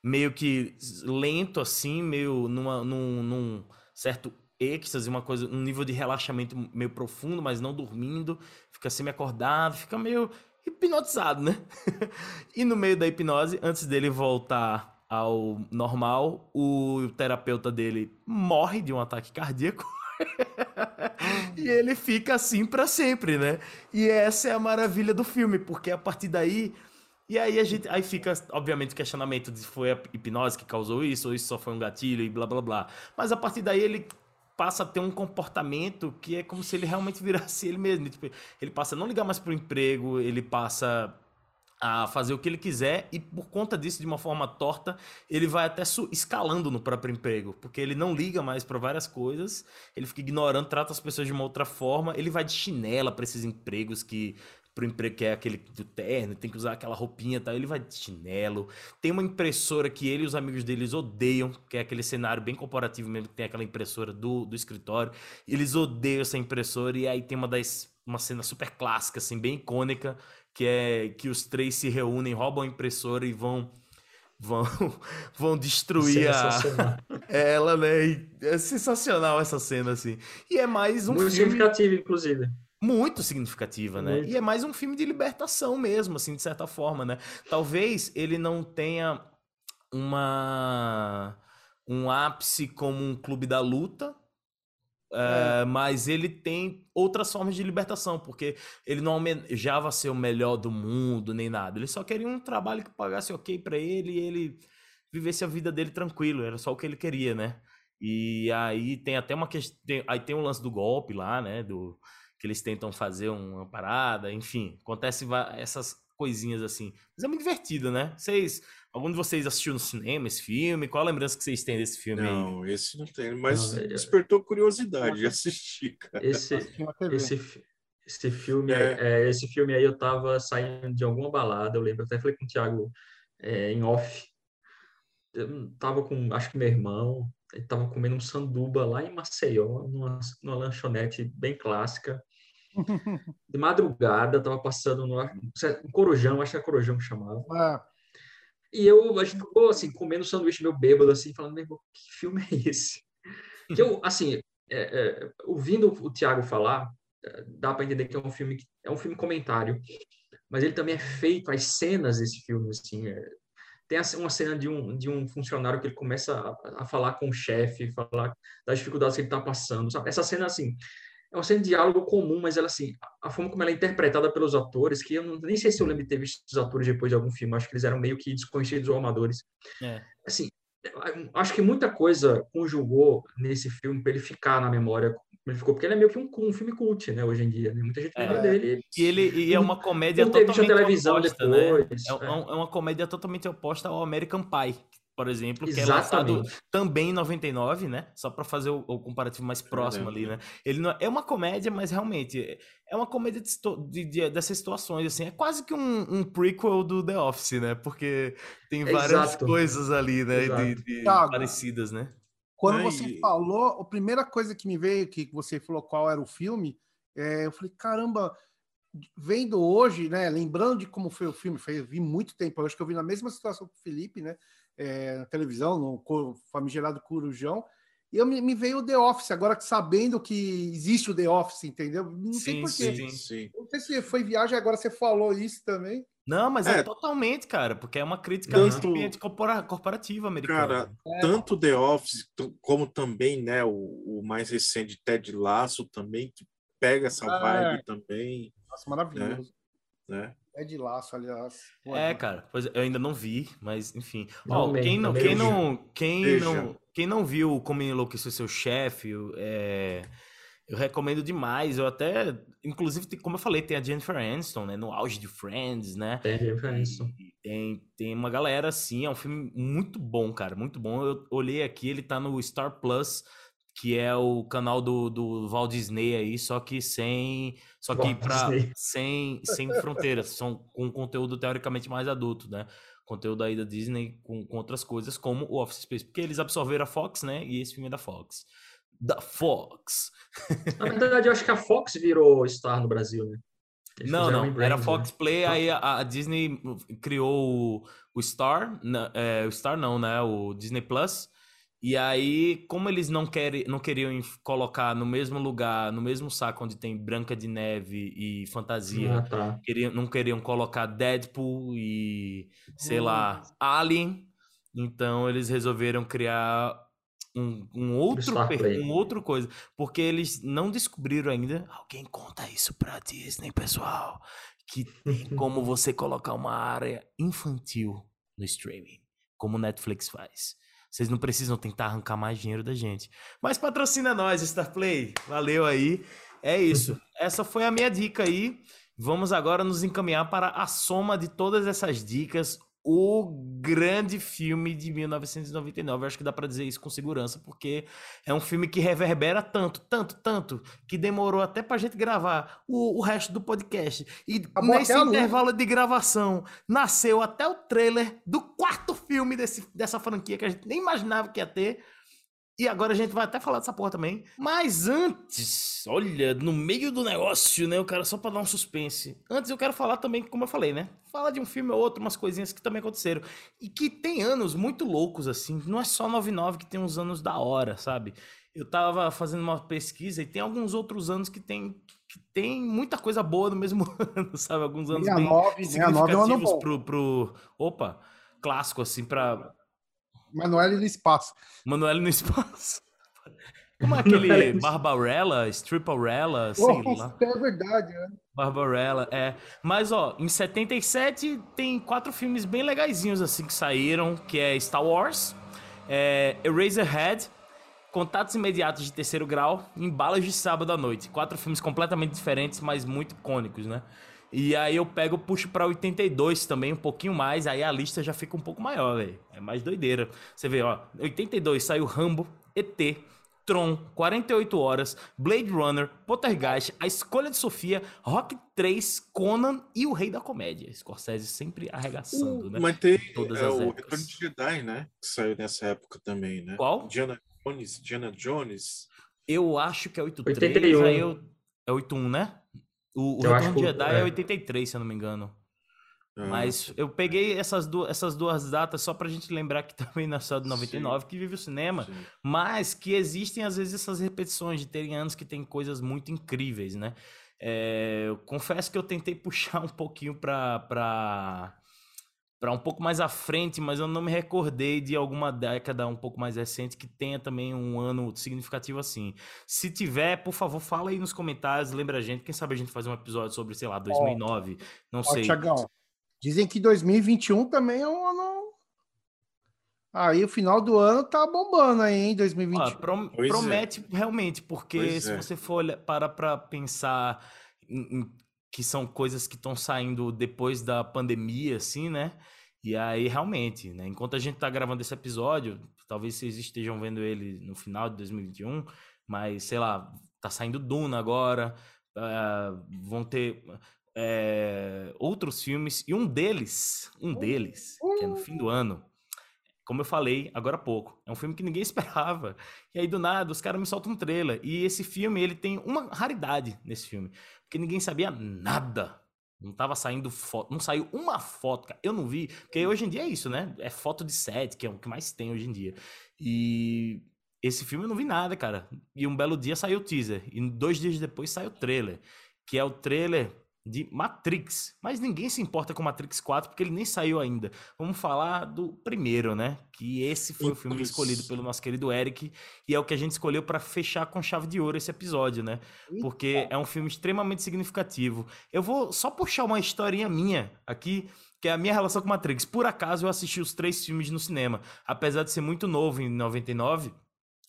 meio que lento, assim, meio numa, num, num certo êxtase, uma coisa, um nível de relaxamento meio profundo, mas não dormindo, fica semi-acordado, fica meio hipnotizado, né? <laughs> e no meio da hipnose, antes dele voltar ao normal, o terapeuta dele morre de um ataque cardíaco. <laughs> e ele fica assim para sempre, né? E essa é a maravilha do filme, porque a partir daí e aí a gente aí fica obviamente o questionamento de se foi a hipnose que causou isso ou isso só foi um gatilho e blá blá blá. Mas a partir daí ele passa a ter um comportamento que é como se ele realmente virasse ele mesmo. Tipo, ele passa a não ligar mais pro emprego, ele passa a fazer o que ele quiser e por conta disso, de uma forma torta, ele vai até escalando no próprio emprego, porque ele não liga mais para várias coisas, ele fica ignorando, trata as pessoas de uma outra forma, ele vai de chinela para esses empregos que pro emprego que é aquele do terno, tem que usar aquela roupinha e tal, ele vai de chinelo. Tem uma impressora que ele e os amigos deles odeiam, que é aquele cenário bem corporativo mesmo, que tem aquela impressora do, do escritório. Eles odeiam essa impressora e aí tem uma das uma cena super clássica assim, bem icônica, que é que os três se reúnem, roubam a impressora e vão vão, <laughs> vão destruir a, <laughs> ela, né? E é sensacional essa cena, assim. E é mais um Muito filme... significativo, inclusive. Muito significativa, né? Muito. E é mais um filme de libertação mesmo, assim, de certa forma, né? Talvez ele não tenha uma um ápice como um clube da luta, é, mas ele tem outras formas de libertação, porque ele não almejava ser o melhor do mundo nem nada. Ele só queria um trabalho que pagasse ok pra ele e ele vivesse a vida dele tranquilo. Era só o que ele queria, né? E aí tem até uma questão. Aí tem o lance do golpe lá, né? Do, que eles tentam fazer uma parada, enfim, acontece essas coisinhas assim. Mas é muito divertido, né? Vocês, algum de vocês assistiu no cinema esse filme? Qual a lembrança que vocês têm desse filme aí? Não, esse não tem, mas Não, é- despertou curiosidade de assistir, cara. Esse, esse, esse filme, É. é, esse filme aí eu tava saindo de alguma balada, eu lembro, até falei com o Thiago é, em off. Eu tava com, acho que meu irmão, ele tava comendo um sanduba lá em Maceió, numa, numa lanchonete bem clássica. De madrugada, tava passando no um Corujão, acho que é Corujão que chamava. É, E eu, a gente ficou assim, comendo sanduíche meu bêbado, assim, falando, meu irmão, que filme é esse? Que eu, assim, é, é, ouvindo o Thiago falar, é, dá para entender que é um filme que é um filme comentário, mas ele também é feito, as cenas desse filme, assim, é, tem uma cena de um, de um funcionário que ele começa a, a falar com o chefe, falar das dificuldades que ele está passando, sabe? Essa cena, assim, é uma cena de diálogo comum, mas ela, assim, a forma como ela é interpretada pelos atores, que eu não, nem sei se eu lembro de ter visto os atores depois de algum filme, acho que eles eram meio que desconhecidos ou amadores. É. Assim, eu acho que muita coisa conjugou nesse filme para ele ficar na memória ele ficou, porque ele é meio que um, um filme cult, né, hoje em dia, né? Muita gente É. lembra dele. E ele e é uma comédia Não totalmente televisão oposta, né? depois, É, é. um- é uma comédia totalmente oposta ao American Pie, por exemplo, que é lançado Exatamente. também em 99, né? Só para fazer o, o comparativo mais próximo ali, né? Ele não, é uma comédia, mas realmente é- é uma comédia de, de- de- dessas situações, assim. É quase que um, um prequel do The Office, né? Porque tem várias Exato. coisas ali, né? De, Exato. de Thiago. parecidas, né? Quando Ai, você falou, a primeira coisa que me veio, que você falou qual era o filme, é, eu falei, caramba, vendo hoje, né, lembrando de como foi o filme, foi, eu vi muito tempo, eu acho que eu vi na mesma situação que o Felipe, né, é, na televisão, no famigerado Corujão, e eu me, me veio o The Office, agora sabendo que existe o The Office, entendeu? Não sei Sim, porquê. sim. sim. Não sei se foi viagem, agora você falou isso também. Não, mas é, É. totalmente, cara, porque é uma crítica Tanto- ao ambiente corpora- corporativo americano. Cara, tanto The Office como também, né, o, o mais recente Ted Lasso também que pega essa Ah, vibe também, Nossa, maravilhoso. né? É de laço, aliás. É, cara, pois eu ainda não vi, mas enfim. Ó, Também, quem não, quem não, quem não, quem não viu Como Enlouqueceu Seu Chefe, é, eu recomendo demais. Eu até, inclusive, como eu falei, tem a Jennifer Aniston, né, no auge de Friends, né? Tem referência. E tem, tem uma galera assim, é um filme muito bom, cara, muito bom. Eu olhei aqui, ele tá no Star Plus, que é o canal do, do Walt Disney aí, só que sem, só que pra, sem, sem fronteiras, são com conteúdo teoricamente mais adulto, né? Conteúdo aí da Disney com, com outras coisas, como o Office Space, porque eles absorveram a Fox, né? E esse filme é da Fox. Da Fox. Na verdade, eu acho que a Fox virou Star no Brasil, né? Eles Não, não, era rebrand, né? Fox Play, Ah. aí a, a Disney criou o, o Star, na- é, o Star não, né, o Disney Plus, e aí, como eles não, querem, não queriam colocar no mesmo lugar, no mesmo saco onde tem Branca de Neve e Fantasia, Ah, tá. queriam, não queriam colocar Deadpool e, sei lá, Alien, então eles resolveram criar um, um outro um outro coisa, porque eles não descobriram ainda. Alguém conta isso pra Disney, pessoal, que tem <laughs> como você colocar uma área infantil no streaming, como Netflix faz. Vocês não precisam tentar arrancar mais dinheiro da gente. Mas patrocina nós, Starplay. Valeu aí. É isso. <laughs> Essa foi a minha dica aí. Vamos agora nos encaminhar para a soma de todas essas dicas. O grande filme de 1999. Eu acho que dá pra dizer isso com segurança, porque é um filme que reverbera tanto, tanto, tanto, que demorou até pra gente gravar o, o resto do podcast. E Acabou nesse intervalo de gravação, nasceu até o trailer do quarto filme desse, dessa franquia que a gente nem imaginava que ia ter. E agora a gente vai até falar dessa porra também. Mas antes, olha, no meio do negócio, né? O cara só pra dar um suspense. Antes eu quero falar também, como eu falei, né? Falar de um filme ou outro, umas coisinhas que também aconteceram. E que tem anos muito loucos, assim. Não é só 99 que tem uns anos da hora, sabe? Eu tava fazendo uma pesquisa e tem alguns outros anos que tem, que tem muita coisa boa no mesmo <laughs> ano, sabe? Alguns anos bem 69, 69 é um ano significativos bom. pro, pro. Opa! Clássico, assim, pra, Manoel no espaço. Manoel no espaço. <laughs> Como é aquele Barbarella, Stripperella, sei lá. é verdade, né? Barbarella, é. Mas, ó, em 77 tem quatro filmes bem legaisinhos, assim, que saíram, que é Star Wars, é Eraserhead, Contatos Imediatos de Terceiro Grau, e Embalas de Sábado à Noite. Quatro filmes completamente diferentes, mas muito icônicos, né? E aí eu pego, puxo pra 82 também, um pouquinho mais, aí a lista já fica um pouco maior, velho. É mais doideira. Você vê, ó, 82 saiu Rambo, ET, Tron, 48 Horas, Blade Runner, Poltergeist, A Escolha de Sofia, Rock 3, Conan e O Rei da Comédia. Scorsese sempre arregaçando, né? Mas tem Todas é, as o. Retorno de Jedi, né? Que saiu nessa época também, né? Qual? Diana Jones. Diana Jones. Eu acho que é 83, 81. aí eu... É 81, né? O, o Eu Retorno de Jedi é é. 83, se eu não me engano. Ah, Mas eu peguei essas, du essas duas datas só pra gente lembrar que <laughs> também na só de 99 que vive o cinema, sim. mas que existem às vezes essas repetições de terem anos que tem coisas muito incríveis, né? É, eu confesso que eu tentei <laughs> puxar um pouquinho pra, pra, pra um pouco mais à frente, mas eu não me recordei de alguma década um pouco mais recente que tenha também um ano significativo assim. Se tiver, por favor, fala aí nos comentários, lembra a gente, quem sabe a gente faz um episódio sobre, sei lá, 2009, não Ó, sei. Tiagão, dizem que 2021 também é um ano. Aí o final do ano tá bombando aí, hein? 2021. Ó, prom- Pois é. promete realmente, porque Pois se é. você for olhar, para para pensar em- em- que são coisas que estão saindo depois da pandemia, assim, né? E aí, realmente, né? Enquanto a gente tá gravando esse episódio, talvez vocês estejam vendo ele no final de 2021, mas, sei lá, tá saindo Duna agora, ah, vão ter eh, outros filmes, e um deles, um deles, que é no fim do ano, como eu falei agora há pouco, é um filme que ninguém <laughs> esperava. E aí, do nada, os caras me soltam um trailer. E esse filme, ele tem uma raridade nesse filme. Porque ninguém sabia nada. Não tava saindo foto, não saiu uma foto, cara. Eu não vi, porque hoje em dia é isso, né? É foto de set, que é o que mais tem hoje em dia. E esse filme eu não vi nada, cara. E um belo dia saiu o teaser. E dois dias depois saiu o trailer. Que é o trailer de Matrix. Mas ninguém se importa com Matrix 4, porque ele nem saiu ainda. Vamos falar do primeiro, né? Que esse foi o filme escolhido pelo nosso querido Eric. E é o que a gente escolheu para fechar com chave de ouro esse episódio, né? Porque é um filme extremamente significativo. Eu vou só puxar uma historinha minha aqui, que é a minha relação com Matrix. Por acaso eu assisti os três filmes no cinema, apesar de ser muito novo em 99,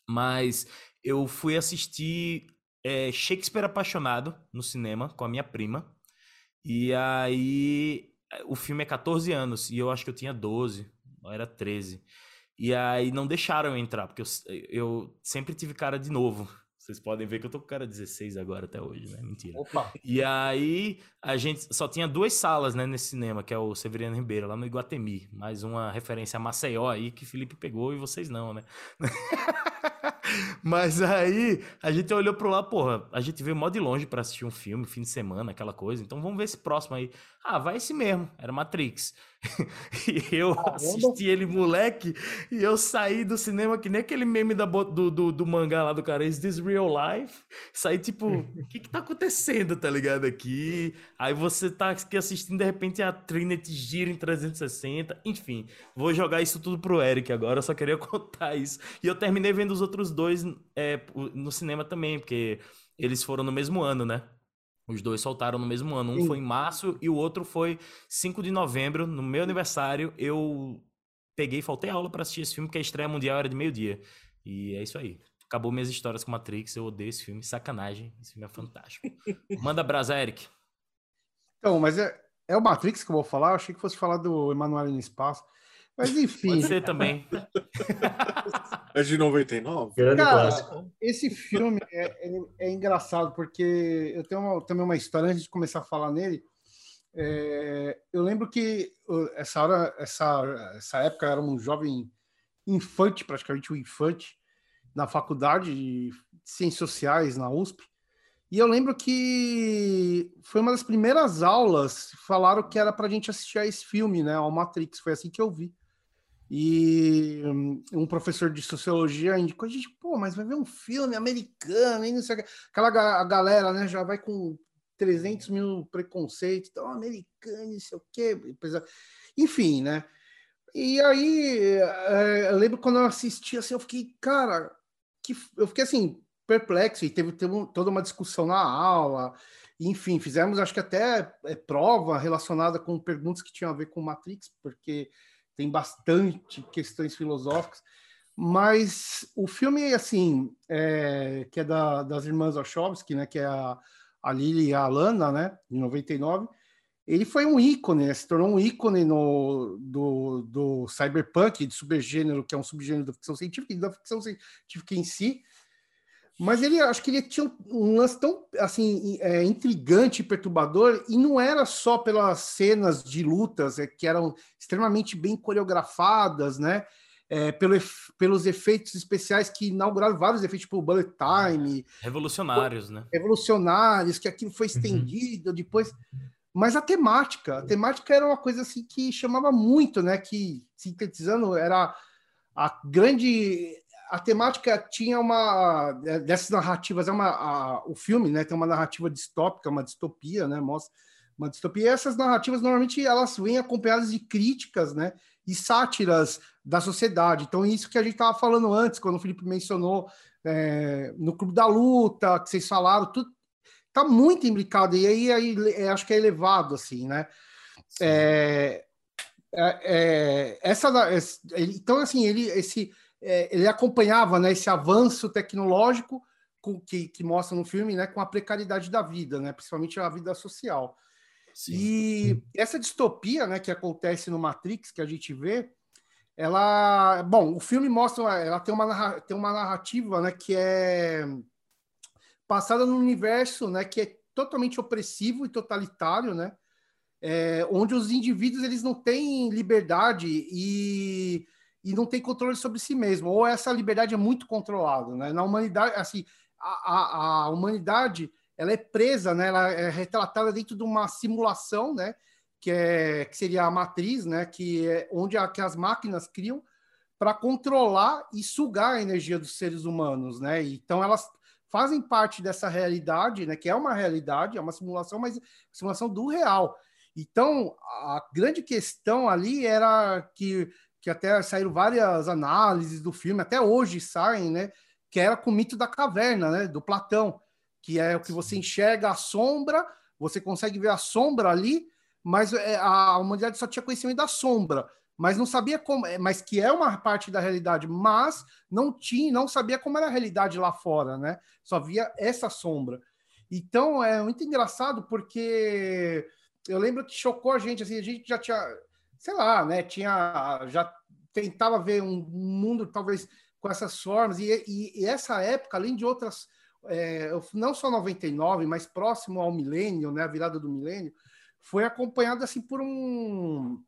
mas eu fui assistir é, Shakespeare Apaixonado no cinema com a minha prima. E aí o filme é 14 anos e eu acho que eu tinha 12, ou era 13. E aí não deixaram eu entrar, porque eu, eu sempre tive cara de novo. <laughs> Vocês podem ver que eu tô com cara de 16 agora até hoje, né? Mentira. Opa. E aí a gente só tinha duas salas, né, nesse cinema, que é o Severiano Ribeiro, lá no Iguatemi. Mais uma referência a Maceió aí que Felipe pegou e vocês não, né? <laughs> Mas aí a gente olhou pro lá, porra, a gente veio mó de longe pra assistir um filme, fim de semana, aquela coisa. Então vamos ver esse próximo aí. Ah, vai esse mesmo, era Matrix. <laughs> e eu Caramba. assisti ele moleque e eu saí do cinema que nem aquele meme da, do, do, do mangá lá do cara, Is this real life? Saí tipo, <laughs> o que que tá acontecendo, tá ligado aqui? Aí você tá aqui assistindo, de repente a Trinity gira em 360. Enfim, vou jogar isso tudo pro Eric agora, eu só queria <laughs> contar isso. E eu terminei vendo os outros dois é, no cinema também, porque eles foram no mesmo ano, né? Os dois soltaram no mesmo ano. Um Sim. foi em março e o outro foi 5 de novembro, no meu aniversário. Eu peguei, faltei aula pra assistir esse filme, porque a estreia mundial era de meio-dia. E é isso aí. Acabou minhas histórias com Matrix. Eu odeio esse filme. Sacanagem. Esse filme é fantástico. <laughs> Manda brasa, Eric. Então, mas é, É o Matrix que eu vou falar? Eu achei que fosse falar do Emanuel no Espaço. Mas enfim. Pode ser também. <laughs> É de 99? Grande Cara, clássico. esse filme é, é- é engraçado, porque eu tenho uma- também uma história antes de começar a falar nele. É, eu lembro que essa hora, essa, essa época eu era um jovem infante, praticamente um infante, na faculdade de Ciências Sociais, na USP. E eu lembro que foi uma das primeiras aulas, falaram que era para a gente assistir a esse filme, né, ao Matrix, foi assim que eu vi. E hum, um professor de sociologia indicou, a gente, pô, mas vai ver um filme americano, e não sei. Aquela ga- galera, né, já vai com 300 mil preconceitos, então, americano, não sei o quê. Depois, Enfim, né? E aí, eh, eu lembro quando eu assisti, assim, eu fiquei, cara, que, eu fiquei assim, perplexo, e teve, teve toda uma discussão na aula, enfim, fizemos, acho que até eh, prova relacionada com perguntas que tinham a ver com Matrix, porque tem bastante questões filosóficas, mas o filme, assim, é, que é da- das irmãs Wachowski, né, que é a, a Lily e a Alana, né, de 99, ele foi um ícone, né, se tornou um ícone no, do, do cyberpunk, de subgênero, que é um subgênero da ficção científica, e da ficção científica em si, mas ele, acho que ele tinha um- lance tão, assim, é, intrigante e perturbador, e não era só pelas cenas de lutas, é, que eram extremamente bem coreografadas, né? É, pelo, pelos efeitos especiais que inauguraram vários efeitos, tipo o Bullet Time, Revolucionários, né? revolucionários, que aquilo foi estendido depois. Mas a temática, a temática era uma coisa assim que chamava muito, né? Que, sintetizando, era a grande. A temática tinha uma. Dessas narrativas, é uma. a- o filme, né? Tem uma narrativa distópica, uma distopia, né? Mostra uma distopia. E essas narrativas, normalmente, elas vêm acompanhadas de críticas, né? E sátiras da sociedade. Então, isso que a gente estava falando antes, quando o Felipe mencionou é, no Clube da Luta, que vocês falaram, tudo tá muito imbricado. E aí, aí é, acho que é elevado, assim, né? É, é, é, essa, então, assim, ele, esse, é, ele acompanhava né, esse avanço tecnológico com- que, que mostra no filme, né, com a precariedade da vida, né, principalmente a vida social. E essa distopia, né, que acontece no Matrix, que a gente vê, ela, bom, o filme mostra, ela tem uma, tem uma narrativa, né, que é passada num universo, né, que é totalmente opressivo e totalitário, né, é, onde os indivíduos eles não têm liberdade e, e não têm controle sobre si mesmo, ou essa liberdade é muito controlada, né? Na humanidade, assim, a, a, a humanidade ela é presa, né? Ela é retratada dentro de uma simulação, né? Que, é, que seria a matriz, né? Que é onde a, que as máquinas criam para controlar e sugar a energia dos seres humanos, né? Então elas fazem parte dessa realidade, né? Que é uma realidade, é uma simulação, mas simulação do real. Então, a grande questão ali era que, que até saíram várias análises do filme, até hoje saem, né? Que era com o mito da caverna, né? Do Platão, que é o que você enxerga a sombra, você consegue ver a sombra ali, mas é, a humanidade só tinha conhecimento da sombra, mas não sabia como, é, mas que é uma parte da realidade, mas não tinha, não sabia como era a realidade lá fora, né? Só via essa sombra. Então é muito engraçado porque eu lembro que chocou a gente, assim, a gente já tinha, sei lá, né, tinha, já tentava ver um mundo talvez com essas formas, e, e, e essa época, além de outras, é, não só 99, mas próximo ao milênio, né, a virada do milênio, foi acompanhada, assim, por um,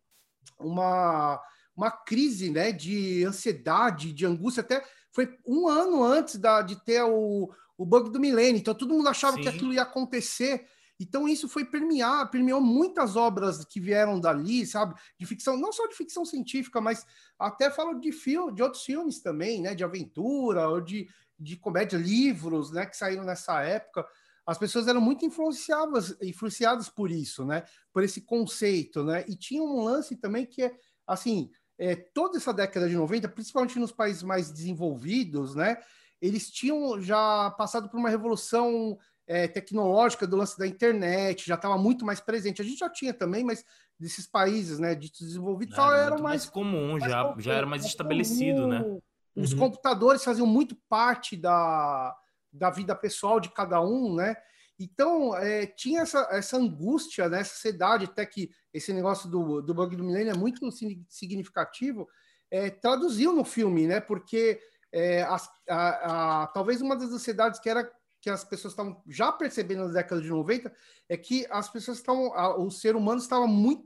uma, uma crise, né, de ansiedade, de angústia, até foi um ano antes da, de ter o, o bug do milênio, então todo mundo achava Sim. que aquilo ia acontecer, então isso foi permear, permeou muitas obras que vieram dali, sabe? De ficção, não só de ficção científica, mas até falo de filme, de outros filmes também, né? De aventura ou de, de comédia, livros, né? Que saíram nessa época. As pessoas eram muito influenciadas, influenciadas por isso, né? Por esse conceito, né? E tinha um lance também que é, assim, é, toda essa década de 90, principalmente nos países mais desenvolvidos, né? Eles tinham já passado por uma revolução é, tecnológica do lance da internet, já estava muito mais presente. A gente já tinha também, mas desses países, né, de desenvolvidos, Era eram muito mais, mais comum, mais já, comum, já era mais estabelecido, né? comum. Os Uhum. computadores faziam muito parte da, da vida pessoal de cada um, né? Então, é, tinha essa, essa angústia, né, essa ansiedade, até que esse negócio do, do bug do milênio é muito significativo, é, traduziu no filme, né? Porque é, a, a, a, talvez uma das ansiedades que era que as pessoas estavam já percebendo na década de 90 é que as pessoas estavam, o ser humano estava muito,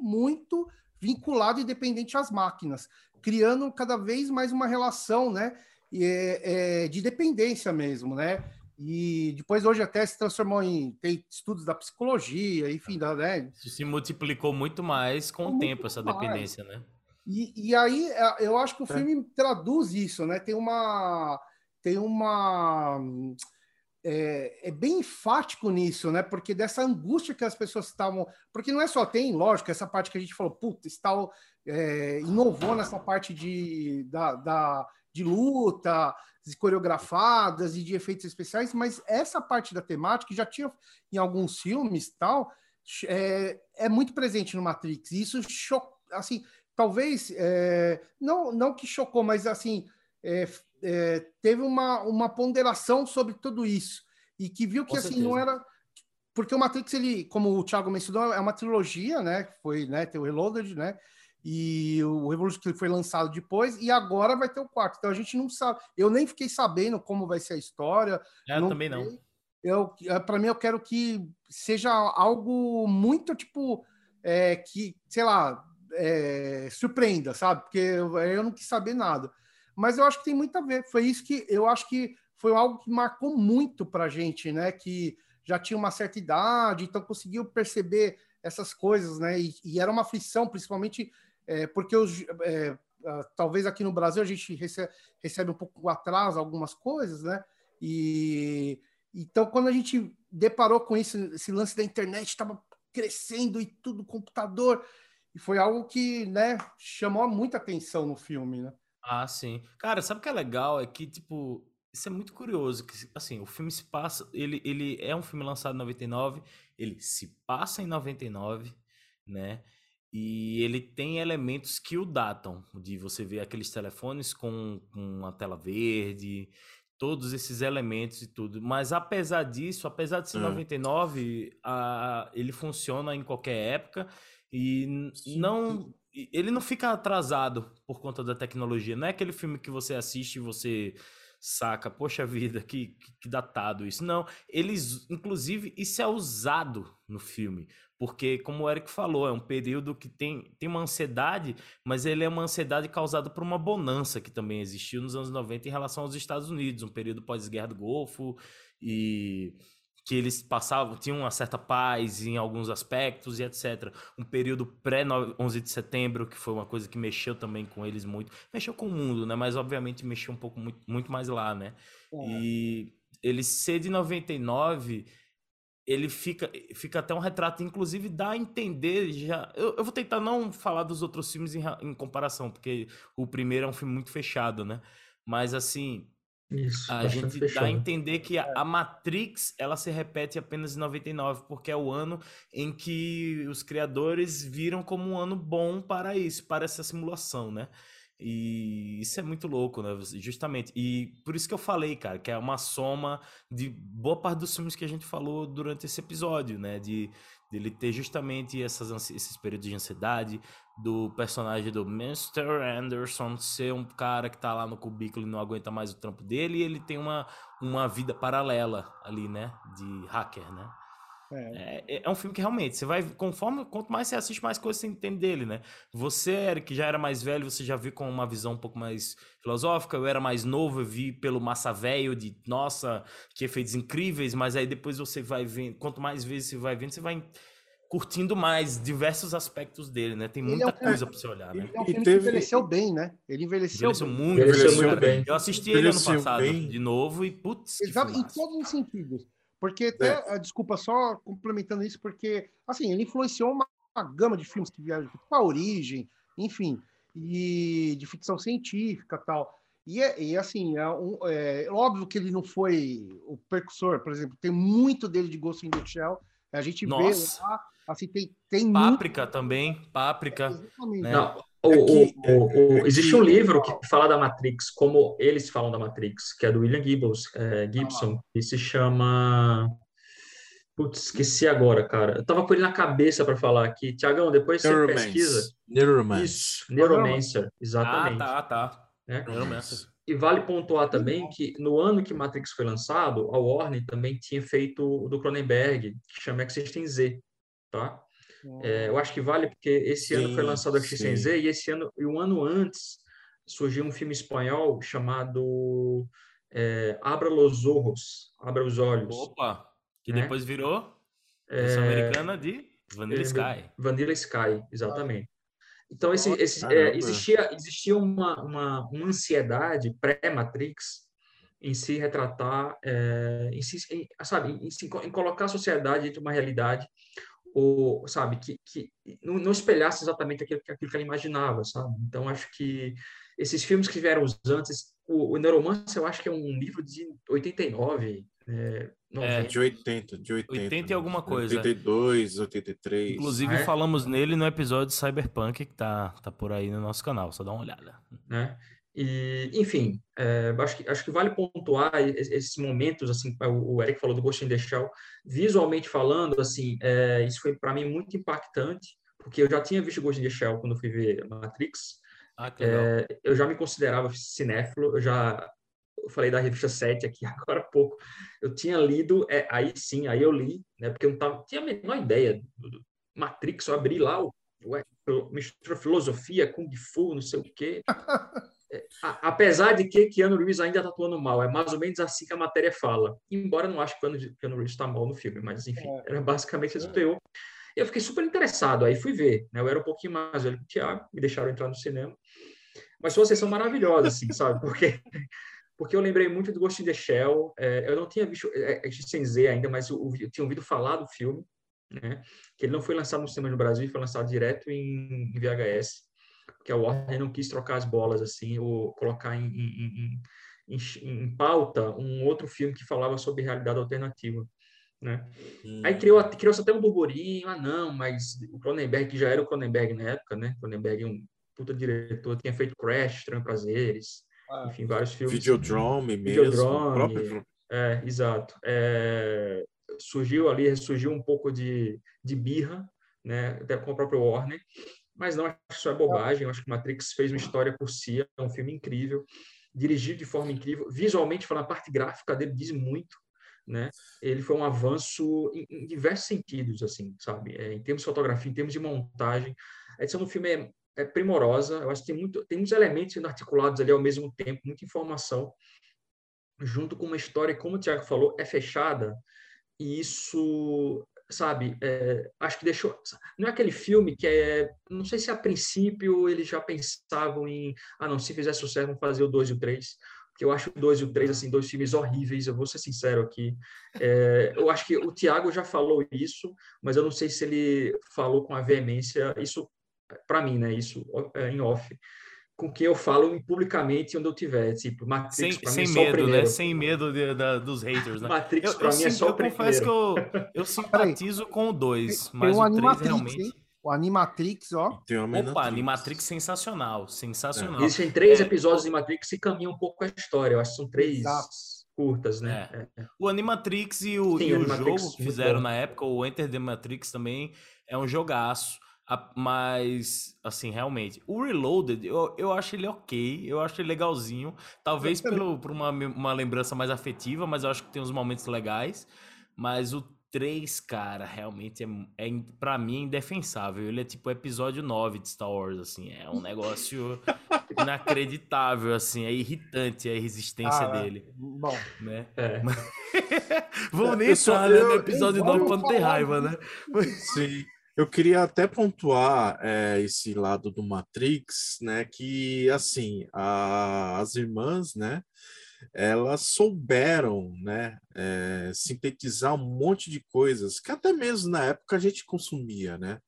muito vinculado e dependente às máquinas, criando cada vez mais uma relação, né? É, é, de dependência mesmo, né? E depois hoje até se transformou em tem estudos da psicologia, enfim, da, né? Se multiplicou muito mais com o tempo essa mais. dependência, né? E, e aí eu acho que o é. filme traduz isso, né? Tem uma tem uma é, é, bem enfático nisso, né? Porque dessa angústia que as pessoas estavam. Porque não é só, tem, lógico, essa parte que a gente falou, puta, está, é, inovou nessa parte de, da, da, de luta, de coreografadas e de efeitos especiais, mas essa parte da temática já tinha em alguns filmes tal, é, é muito presente no Matrix. E isso chocou, assim, talvez, é, não, não que chocou, mas assim, é, é, teve uma, uma ponderação sobre tudo isso e que viu que assim não era porque o Matrix ele como o Thiago mencionou é uma trilogia né foi né tem o Reloaded né e o Revolution que foi lançado depois e agora vai ter o quarto. Então a gente não sabe eu nem fiquei sabendo como vai ser a história é, não também não. eu é, para mim eu quero que seja algo muito tipo é, que sei lá é, surpreenda sabe? Porque eu, eu não quis saber nada mas eu acho que tem muito a ver. Foi isso que eu acho que foi algo que marcou muito para a gente, né? Que já tinha uma certa idade, então conseguiu perceber essas coisas, né? E, e era uma aflição, principalmente é, porque os, é, talvez aqui no Brasil a gente recebe, recebe um pouco atrás algumas coisas, né? E então quando a gente deparou com isso, esse lance da internet estava crescendo e tudo computador, e foi algo que, né, chamou muita atenção no filme, né? Ah, sim. Cara, sabe o que é legal? É que, tipo, isso é muito curioso. Que, assim, o filme se passa. Ele, ele é um filme lançado em 99, ele se passa em 99, né? E ele tem elementos que o datam, de você ver aqueles telefones com, com a tela verde, todos esses elementos e tudo. Mas apesar disso, apesar de ser hum. 99, a, ele funciona em qualquer época e não. Ele não fica atrasado por conta da tecnologia. Não é aquele filme que você assiste e você saca, poxa vida, que, que, que, datado isso. Não, eles, inclusive, isso é usado no filme, porque, como o Eric falou, é um período que tem, tem uma ansiedade, mas ele é uma ansiedade causada por uma bonança que também existiu nos anos 90 em relação aos Estados Unidos, um período pós-guerra do Golfo e que eles passavam, tinham uma certa paz em alguns aspectos e etc. Um período pré-11 de setembro, que foi uma coisa que mexeu também com eles muito. Mexeu com o mundo, né? Mas obviamente mexeu um pouco muito, muito mais lá, né? É. E ele ser de 99, ele fica, fica até um retrato, inclusive dá a entender já. Eu, eu vou tentar não falar dos outros filmes em, em comparação, porque o primeiro é um filme muito fechado, né? Mas assim, isso, a gente fechado. dá a entender que a, a, Matrix ela se repete apenas em 99, porque é o ano em que os criadores viram como um ano bom para isso, para essa simulação, né? E isso é muito louco, né? Justamente. E por isso que eu falei, cara, que é uma soma de boa parte dos filmes que a gente falou durante esse episódio, né? De, de ele ter justamente essas, esses períodos de ansiedade, do personagem do Mr. Anderson ser um cara que tá lá no cubículo e não aguenta mais o trampo dele, e ele tem uma, uma vida paralela ali, né? De hacker, né? É. é. É, um filme que realmente, você vai, conforme, quanto mais você assiste, mais coisas você entende dele, né? Você, Eric, já era mais velho, você já viu com uma visão um pouco mais filosófica, eu era mais novo, eu vi pelo massa velho de, nossa, que efeitos incríveis, mas aí depois você vai vendo, quanto mais vezes você vai vendo, você vai curtindo mais diversos aspectos dele, né? Tem muita é um coisa para você olhar, né? Ele é um filme teve... que envelheceu bem, né? Ele envelheceu, envelheceu muito, envelheceu muito bem. Eu assisti ele ano passado bem. de novo e putz, Exato, em todos os sentidos. Porque até, é. Desculpa, só complementando isso, porque, assim, ele influenciou uma, uma gama de filmes que vieram, tipo, a origem, enfim, e de ficção científica tal. E, é, e assim, é, um, é, óbvio que ele não foi o percussor, por exemplo, tem muito dele de Ghost in the Shell, a gente Nossa. vê lá, assim, tem, tem Páprica muito... também, Páprica. Né? Não, o, o, o, existe um livro que fala da Matrix, como eles falam da Matrix, que é do William Gibbons, é, Gibson, e se chama Putz, esqueci agora, cara. Eu tava com ele na cabeça para falar aqui. Tiagão, depois você pesquisa. Neuromancer. Isso, Neuromancer, Ah, exatamente. tá, tá. né? Neuromancer. E vale pontuar também que no ano que Matrix foi lançado, a Warner também tinha feito o do Cronenberg, que chama Existem Z, tá? É, eu acho que vale porque esse ano foi Sim, lançado sim. Z e esse ano, e um ano antes, surgiu um filme espanhol chamado é, Abra los Ojos, Abra os Olhos. Opa, que Né? depois virou É, americana de Vanilla é, Sky. Vanilla Sky, exatamente. Então, esse, esse, é, existia, existia uma, uma, uma ansiedade pré-Matrix em se retratar, é, em, se, em, sabe, em, em colocar a sociedade dentro de uma realidade, ou, sabe, que, que não, não espelhasse exatamente aquilo, que- aquilo que ela imaginava, sabe? Então, acho que esses filmes que vieram antes, o, o Neuromancer, eu acho que é um livro de 89, é, 90. De 80, de 80. 80 e alguma coisa. 82, 83. Inclusive, é? falamos nele no episódio Cyberpunk, que tá, tá por aí no nosso canal, só dá uma olhada. né? E, enfim, é, acho, que, acho que vale pontuar es- esses momentos, assim, o, Eric falou do Ghost in the Shell, visualmente falando, assim, é, isso foi para mim muito impactante, porque eu já tinha visto Ghost in the Shell quando fui ver Matrix, Ah, é, eu já me considerava cinéfilo, eu já eu falei da revista 7 aqui <laughs> agora há pouco, eu tinha lido, é, aí sim, aí eu li, né, porque eu não tava, tinha a menor ideia do, do Matrix, eu abri lá, o, o, mistura filosofia, Kung Fu, não sei o quê, <laughs> a- apesar de que Keanu Reeves ainda está atuando mal, é mais ou menos assim que a matéria fala. Embora não acho que o Keanu Keanu Reeves está mal no filme, mas enfim, era basicamente esse o teor. Eu fiquei super interessado, aí fui ver. Né? Eu era um pouquinho mais velho que o Thiago, me deixaram entrar no cinema. Mas foi uma sessão maravilhosa, assim, <laughs> sabe? Porque, porque eu lembrei muito do Ghost in the Shell. É, eu não tinha visto é, é, sem Z ainda, mas eu, eu tinha ouvido falar do filme, né? Que ele não foi lançado no cinema no Brasil, foi lançado direto em, em VHS que a Warner não quis trocar as bolas assim ou colocar em, em, em, em, em pauta um outro filme que falava sobre realidade alternativa, né? Hum. Aí criou criou até um burburinho, ah não, mas o Cronenberg que já era o Cronenberg na época, né? Cronenberg é um puta diretor, tinha feito Crash, Estranho Prazeres, Ah. enfim, vários filmes. Videodrome mesmo. Videodrome. o próprio- É, exato. É, surgiu ali, surgiu um pouco de, de birra, né, até com a própria Warner, mas não acho que isso é bobagem. Eu acho que Matrix fez uma história por si, é um filme incrível, dirigido de forma incrível, visualmente falando, a parte gráfica dele diz muito, né? Ele foi um avanço em, em diversos sentidos, assim, sabe? É, em termos de fotografia, em termos de montagem, a edição do filme é, é primorosa. Eu acho que tem muito, tem muitos elementos sendo articulados ali ao mesmo tempo, muita informação junto com uma história, como o Tiago falou, é fechada, e isso, sabe, é, acho que deixou. Não é aquele filme que é. Não sei se a princípio eles já pensavam em. Ah, não, se fizer sucesso, vamos fazer o 2 e o 3. Porque eu acho o 2 e o 3, assim, dois filmes horríveis, eu vou ser sincero aqui. É, eu acho que o Tiago já falou isso, mas eu não sei se ele falou com a veemência, isso, para mim, né, isso é, em off com quem eu falo publicamente onde eu tiver. Tipo, Matrix Sem, pra sem mim é só o medo, né? primeiro. Sem medo de- da- dos haters, né? Matrix Eu, pra eu mim é só eu o confesso que primeiro. eu, eu simpatizo com o 2, Tem mas o 3 Animatrix, realmente... hein? O Animatrix, ó. Tem uma Opa, Animatrix. Animatrix sensacional, sensacional. Existem três É, episódios de Matrix que caminham um pouco a história. Eu acho que são três Exato. curtas, né? É, é. O Animatrix e o, Sim, e o Animatrix, jogo que fizeram bom. na época, o Enter the Matrix também é um jogaço. A- Mas, assim, realmente, o Reloaded, eu, eu acho ele ok, eu acho ele legalzinho. Talvez pelo, por uma, uma lembrança mais afetiva, mas eu acho que tem uns momentos legais. Mas o 3, cara, realmente é, é pra mim é indefensável. Ele é tipo o episódio 9 de Star Wars, assim. É um negócio <laughs> inacreditável, assim. É irritante a resistência Ah, dele, Bom, né? É. <laughs> Vamos nem entrar né, no episódio eu 9 vou pra não ter falar raiva, né? Sim. Eu queria até pontuar é, esse lado do Matrix, né? Que assim, a- as irmãs, né? Elas souberam, né? é, sintetizar um monte de coisas que até mesmo na época a gente consumia, né?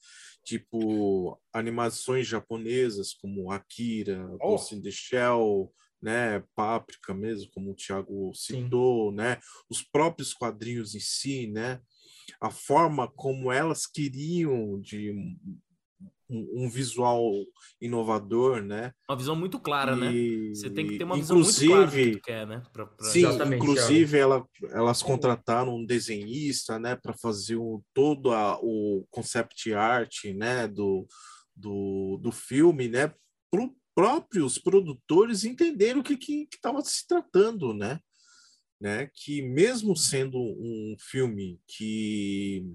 Tipo animações japonesas como Akira, Oh. Ghost in the Shell, né? Páprica mesmo, como o Thiago Sim. citou, né? Os próprios quadrinhos em si, né? A forma como elas queriam de um, um visual inovador, né? Uma visão muito clara, né? E- Você tem que ter uma visão muito clara do que quer, né? Pra, pra- Sim, Exatamente, inclusive ela, elas contrataram um desenhista, né, para fazer o, todo a, o concept art, né, do, do, do filme, né, para próprios produtores entenderem o que que estava se tratando, né, né, que mesmo sendo um filme que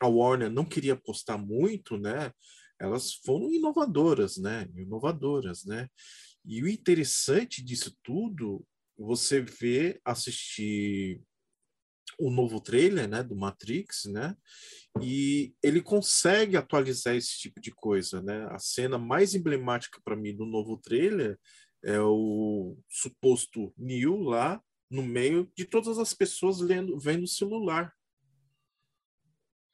a Warner não queria apostar muito, né, elas foram inovadoras, né, inovadoras, né, e o interessante disso tudo você vê, assistir o novo trailer, né, do Matrix, né, e ele consegue atualizar esse tipo de coisa, né. A cena mais emblemática para mim do novo trailer é o suposto Neo lá no meio de todas as pessoas lendo, vendo o celular,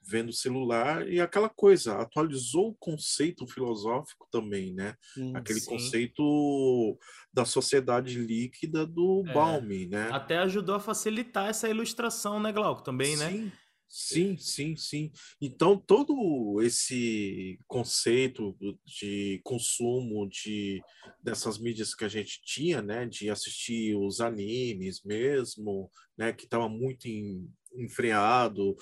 vendo o celular e aquela coisa atualizou o conceito filosófico também, né? Aquele Sim. conceito da sociedade líquida do É. Baum, né? Até ajudou a facilitar essa ilustração, né, Glauco? Também, né? Sim, sim, sim. Então, todo esse conceito de consumo de, dessas mídias que a gente tinha, né, de assistir os animes mesmo, né, que estava muito em- enfreado,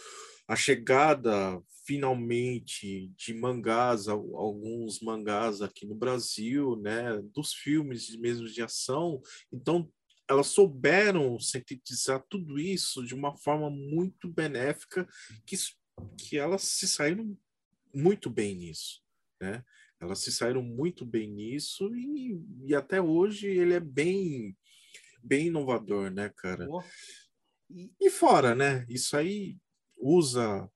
a chegada finalmente de mangás, al- alguns mangás aqui no Brasil, né, dos filmes mesmo de ação, então elas souberam sintetizar tudo isso de uma forma muito benéfica, que, que elas se saíram muito bem nisso, né? Elas se saíram muito bem nisso e, e até hoje ele é bem, bem inovador, né, cara? E- E fora, né? Isso aí usa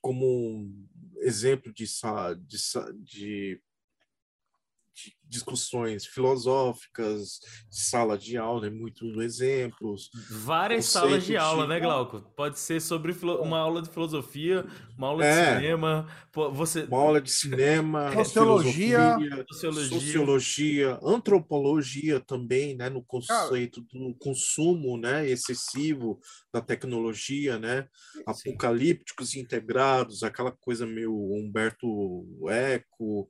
como um exemplo de, de, de discussões filosóficas, de sala de aula, é muitos exemplos. Várias salas de aula, de- né, Glauco? Pode ser sobre filo- uma aula de filosofia, uma aula de É. cinema. pô, Você Uma aula de cinema, <laughs> Sociologia. sociologia. sociologia, antropologia também, né, no conceito do consumo, né, excessivo da tecnologia, né, Sim. apocalípticos integrados, aquela coisa meio Humberto Eco,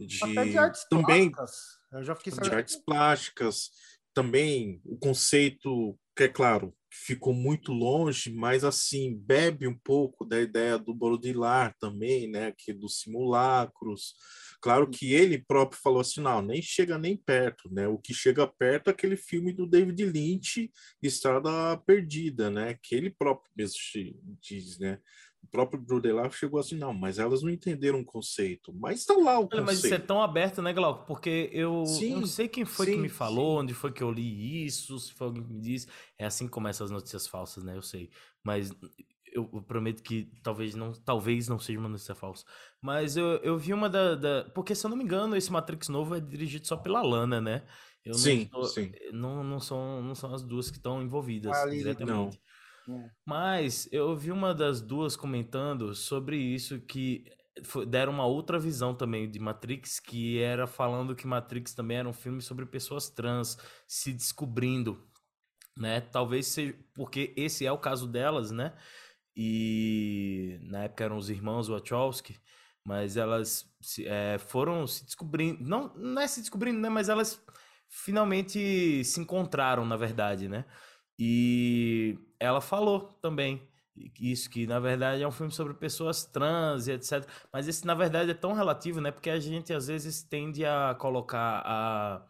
de, Até de artes também plásticas. Eu já fiquei de sabendo. artes plásticas, também o conceito, que é claro, ficou muito longe, mas assim, bebe um pouco da ideia do Baudrillard também, né, que dos simulacros. Claro que ele próprio falou assim, não, nem chega nem perto, né? O que chega perto é aquele filme do David Lynch, Estrada Perdida, né? Que ele próprio mesmo diz, né? O próprio Baudrillard chegou assim, não, mas elas não entenderam o conceito. Mas está lá o Olha, mas isso é conceito. tão aberto, né, Glauco? Porque eu Sim, não sei quem foi que sim, me falou, sim. onde foi que eu li isso, se foi alguém que me disse. É assim que começam as notícias falsas, né? Eu sei. Mas eu, eu prometo que talvez não, talvez não seja uma notícia falsa. Mas eu, eu vi uma da, da- Porque, se eu não me engano, esse Matrix novo é dirigido só pela Lana, né? Eu não Sim, tô- sim. Não, não, são, não são as duas que estão envolvidas Ali, diretamente. não. Mas eu ouvi uma das duas comentando sobre isso que deram uma outra visão também de Matrix, que era falando que Matrix também era um filme sobre pessoas trans se descobrindo, né? Talvez seja porque esse é o caso delas, né? E na época eram os irmãos Wachowski, mas elas eh, foram se descobrindo, não, não é se descobrindo, né? Mas elas finalmente se encontraram, na verdade, né? E ela falou também isso, que na verdade é um filme sobre pessoas trans e etc. Mas esse, na verdade, é tão relativo, né? Porque a gente às vezes tende a colocar a,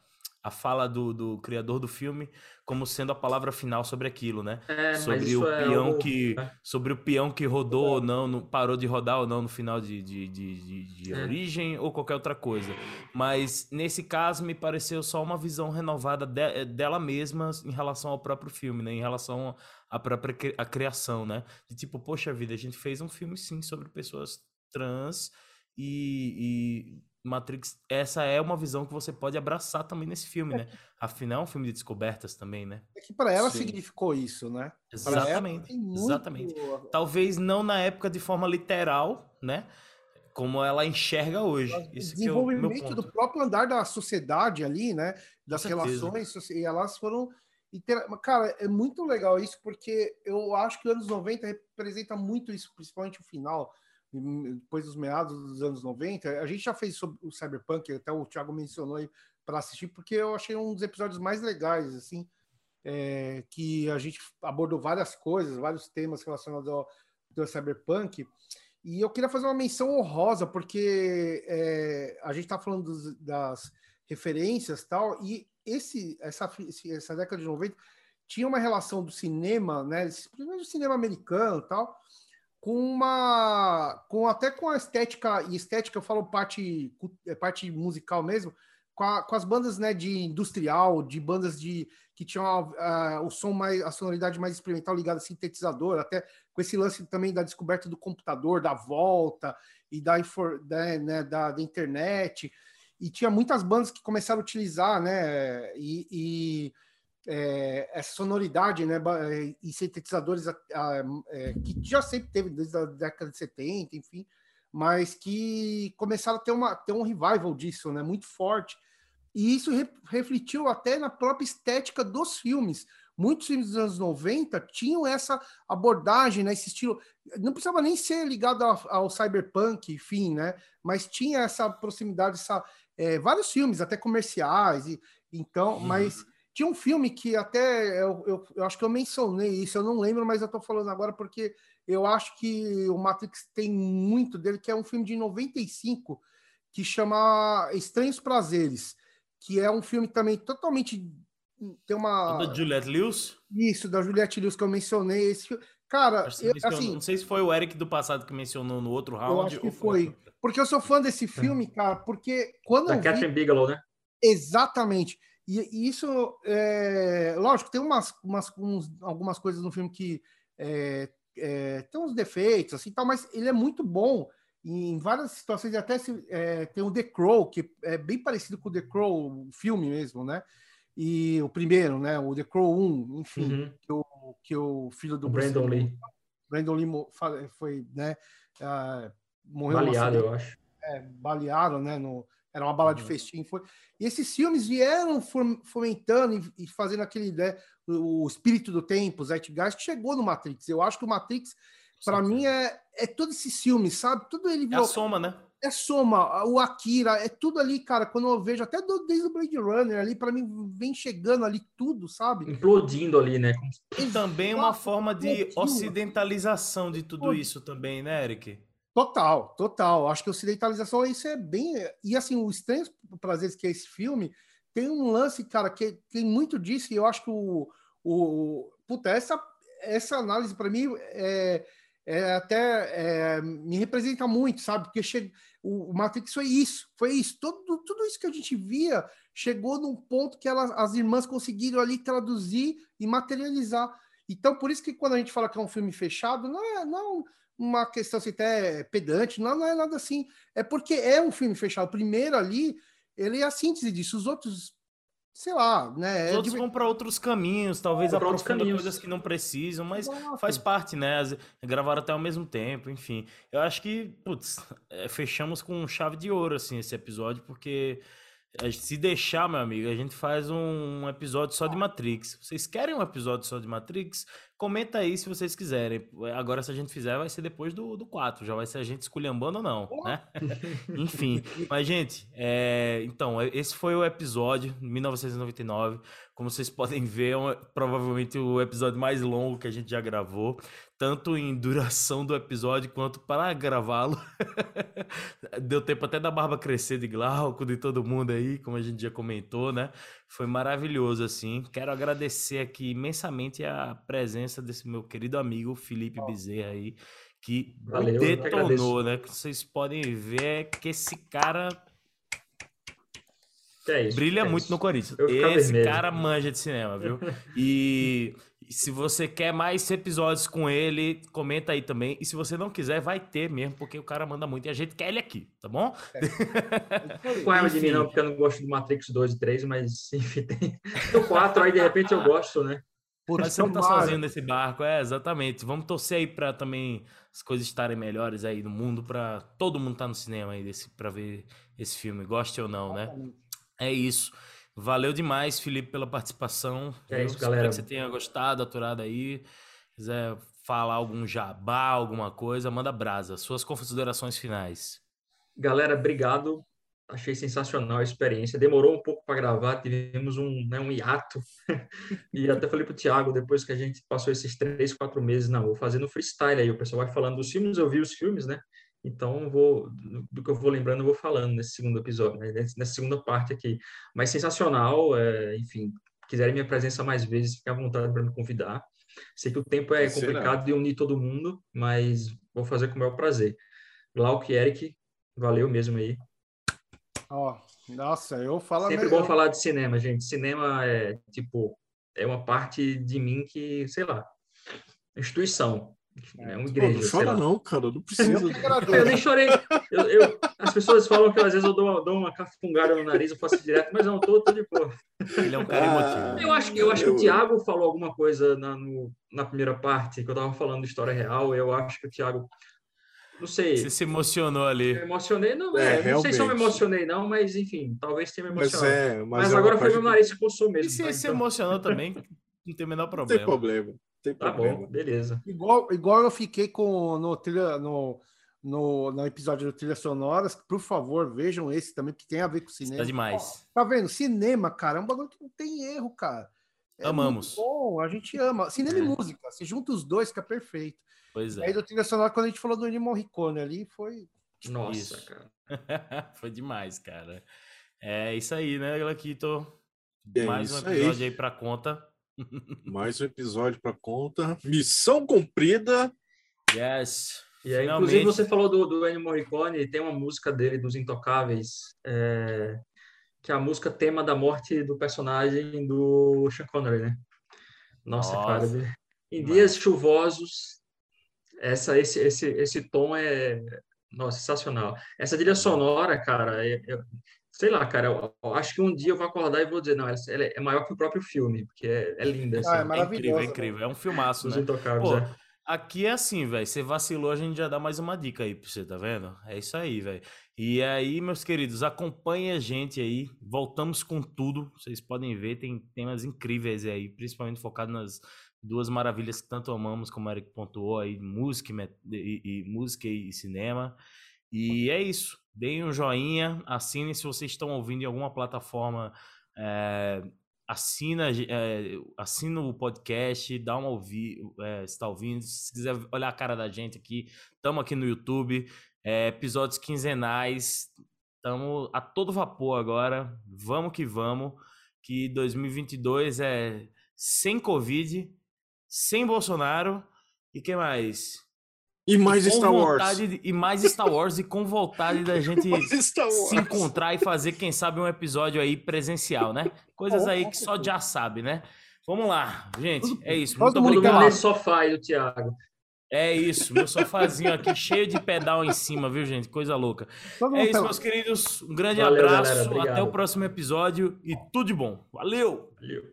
a fala do, do criador do filme como sendo a palavra final sobre aquilo, né? É, sobre o é peão algo- que né? sobre o peão que rodou ou não, no- parou de rodar ou não no final de, de, de, de- É. origem ou qualquer outra coisa. Mas nesse caso me pareceu só uma visão renovada de- eh, dela mesma em relação ao próprio filme, né? Em relação à própria à criação, né? De tipo, poxa vida, a gente fez um filme sim sobre pessoas trans e, e Matrix, essa é uma visão que você pode abraçar também nesse filme, né? Afinal, é um filme de descobertas também, né? É que para ela Sim. significou isso, né? Exatamente. muito- Exatamente. Talvez não na época de forma literal, né? Como ela enxerga hoje. O Isso que é o meu desenvolvimento do próprio andar da sociedade ali, né? Das relações, e elas foram. Cara, é muito legal isso, porque eu acho que os anos 90 representa muito isso, principalmente o final. Depois dos meados dos anos 90. A gente já fez sobre o Cyberpunk, até o Thiago mencionou aí para assistir, porque eu achei um dos episódios mais legais, assim, é, que a gente abordou várias coisas, vários temas relacionados ao, Cyberpunk. E eu queria fazer uma menção honrosa, porque é, a gente está falando dos, das referências tal, e esse, essa, essa década de 90 tinha uma relação do cinema, né, principalmente do cinema americano tal, com uma com até com a estética e estética eu falo parte é, parte musical mesmo com, a, com as bandas né de industrial de bandas de que tinham uh, o som mais a sonoridade mais experimental ligada a sintetizador até com esse lance também da descoberta do computador da volta e da, da, né, da, da internet. E tinha muitas bandas que começaram a utilizar né e, e é, essa sonoridade né, e sintetizadores a, a, é, que já sempre teve desde a década de 70, enfim, mas que começaram a ter, uma, ter um revival disso, né, muito forte. E isso re, refletiu até na própria estética dos filmes. Muitos filmes dos anos 90 tinham essa abordagem, né, esse estilo. Não precisava nem ser ligado ao, ao cyberpunk, enfim, né, mas tinha essa proximidade, essa, é, vários filmes, até comerciais, e, então, uhum. mas tinha um filme que até eu, eu, eu, acho que eu mencionei isso, eu não lembro, mas eu estou falando agora porque eu acho que o Matrix tem muito dele, que é um filme de 95 que chama Estranhos Prazeres, que é um filme também totalmente tem uma é da Juliette Lewis? Isso, da Juliette Lewis que eu mencionei esse filme. Cara, eu, assim, não sei se foi o Eric do passado que mencionou no outro round. Eu acho que foi. foi. Porque eu sou fã desse filme, cara, porque quando da eu Catherine vi... Bigelow, né? Exatamente. E, e isso, é, lógico, tem umas, umas uns, algumas coisas no filme que é, é, tem uns defeitos, assim, tal, mas ele é muito bom em várias situações. Até se, é, tem o The Crow, que é bem parecido com o The Crow, o filme mesmo, né? E o primeiro, né? O The Crow 1, enfim, uhum. que, o, que o filho do o Brandon Lee. Brandon Lee foi, né? Uh, morreu baleado, eu acho. É, baleado, né? No, era uma bala uhum. de festim. Foi... E esses filmes vieram fomentando e, fazendo aquele, né, o espírito do tempo, o Zeitgeist, chegou no Matrix. Eu acho que o Matrix, para mim, é, é todos esses filmes, sabe? Tudo ele virou... É a soma, né? É soma, o Akira, é tudo ali, cara. Quando eu vejo, até do, desde o Blade Runner ali, para mim, vem chegando ali tudo, sabe? Implodindo ali, né? E também uma forma de ocidentalização de tudo isso também, né, Eric? Total, total. Acho que ocidentalização isso é bem. E assim, o Estranhos Prazeres, que é esse filme, tem um lance, cara, que tem muito disso, e eu acho que o. o puta, essa, essa análise para mim é, é até é, me representa muito, sabe? Porque chega, o, o Matrix foi isso, foi isso. Tudo, tudo isso que a gente via chegou num ponto que elas, as irmãs conseguiram ali traduzir e materializar. Então, por isso que quando a gente fala que é um filme fechado, não é. Não, uma questão assim, até pedante, não, não é nada assim. É porque é um filme fechado. O primeiro ali, ele é a síntese disso. Os outros, sei lá, né? Os é outros de... vão para outros caminhos, talvez é, aprofundam coisas que não precisam, mas Exato. faz parte, né? Gravaram até ao mesmo tempo, enfim. Eu acho que, putz, é, fechamos com chave de ouro, assim, esse episódio, porque se deixar, meu amigo, a gente faz um episódio só de Matrix. Vocês querem um episódio só de Matrix? Comenta aí se vocês quiserem. Agora, se a gente fizer, vai ser depois do, do 4. Já vai ser a gente esculhambando ou não, né? <laughs> Enfim. Mas, gente, é... então, esse foi o episódio 1999. Como vocês podem ver, é um, provavelmente o episódio mais longo que a gente já gravou tanto em duração do episódio quanto para gravá-lo. <laughs> Deu tempo até da barba crescer de Glauco, de todo mundo aí, como a gente já comentou, né? Foi maravilhoso, assim. Quero agradecer aqui imensamente a presença desse meu querido amigo Felipe Bezerra aí, que Valeu, detonou, né? Que vocês podem ver que esse cara é isso, Brilha é muito isso. no Corinthians. Esse vermelho. cara manja de cinema, viu? <laughs> E se você quer mais episódios com ele, comenta aí também. E se você não quiser, vai ter mesmo, porque o cara manda muito e a gente quer ele aqui, tá bom? É. <laughs> com raiva de mim, não, porque eu não gosto do Matrix 2 e 3, mas <laughs> enfim, tem o 4, aí de repente eu gosto, né? Por mas você não tá sozinho nesse barco, é, exatamente. Vamos torcer aí para também as coisas estarem melhores aí no mundo, para todo mundo estar tá no cinema aí desse, pra ver esse filme, goste ou não, né? É isso. Valeu demais, Felipe, pela participação. É isso, galera. Espero que você tenha gostado, aturado aí. quiser falar algum jabá, alguma coisa, manda brasa. Suas considerações finais. Galera, obrigado. Achei sensacional a experiência. Demorou um pouco para gravar, tivemos um, né, um hiato. <laughs> e até falei para o Thiago, depois que a gente passou esses três, quatro meses, não, vou fazendo freestyle aí. O pessoal vai falando dos filmes, eu vi os filmes, né? Então, vou, do que eu vou lembrando, eu vou falando nesse segundo episódio, né? nessa segunda parte aqui. Mas sensacional, é, enfim, quiserem minha presença mais vezes, fiquem à vontade para me convidar. Sei que o tempo é complicado de unir todo mundo, mas vou fazer com o maior prazer. Glauco e Eric, valeu mesmo aí. Ó, oh, nossa, eu falo Sempre bom falar de cinema, gente. Cinema é, tipo, é uma parte de mim que, sei lá, instituição. É uma igreja. não chora, não, cara. Não <laughs> precisa. eu nem chorei. Eu, eu, as pessoas falam que às vezes eu dou, dou uma cafungada no nariz, eu faço direto, mas não, tô, tô de boa. Ele é um cara emotivo. Eu acho, eu acho que o Thiago falou alguma coisa na, no, na primeira parte, que eu tava falando de história real. Eu acho que o Thiago. Não sei. Você se emocionou ali. Eu emocionei, não. É, é não sei se eu me emocionei, não, mas enfim, talvez tenha me emocionado. Mas, é, mas, mas é agora foi meu nariz que coçou mesmo. E se tá? se então... emocionou também, não tem o menor problema. Não tem problema tem tá problema. bom, beleza. Igual, igual eu fiquei com no, trilha, no, no, no episódio do Trilha Sonoras, por favor, vejam esse também, que tem a ver com cinema. Tá demais. tá vendo? Cinema, cara, é um bagulho que não tem erro, cara. É Amamos. Bom, a gente ama. Cinema é. e música, se junta os dois, fica perfeito. Pois é. Aí do Trilha Sonora, quando a gente falou do Ennio Morricone ali, foi... Nossa, isso. cara. <laughs> foi demais, cara. É isso aí, né, Glaquito? É Mais um episódio aí. aí pra conta. Mais um episódio para conta. Missão cumprida. Yes. E aí, inclusive, você falou do, do Ennio Morricone, tem uma música dele, dos Intocáveis, é, que é a música tema da morte do personagem do Sean Connery, né? Nossa, Nossa. cara. Em dias chuvosos, essa, esse, esse, esse tom é nossa, sensacional. Essa trilha sonora, cara, é, é, sei lá, cara, eu, eu, acho que um dia eu vou acordar e vou dizer, não, ela, é maior que o próprio filme, porque é, é linda. Assim. Ah, é maravilhoso. É incrível, é incrível. É um filmaço, Os né? Pô, é. Aqui é assim, velho. Você vacilou, a gente já dá mais uma dica aí pra você, tá vendo? É isso aí, velho. E aí, meus queridos, acompanhem a gente aí. Voltamos com tudo. Vocês podem ver, tem temas incríveis aí, principalmente focado nas duas maravilhas que tanto amamos, como o Eric pontuou aí, música e, e, e música e cinema. E é isso. Deem um joinha, assinem se vocês estão ouvindo em alguma plataforma. É, assina, é, assina o podcast, dá uma ouvir, é, se está ouvindo. Se quiser olhar a cara da gente aqui, estamos aqui no YouTube. É, episódios quinzenais. Estamos a todo vapor agora. Vamos que vamos. Que 2022 é sem Covid, sem Bolsonaro. E que mais? E mais Star Wars. De, e mais Star Wars e com vontade da <laughs> gente se encontrar e fazer, quem sabe, um episódio aí presencial, né? Coisas aí que só já sabe, né? Vamos lá, gente. É isso. Muito Todo obrigado. mundo sofá aí do Thiago. É isso, meu sofazinho aqui <laughs> cheio de pedal em cima, viu, gente? Coisa louca. É isso, meus queridos. Um grande Valeu, abraço. Até o próximo episódio e tudo de bom. Valeu! Valeu.